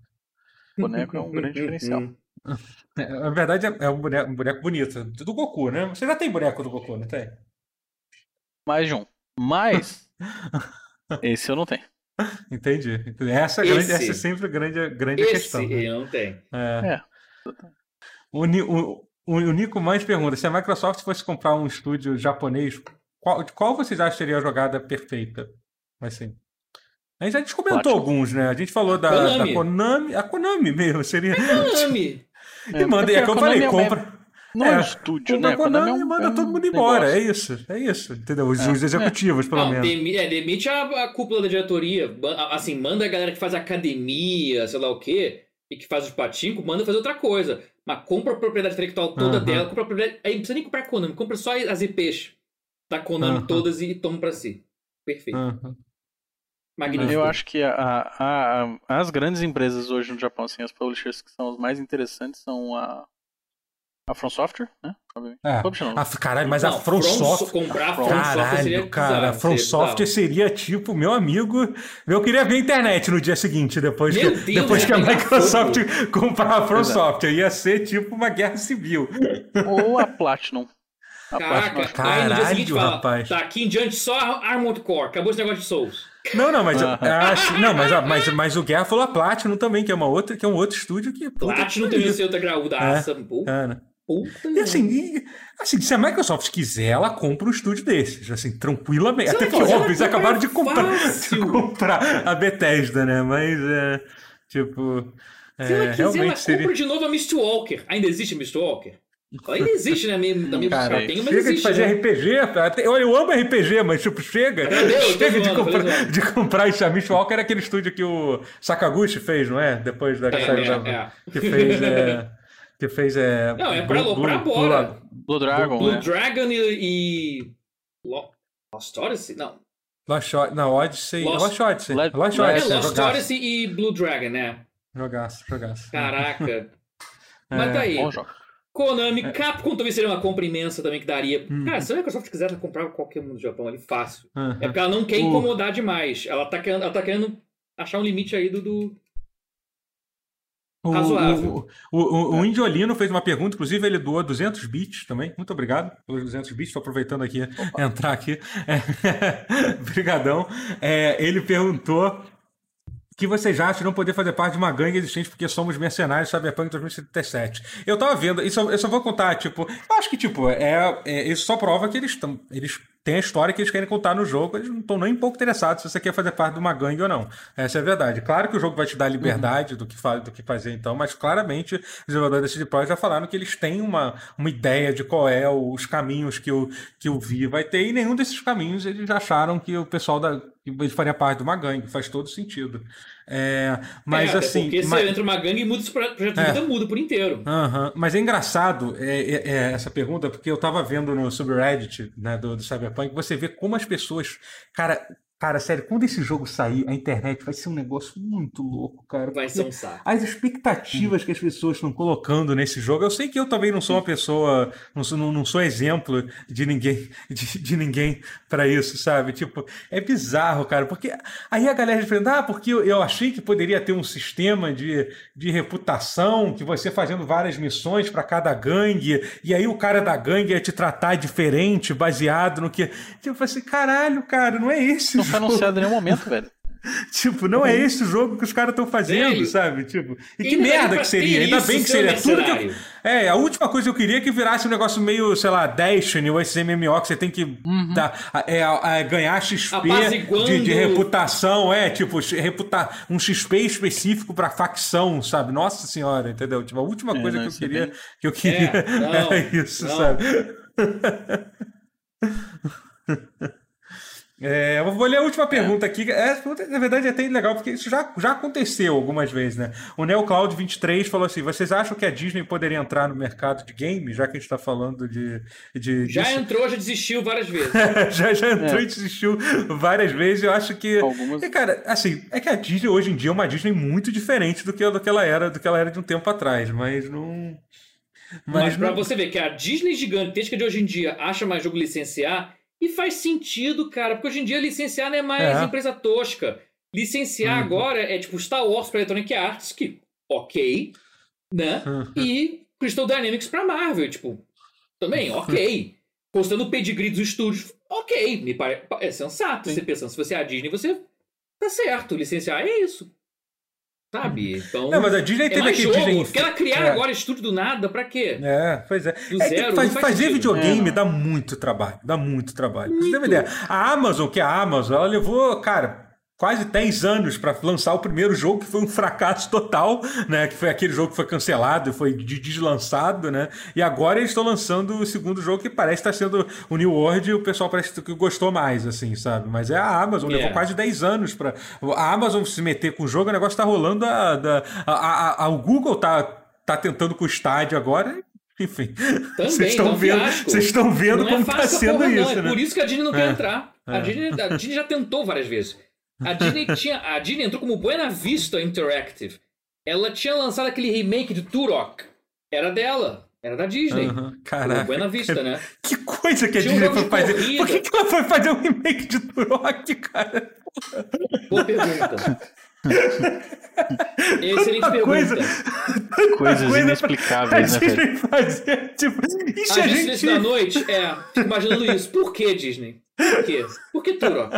Boneco é um grande diferencial. Na verdade, é, é um boneco, um boneco bonito. Do Goku, né? Você já tem boneco do Goku, não tem? Mais de um. Mas. esse eu não tenho. Entendi. Essa, é grande, essa é sempre a grande, grande esse questão. Esse né? eu não tenho. É. é. O, o, o, Nico mais pergunta: se a Microsoft fosse comprar um estúdio japonês, qual, qual vocês acham que seria a jogada perfeita? Assim. A gente já descomentou alguns, né? A gente falou da Konami. da Konami. A Konami mesmo seria. A Konami. É, e manda, é que eu falei, é compra. Não é, é estúdio, compra né? Konami, Konami é um, manda todo mundo embora. Negócio. É isso, é isso. Entendeu? Os, os executivos, pelo não, menos. Demite, é, demite a, a, cúpula da diretoria. Assim, manda a galera que faz academia, sei lá o quê, e que faz os patinco, manda fazer outra coisa. Mas compra a propriedade intelectual toda dela, compra a propriedade. Aí não precisa nem comprar a Konami, compra só as IPs da Konami todas e toma pra si. Perfeito. Magnífico. Eu acho que a, a, a, as grandes empresas hoje no Japão, assim, as publishers que são os mais interessantes são a, a From Software, né? É. A, caralho, mas não, a From, Software. Comprar a From caralho, Software seria cara, a From Software seria tipo, meu amigo. Eu queria ver a internet no dia seguinte, depois que, Deus, depois que a Microsoft fogo. comprar a From Exato. Software. Ia ser tipo uma guerra civil. Ou a Platinum. Caraca, Caralho, aí no dia seguinte fala, rapaz. tá aqui em diante só Armored Core, acabou esse negócio de Souls. Não, não, mas, acho, não, mas, mas, mas o Guerra falou a Platinum também, que é uma outra, que é um outro estúdio que. Platinum tem ser outra graúdaça. É. Puta e assim, e, assim, se a Microsoft quiser, ela compra um estúdio desses, assim, tranquilamente. Até que, óbvio, eles acabaram de comprar, de comprar a Bethesda, né? Mas, é, tipo. Se ela quiser, ela seria... compra de novo a Mistwalker. Ainda existe a Mistwalker? Ainda existe, né? Mesmo, da mesma Cara, tem, mas chega existe, de fazer né? RPG. Eu, eu amo RPG, mas tipo, chega. Deus, chega de, comprar, de comprar isso. A Mistwalker era aquele estúdio que o Sakaguchi fez, não é? Depois da. É, é, da é. Que fez. É, que fez. É, não, é pra, Blue, pra agora. Blue, Blue Dragon. Blue, Blue Dragon e. e... Lost Odyssey? Não. Lost, não, Odyssey. Lost, Lost Odyssey. Lost, Lost, Odyssey, Lost Odyssey e Blue Dragon, né? Jogaço, jogaço. Caraca. Mas tá aí. Bom jogo. Konami, é. Capcom também seria uma compra imensa também que daria. Hum. Cara, se a Microsoft quiser comprar qualquer um do Japão ali, fácil. Uhum. É porque ela não quer incomodar demais. Ela tá, querendo, ela tá querendo achar um limite aí do, do, O, razoável. O, o, o, Indiolino fez uma pergunta, inclusive ele doou 200 bits também. Muito obrigado pelos 200 bits. Estou aproveitando aqui, Opa. entrar aqui. É, Obrigadão. É, ele perguntou que vocês acham de não poder fazer parte de uma gangue existente porque somos mercenários Cyberpunk 2077. Eu tava vendo, isso eu só vou contar, tipo, eu acho que, tipo, é, é isso só prova que eles estão. Eles têm a história que eles querem contar no jogo, eles não estão nem um pouco interessados se você quer fazer parte de uma gangue ou não. Essa é a verdade. Claro que o jogo vai te dar liberdade uhum. do, que do que fazer então, mas claramente os desenvolvedores da CD Projekt já falaram que eles têm uma, uma ideia de qual é os caminhos que o, que o Vi vai ter, e nenhum desses caminhos eles acharam que o pessoal da. que faria parte de uma gangue, faz todo sentido. É, mas é, assim. Porque mas... você entra uma gangue e muda esse projeto de vida, muda por inteiro. Uhum. Mas é engraçado é, é, é, essa pergunta, porque eu tava vendo no subreddit né, do, do Cyberpunk, você vê como as pessoas. Cara, Cara, sério, quando esse jogo sair, a internet vai ser um negócio muito louco, cara. Vai ser um saco. As expectativas que as pessoas estão colocando nesse jogo, eu sei que eu também não sou uma pessoa, não sou, não, sou exemplo de ninguém, de, de ninguém para isso, sabe? Tipo, é bizarro, cara, porque aí a galera pergunta, ah, porque eu, eu achei que poderia ter um sistema de, de reputação, que você fazendo várias missões para cada gangue, e aí o cara da gangue ia te tratar diferente, baseado no que. Tipo assim, caralho, cara, não é esse foi anunciado em nenhum momento, velho. tipo, não é esse o jogo que os caras estão fazendo, sabe? Tipo, e que merda que seria. Ainda bem que seria tudo que eu... É, a última coisa que eu queria é que virasse um negócio meio, sei lá, Destiny ou esse MMO que você tem que uhum. dar, é, é, ganhar XP de, de, reputação, é, tipo, reputar um XP específico pra facção, sabe? Nossa senhora, entendeu? Tipo, a última é, coisa que eu queria, bem... que eu queria é, não, era isso, não. sabe? É, eu vou ler a última pergunta é. aqui. Essa pergunta, na verdade, é até legal, porque isso já, já aconteceu algumas vezes, né? O NeoCloud23 falou assim: vocês acham que a Disney poderia entrar no mercado de games, já que a gente está falando de. de já disso? entrou, já desistiu várias vezes. já, já entrou é. e desistiu várias vezes. Eu acho que. Algumas... E, cara, assim, é que a Disney hoje em dia é uma Disney muito diferente do que, do que ela era, do que ela era de um tempo atrás, mas não. Mas, mas não... pra você ver que a Disney gigantesca de hoje em dia acha mais jogo licenciar e faz sentido, cara, porque hoje em dia licenciar não é mais é. empresa tosca. Licenciar uhum. agora é tipo Star Wars para Electronic Arts, que ok, né? Uhum. E Crystal Dynamics para Marvel, tipo, também ok. Postando o pedigree dos estúdios, ok, me parece é sensato. Sim. Você pensando, se você é a Disney, você tá certo. Licenciar é isso. Sabe? Então. Não, mas a Disney é teve aquele Disney. Porque ela criar é. agora estúdio do nada, pra quê? É, pois é. Do é zero, faz, fazer videogame é. dá muito trabalho. Dá muito trabalho. Muito. Você tem uma ideia? A Amazon, que é a Amazon, ela levou, cara, quase 10 anos para lançar o primeiro jogo, que foi um fracasso total, né? Que foi aquele jogo que foi cancelado, foi deslançado, né? E agora eles estão lançando o segundo jogo que parece estar tá sendo o New World e o pessoal parece que gostou mais, assim, sabe? Mas é a Amazon, yeah. levou quase 10 anos para A Amazon se meter com o jogo, o negócio tá rolando, a, a, a, a, o Google tá, tá tentando com o estádio agora, enfim, vocês estão vendo, vocês estão vendo não é como está sendo porra, isso. Não. É né? por isso que a Disney não é, quer entrar. É. A, Disney, a Disney já tentou várias vezes. A Disney tinha. A Disney entrou como Buena Vista Interactive. Ela tinha lançado aquele remake de Turok. Era dela. Era da Disney. Uhum, caraca. Buena Vista, né? Que coisa que a tinha Disney foi fazer. Por que, que ela foi fazer um remake de Turok, cara? Boa pergunta. Excelente pergunta. Coisa, Coisas coisa inexplicáveis, né, Disney fazer, tipo, a, a gente... da noite, é, fico imaginando isso. Por que, Disney? Por quê? Por que Turok?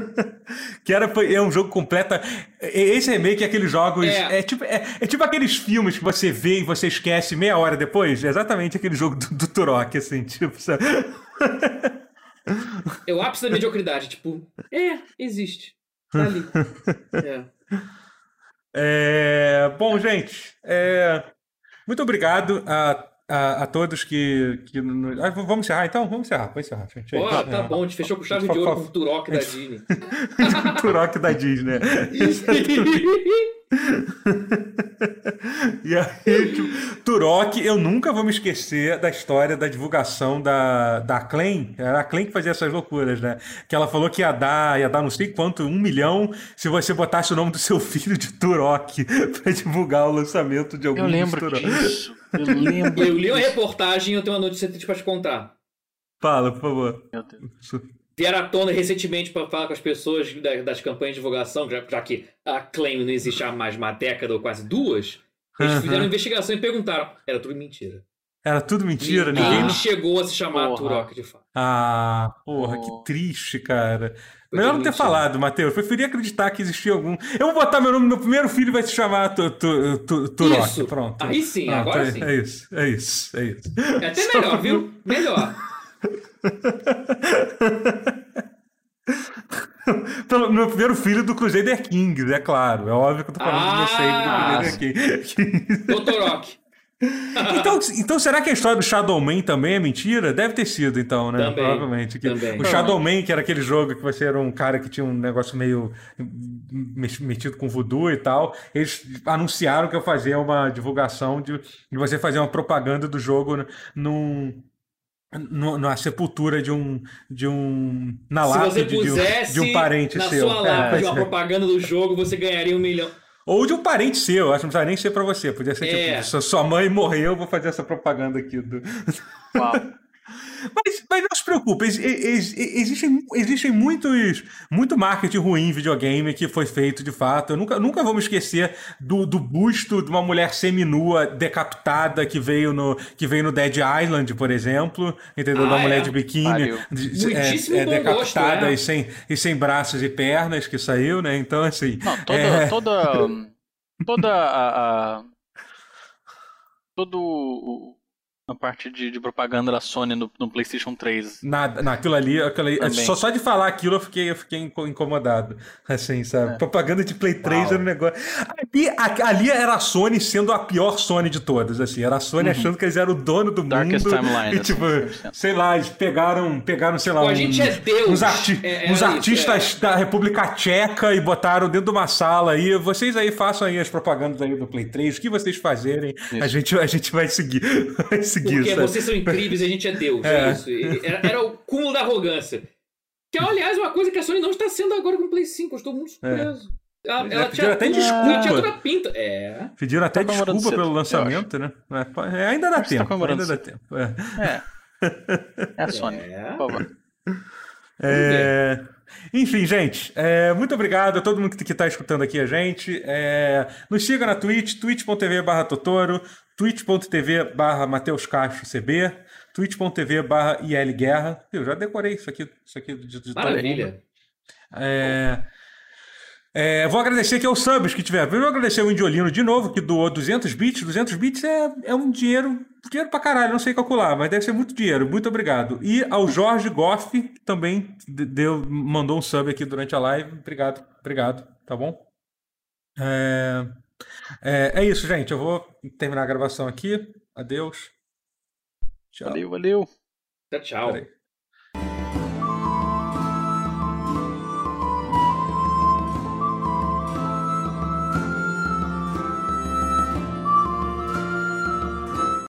que era é um jogo completo. Esse remake é aqueles jogos. É. é, tipo, é, é, tipo aqueles filmes que você vê e você esquece meia hora depois. É exatamente aquele jogo do, do Turok, assim, tipo, sabe? É o ápice da mediocridade, tipo, é, existe. Tá ali. É. É, bom, gente, é, muito obrigado a a, a todos que. que ah, vamos encerrar então? Vamos encerrar, vamos encerrar. Gente. Oh, tá é. bom, a gente fechou com chave de ouro com o Turok da Disney. Turok da Disney. e aí, tipo, Turok, eu nunca vou me esquecer da história da divulgação da, da Clem. Era a Clem que fazia essas loucuras, né? Que ela falou que ia dar, ia dar não sei quanto, um milhão, se você botasse o nome do seu filho de Turok pra divulgar o lançamento de algum Eu lembro disso. Eu lembro. Eu li uma reportagem e eu tenho uma notícia triste pra te contar. Fala, por favor. Meu Deus. Vieram à tona recentemente para falar com as pessoas das campanhas de divulgação, já, já, que a Claim não existe há mais uma década ou quase duas, eles fizeram uma investigação e perguntaram. Era tudo mentira. Era tudo mentira, ninguém. Ninguém chegou a se chamar porra. Turok de fato. Ah, porra, porra. que triste, cara. Foi Melhor não ter mentira. falado, Matheus. Eu preferia acreditar que existia algum. Eu vou botar meu nome, meu primeiro filho vai se chamar Turok. Isso. Pronto. Aí sim, Pronto, agora é, sim. É isso, é isso, é isso. É até melhor, viu? Melhor. Pelo meu primeiro filho do Crusader Kings, é claro. É óbvio que eu tô falando ah, do meu ah, save do Crusader Kings. Doutor então, então, será que a história do Shadowman também é mentira? Deve ter sido, então, né? Também, Provavelmente. Que também. O Shadowman, que era aquele jogo que você era um cara que tinha um negócio meio metido com voodoo e tal, eles anunciaram que eu fazia uma divulgação de, de você fazer uma propaganda do jogo num no, na sepultura de um de um na lápide de, um, de um parente na seu. Na sua lápide é, uma propaganda do jogo, você ganharia um milhão. Ou de um parente seu, acho que não precisa nem ser pra você. Podia ser é. tipo, sua mãe morreu, vou fazer essa propaganda aqui. Do... Uau. Mas, mas não se preocupe, ex, ex, existem, existem muitos, muito marketing ruim em videogame que foi feito de fato. Eu nunca, nunca vou me esquecer do, do busto de uma mulher seminua decapitada que veio no, que veio no Dead Island, por exemplo. Entendeu? Ah, da mulher é? de biquíni Muitíssimo é, é, decapitada gosto, é. e, sem, e sem braços e pernas que saiu, né? Então, assim. Não, toda. é... toda, toda a, a todo o na parte de, de, propaganda da Sony no, no PlayStation 3. Nada, naquilo ali, aquilo ali só, só de falar aquilo eu fiquei, eu fiquei incomodado. Assim, sabe? É. Propaganda de Play 3 Uau. era um negócio. Ali, ali era a Sony sendo a pior Sony de todas, assim. Era a Sony uhum. achando que eles eram o dono do Darkest mundo. Timeline, e, tipo, assim, sei lá, eles pegaram, pegaram sei lá, Pô, um, a gente é Deus. uns, arti é, uns isso, artistas da República Tcheca e botaram dentro de uma sala aí. Vocês aí façam aí as propagandas aí do Play 3, o que vocês fazerem, a gente, a gente vai seguir. Vai seguir Porque sabe? vocês são incríveis e a gente é Deus. É. é isso. Era, era, o cúmulo da arrogância. Que é, aliás, uma coisa que a Sony não está sendo agora com o Play 5. Eu estou muito surpreso. É. Ela, ela tinha, até desculpa. Ela tinha toda a pinta. É. Pediram até tá desculpa cedo, pelo lançamento, né? É, ainda dá tempo. Tá ainda dá cedo. tempo. É. é. É a Sony. É. Por favor. É... Enfim, gente, é, muito obrigado a todo mundo que está escutando aqui a gente. É, nos siga na Twitch, twitch.tv barra Totoro, twitch.tv barra Mateus Castro CB, twitch.tv barra IL Guerra. Eu já decorei isso aqui, isso aqui de, de Maravilha. É, é, vou agradecer aqui aos subs que tiveram. Primeiro, agradecer o Indiolino de novo, que doou 200 bits. 200 bits é, é um dinheiro, dinheiro pra caralho, não sei calcular, mas deve ser muito dinheiro. Muito obrigado. E ao Jorge Goff, que também deu, mandou um sub aqui durante a live. Obrigado, obrigado, tá bom? É, é, é isso, gente. Eu vou terminar a gravação aqui. Adeus. Tchau. Valeu, valeu. Tchau, tchau. Peraí.